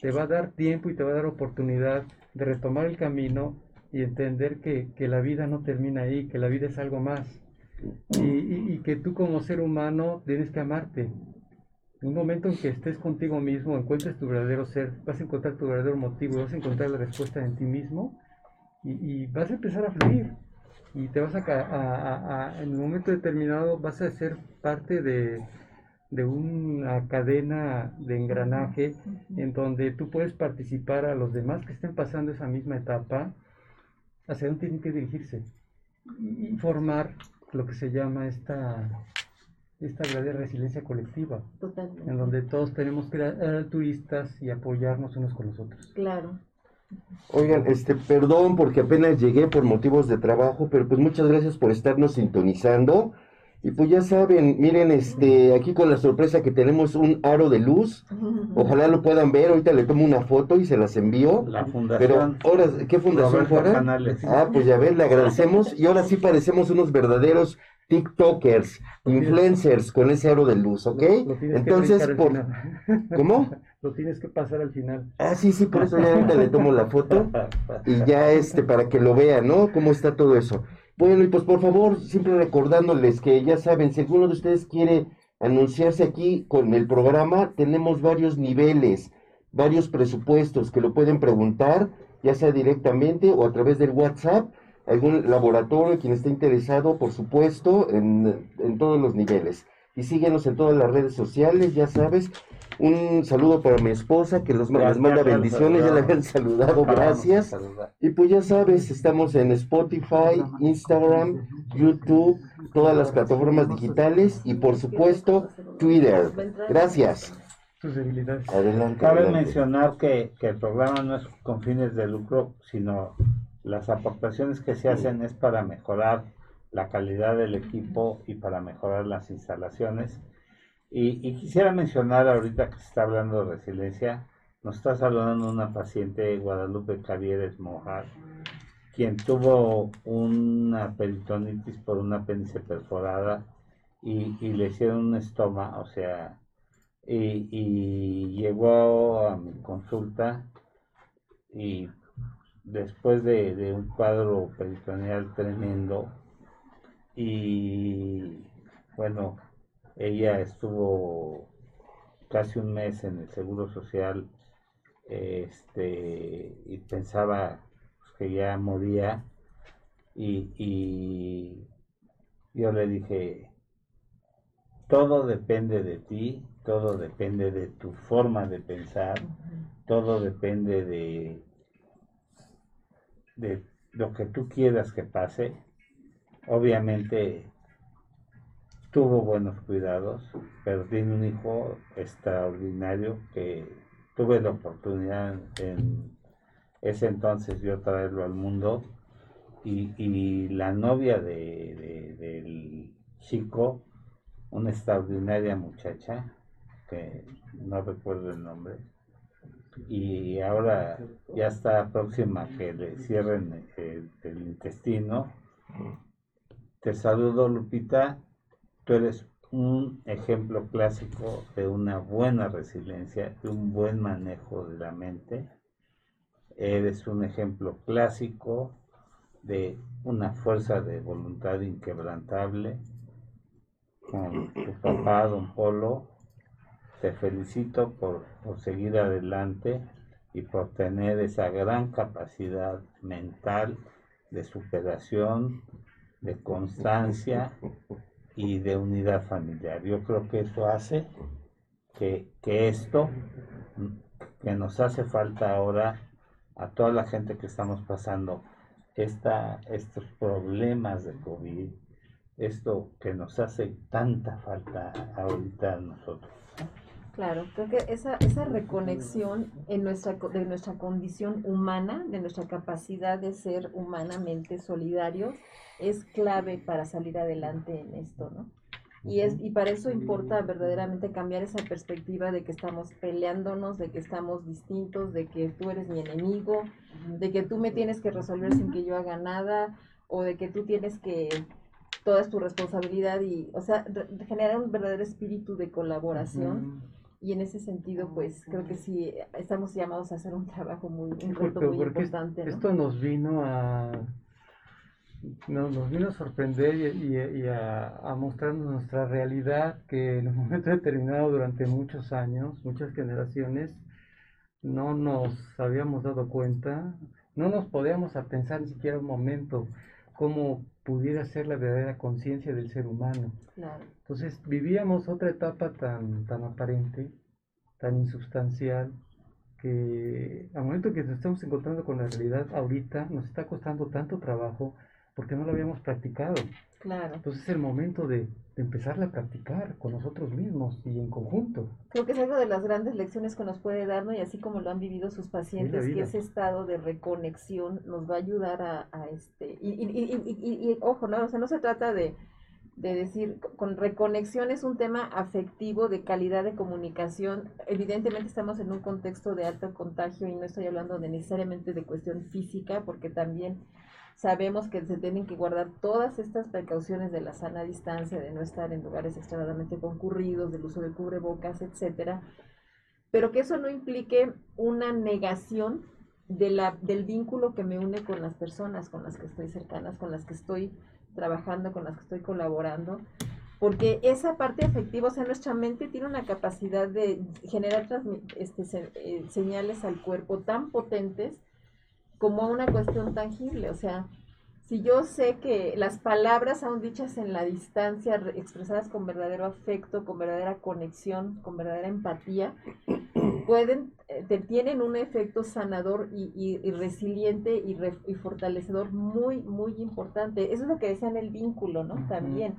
te va a dar tiempo y te va a dar oportunidad de retomar el camino y entender que, la vida no termina ahí, que la vida es algo más. y, y- y que tú como ser humano tienes que amarte. Un momento en que estés contigo mismo, encuentres tu verdadero ser, vas a encontrar tu verdadero motivo, vas a encontrar la respuesta en ti mismo y, y vas a empezar a fluir. Y te vas a, a- a- en un momento determinado vas a ser parte de, de una cadena de engranaje en donde tú puedes participar a los demás que estén pasando esa misma etapa, hacia dónde tienen que dirigirse y y formar lo que se llama esta, esta verdadera resiliencia colectiva, Totalmente. en donde todos tenemos que ser altruistas y apoyarnos unos con los otros. Claro. Oigan, este, perdón porque apenas llegué por motivos de trabajo, pero pues muchas gracias por estarnos sintonizando. Y pues ya saben, miren, este, aquí con la sorpresa que tenemos un aro de luz. Ojalá lo puedan ver, ahorita le tomo una foto y se las envío. La Pero fundación ahora, ¿qué fundación Roberto fuera? Canales. Ah, pues ya ven, le agradecemos. Y ahora sí parecemos unos verdaderos TikTokers, influencers con ese aro de luz, ¿ok? Lo Entonces, por... ¿cómo? [laughs] Lo tienes que pasar al final. Ah, sí, sí, por eso ya ahorita le tomo la foto y ya este, para que lo vean, ¿no? Cómo está todo eso. Bueno, y pues por favor, siempre recordándoles que ya saben, si alguno de ustedes quiere anunciarse aquí con el programa, tenemos varios niveles, varios presupuestos que lo pueden preguntar, ya sea directamente o a través del WhatsApp, algún laboratorio, quien esté interesado, por supuesto, en, en todos los niveles. Y síguenos en todas las redes sociales, ya sabes. Un saludo para mi esposa, que los, les manda han bendiciones, ya la habían saludado, gracias. Y pues ya sabes, estamos en Spotify, Instagram, YouTube, todas las plataformas digitales y por supuesto Twitter. Gracias. Tus debilidades. Adelante. Cabe adelante. mencionar que, que el programa no es con fines de lucro, sino las aportaciones que se hacen es para mejorar la calidad del equipo y para mejorar las instalaciones. Y, y quisiera mencionar ahorita que se está hablando de resiliencia, nos está saludando una paciente, Guadalupe Cavieres Mojar, quien tuvo una peritonitis por un apéndice perforada y, y le hicieron un estoma, o sea, y, y llegó a mi consulta y después de, de un cuadro peritoneal tremendo. Y bueno, ella estuvo casi un mes en el Seguro Social este, y pensaba pues, que ya moría. Y, y yo le dije, todo depende de ti, todo depende de tu forma de pensar, todo depende de, de lo que tú quieras que pase. Obviamente tuvo buenos cuidados, tiene un hijo extraordinario que tuve la oportunidad en ese entonces yo traerlo al mundo y, y la novia de, de- del chico, una extraordinaria muchacha, que no recuerdo el nombre, y ahora ya está próxima que le cierren el, el intestino. Te saludo, Lupita. Tú eres un ejemplo clásico de una buena resiliencia, de un buen manejo de la mente. Eres un ejemplo clásico de una fuerza de voluntad inquebrantable. Con tu papá, don Polo, te felicito por, por seguir adelante y por tener esa gran capacidad mental de superación, de constancia y de unidad familiar. Yo creo que eso hace que, que esto que nos hace falta ahora a toda la gente que estamos pasando esta, estos problemas de COVID, esto que nos hace tanta falta ahorita a nosotros. Claro, creo que esa, esa reconexión en nuestra, de nuestra condición humana, de nuestra capacidad de ser humanamente solidarios, es clave para salir adelante en esto, ¿no? Y, es, y para eso importa verdaderamente cambiar esa perspectiva de que estamos peleándonos, de que estamos distintos, de que tú eres mi enemigo, de que tú me tienes que resolver sin que yo haga nada, o de que tú tienes que, toda es tu responsabilidad y, o sea, generar un verdadero espíritu de colaboración. Y en ese sentido, pues creo que sí, estamos llamados a hacer un trabajo muy, un reto muy importante. ¿no? esto nos vino a, nos, nos vino a sorprender y, y- y a, a mostrarnos nuestra realidad que en un momento determinado durante muchos años, muchas generaciones, no nos habíamos dado cuenta, no nos podíamos a pensar ni siquiera un momento cómo pudiera ser la verdadera conciencia del ser humano. Claro. Entonces vivíamos otra etapa tan, tan aparente, tan insubstancial, que al momento que nos estamos encontrando con la realidad ahorita nos está costando tanto trabajo porque no lo habíamos practicado. Claro. Entonces es el momento de, de empezarla a practicar con nosotros mismos y en conjunto. Creo que es algo de las grandes lecciones que nos puede dar, ¿no? Y así como lo han vivido sus pacientes, que ese estado de reconexión nos va a ayudar a, a este... Y, y- y- y, ojo, ¿no? O sea, no se trata de, de decir, con reconexión es un tema afectivo, de calidad de comunicación. Evidentemente estamos en un contexto de alto contagio y no estoy hablando de necesariamente de cuestión física, porque también sabemos que se tienen que guardar todas estas precauciones de la sana distancia, de no estar en lugares extremadamente concurridos, del uso de cubrebocas, etcétera, pero que eso no implique una negación del vínculo que me une con las personas con las que estoy cercanas, con las que estoy trabajando, con las que estoy colaborando, porque esa parte afectiva, o sea, nuestra mente tiene una capacidad de generar este, eh, señales al cuerpo tan potentes como una cuestión tangible, o sea, si yo sé que las palabras aún dichas en la distancia, re- expresadas con verdadero afecto, con verdadera conexión, con verdadera empatía, [clears throat] pueden, eh, te- tienen un efecto sanador y, y- y resiliente y, re- y fortalecedor muy, muy importante. Eso es lo que decían el vínculo, ¿no? También.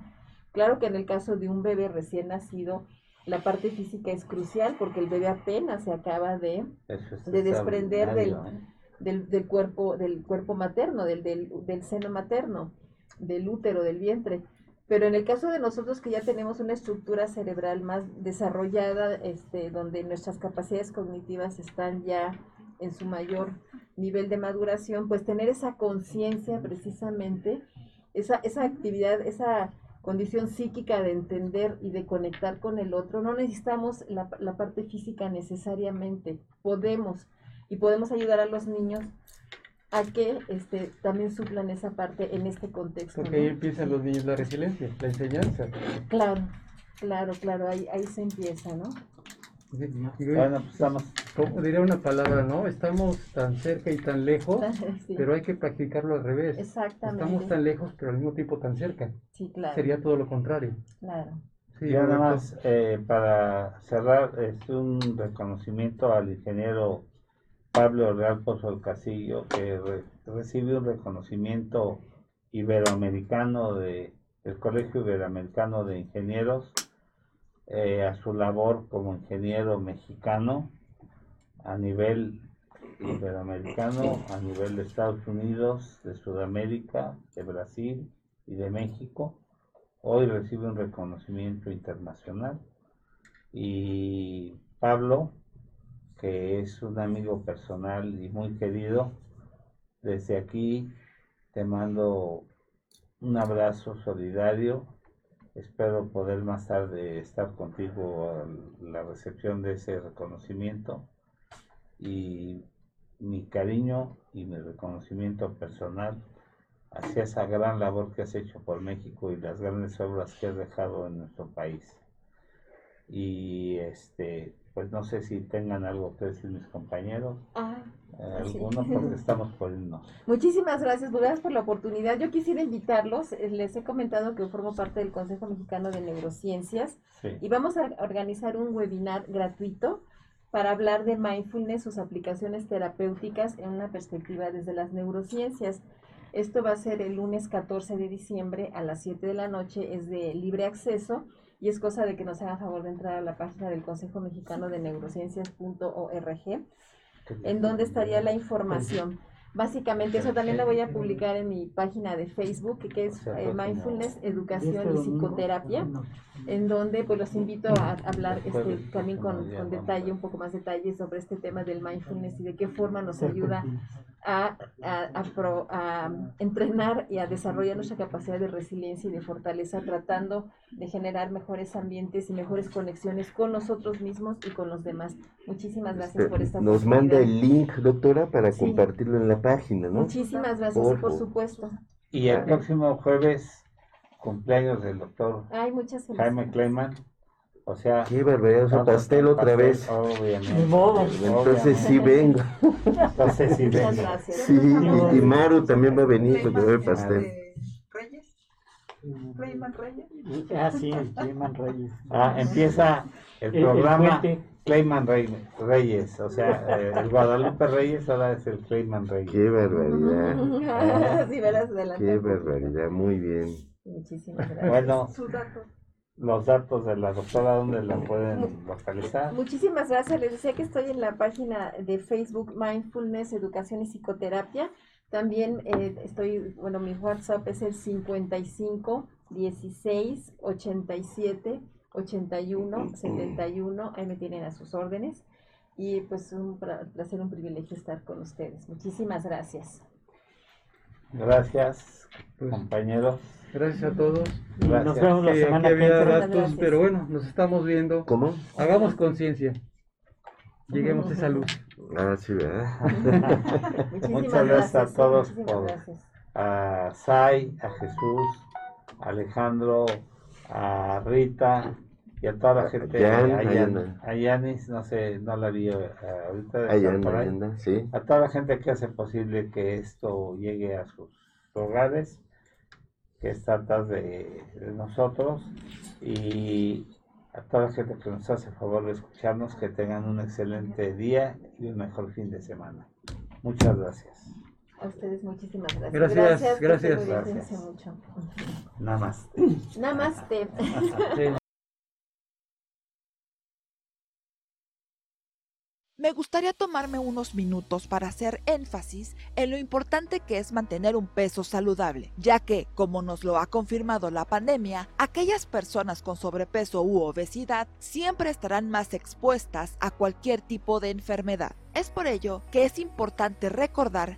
Claro que en el caso de un bebé recién nacido, la parte física es crucial porque el bebé apenas se acaba de Eso es de desprender del- ¿eh? Del, del cuerpo, del cuerpo materno, del, del, del seno materno, del útero, del vientre. Pero en el caso de nosotros que ya tenemos una estructura cerebral más desarrollada, este, donde nuestras capacidades cognitivas están ya en su mayor nivel de maduración, pues tener esa conciencia precisamente, esa, esa actividad, esa condición psíquica de entender y de conectar con el otro, no necesitamos la, la parte física necesariamente, podemos y podemos ayudar a los niños a que este, también suplan esa parte en este contexto. Porque ahí empiezan los niños la resiliencia, la enseñanza. Claro, claro, claro, ahí, ahí se empieza, ¿no? Bueno, pues estamos como diría una palabra, ¿no? Estamos tan cerca y tan lejos, [laughs] Sí, pero hay que practicarlo al revés. exactamente. Estamos tan lejos, pero al mismo tiempo tan cerca. Sí, claro, Sería todo lo contrario. claro. Sí, Ya nada más, eh, para cerrar, es un reconocimiento al ingeniero Pablo del Casillo, que re- recibe un reconocimiento iberoamericano de, del Colegio Iberoamericano de Ingenieros eh, a su labor como ingeniero mexicano a nivel iberoamericano, a nivel de Estados Unidos, de Sudamérica, de Brasil y de México. Hoy recibe un reconocimiento internacional. Y Pablo, que es un amigo personal y muy querido, desde aquí te mando un abrazo solidario. Espero poder más tarde estar contigo a la recepción de ese reconocimiento y mi cariño y mi reconocimiento personal hacia esa gran labor que has hecho por México y las grandes obras que has dejado en nuestro país. Y este, pues no sé si tengan algo que decir mis compañeros, Ah, eh, sí. alguno porque estamos por irnos. [laughs] Muchísimas gracias, pues, gracias por la oportunidad. Yo quisiera invitarlos, eh, les he comentado que formo parte del Consejo Mexicano de Neurociencias Sí. y vamos a organizar un webinar gratuito para hablar de mindfulness, sus aplicaciones terapéuticas en una perspectiva desde las neurociencias. Esto va a ser el lunes 14 de diciembre a las 7 de la noche, es de libre acceso y es cosa de que nos hagan favor de entrar a la página del Consejo Mexicano de Neurociencias.org en donde estaría la información. Básicamente, eso también lo voy a publicar en mi página de Facebook, que es eh, Mindfulness, Educación y Psicoterapia, en donde pues los invito a hablar este, también con, con detalle, un poco más detalle sobre este tema del mindfulness y de qué forma nos ayuda a, a, a pro- a entrenar y a desarrollar nuestra capacidad de resiliencia y de fortaleza, tratando de generar mejores ambientes y mejores conexiones con nosotros mismos y con los demás. Muchísimas gracias por esta Este, Nos manda el link, doctora, para Sí. compartirlo en la página, ¿no? Muchísimas gracias, Por por supuesto. Y el próximo jueves, cumpleaños del doctor Ay, muchas Jaime. Kleiman. O sea, Qué barbaridad, pastel hacer otra vez. Obviamente. Ni modo. Entonces sí vengo. Entonces sí Muchas vengo. gracias. Sí, y, y Maru también va a venir porque va a pastel. Reyes. Reyes. Ah, sí, el Reyes. Ah, empieza el El- el programa puente. Clayman Rey- Reyes. O sea, eh, el Guadalupe Reyes ahora es el Clayman Reyes. Qué barbaridad. [laughs] sí, verás adelante. Qué barbaridad. Muy bien. Muchísimas [laughs] gracias. Bueno, Su dato. los datos de la doctora, ¿dónde la pueden localizar? Muchísimas gracias. Les decía que estoy en la página de Facebook Mindfulness, Educación y Psicoterapia. También eh, estoy, bueno, mi WhatsApp es el 55 16 87 81 71. Ahí me tienen a sus órdenes. Y pues un placer, un privilegio estar con ustedes. Muchísimas gracias. Gracias, Pues, compañeros. gracias a todos. Y nos Gracias. vemos la semana aquí que había entra. datos, Gracias. pero bueno, nos estamos viendo. ¿Cómo? Hagamos conciencia. Lleguemos a esa luz. Ah, sí, ¿verdad? [laughs] Muchísimas Muchas gracias a todos por- gracias. A Sai, a Jesús, a Alejandro, a Rita y a toda la gente. Jan, a, Yanis, no sé, no la vi eh, ahorita. Por ahí sí. A toda la gente que hace posible que esto llegue a sus hogares, que está atrás de, de nosotros, y a toda la gente que nos hace favor de escucharnos, que tengan un excelente día y un mejor fin de semana. Muchas gracias. A ustedes muchísimas gracias. Gracias, gracias. Gracias. cuídense mucho. Nada más. Sí. [laughs] Me gustaría tomarme unos minutos para hacer énfasis en lo importante que es mantener un peso saludable, ya que, como nos lo ha confirmado la pandemia, aquellas personas con sobrepeso u obesidad siempre estarán más expuestas a cualquier tipo de enfermedad. Es por ello que es importante recordar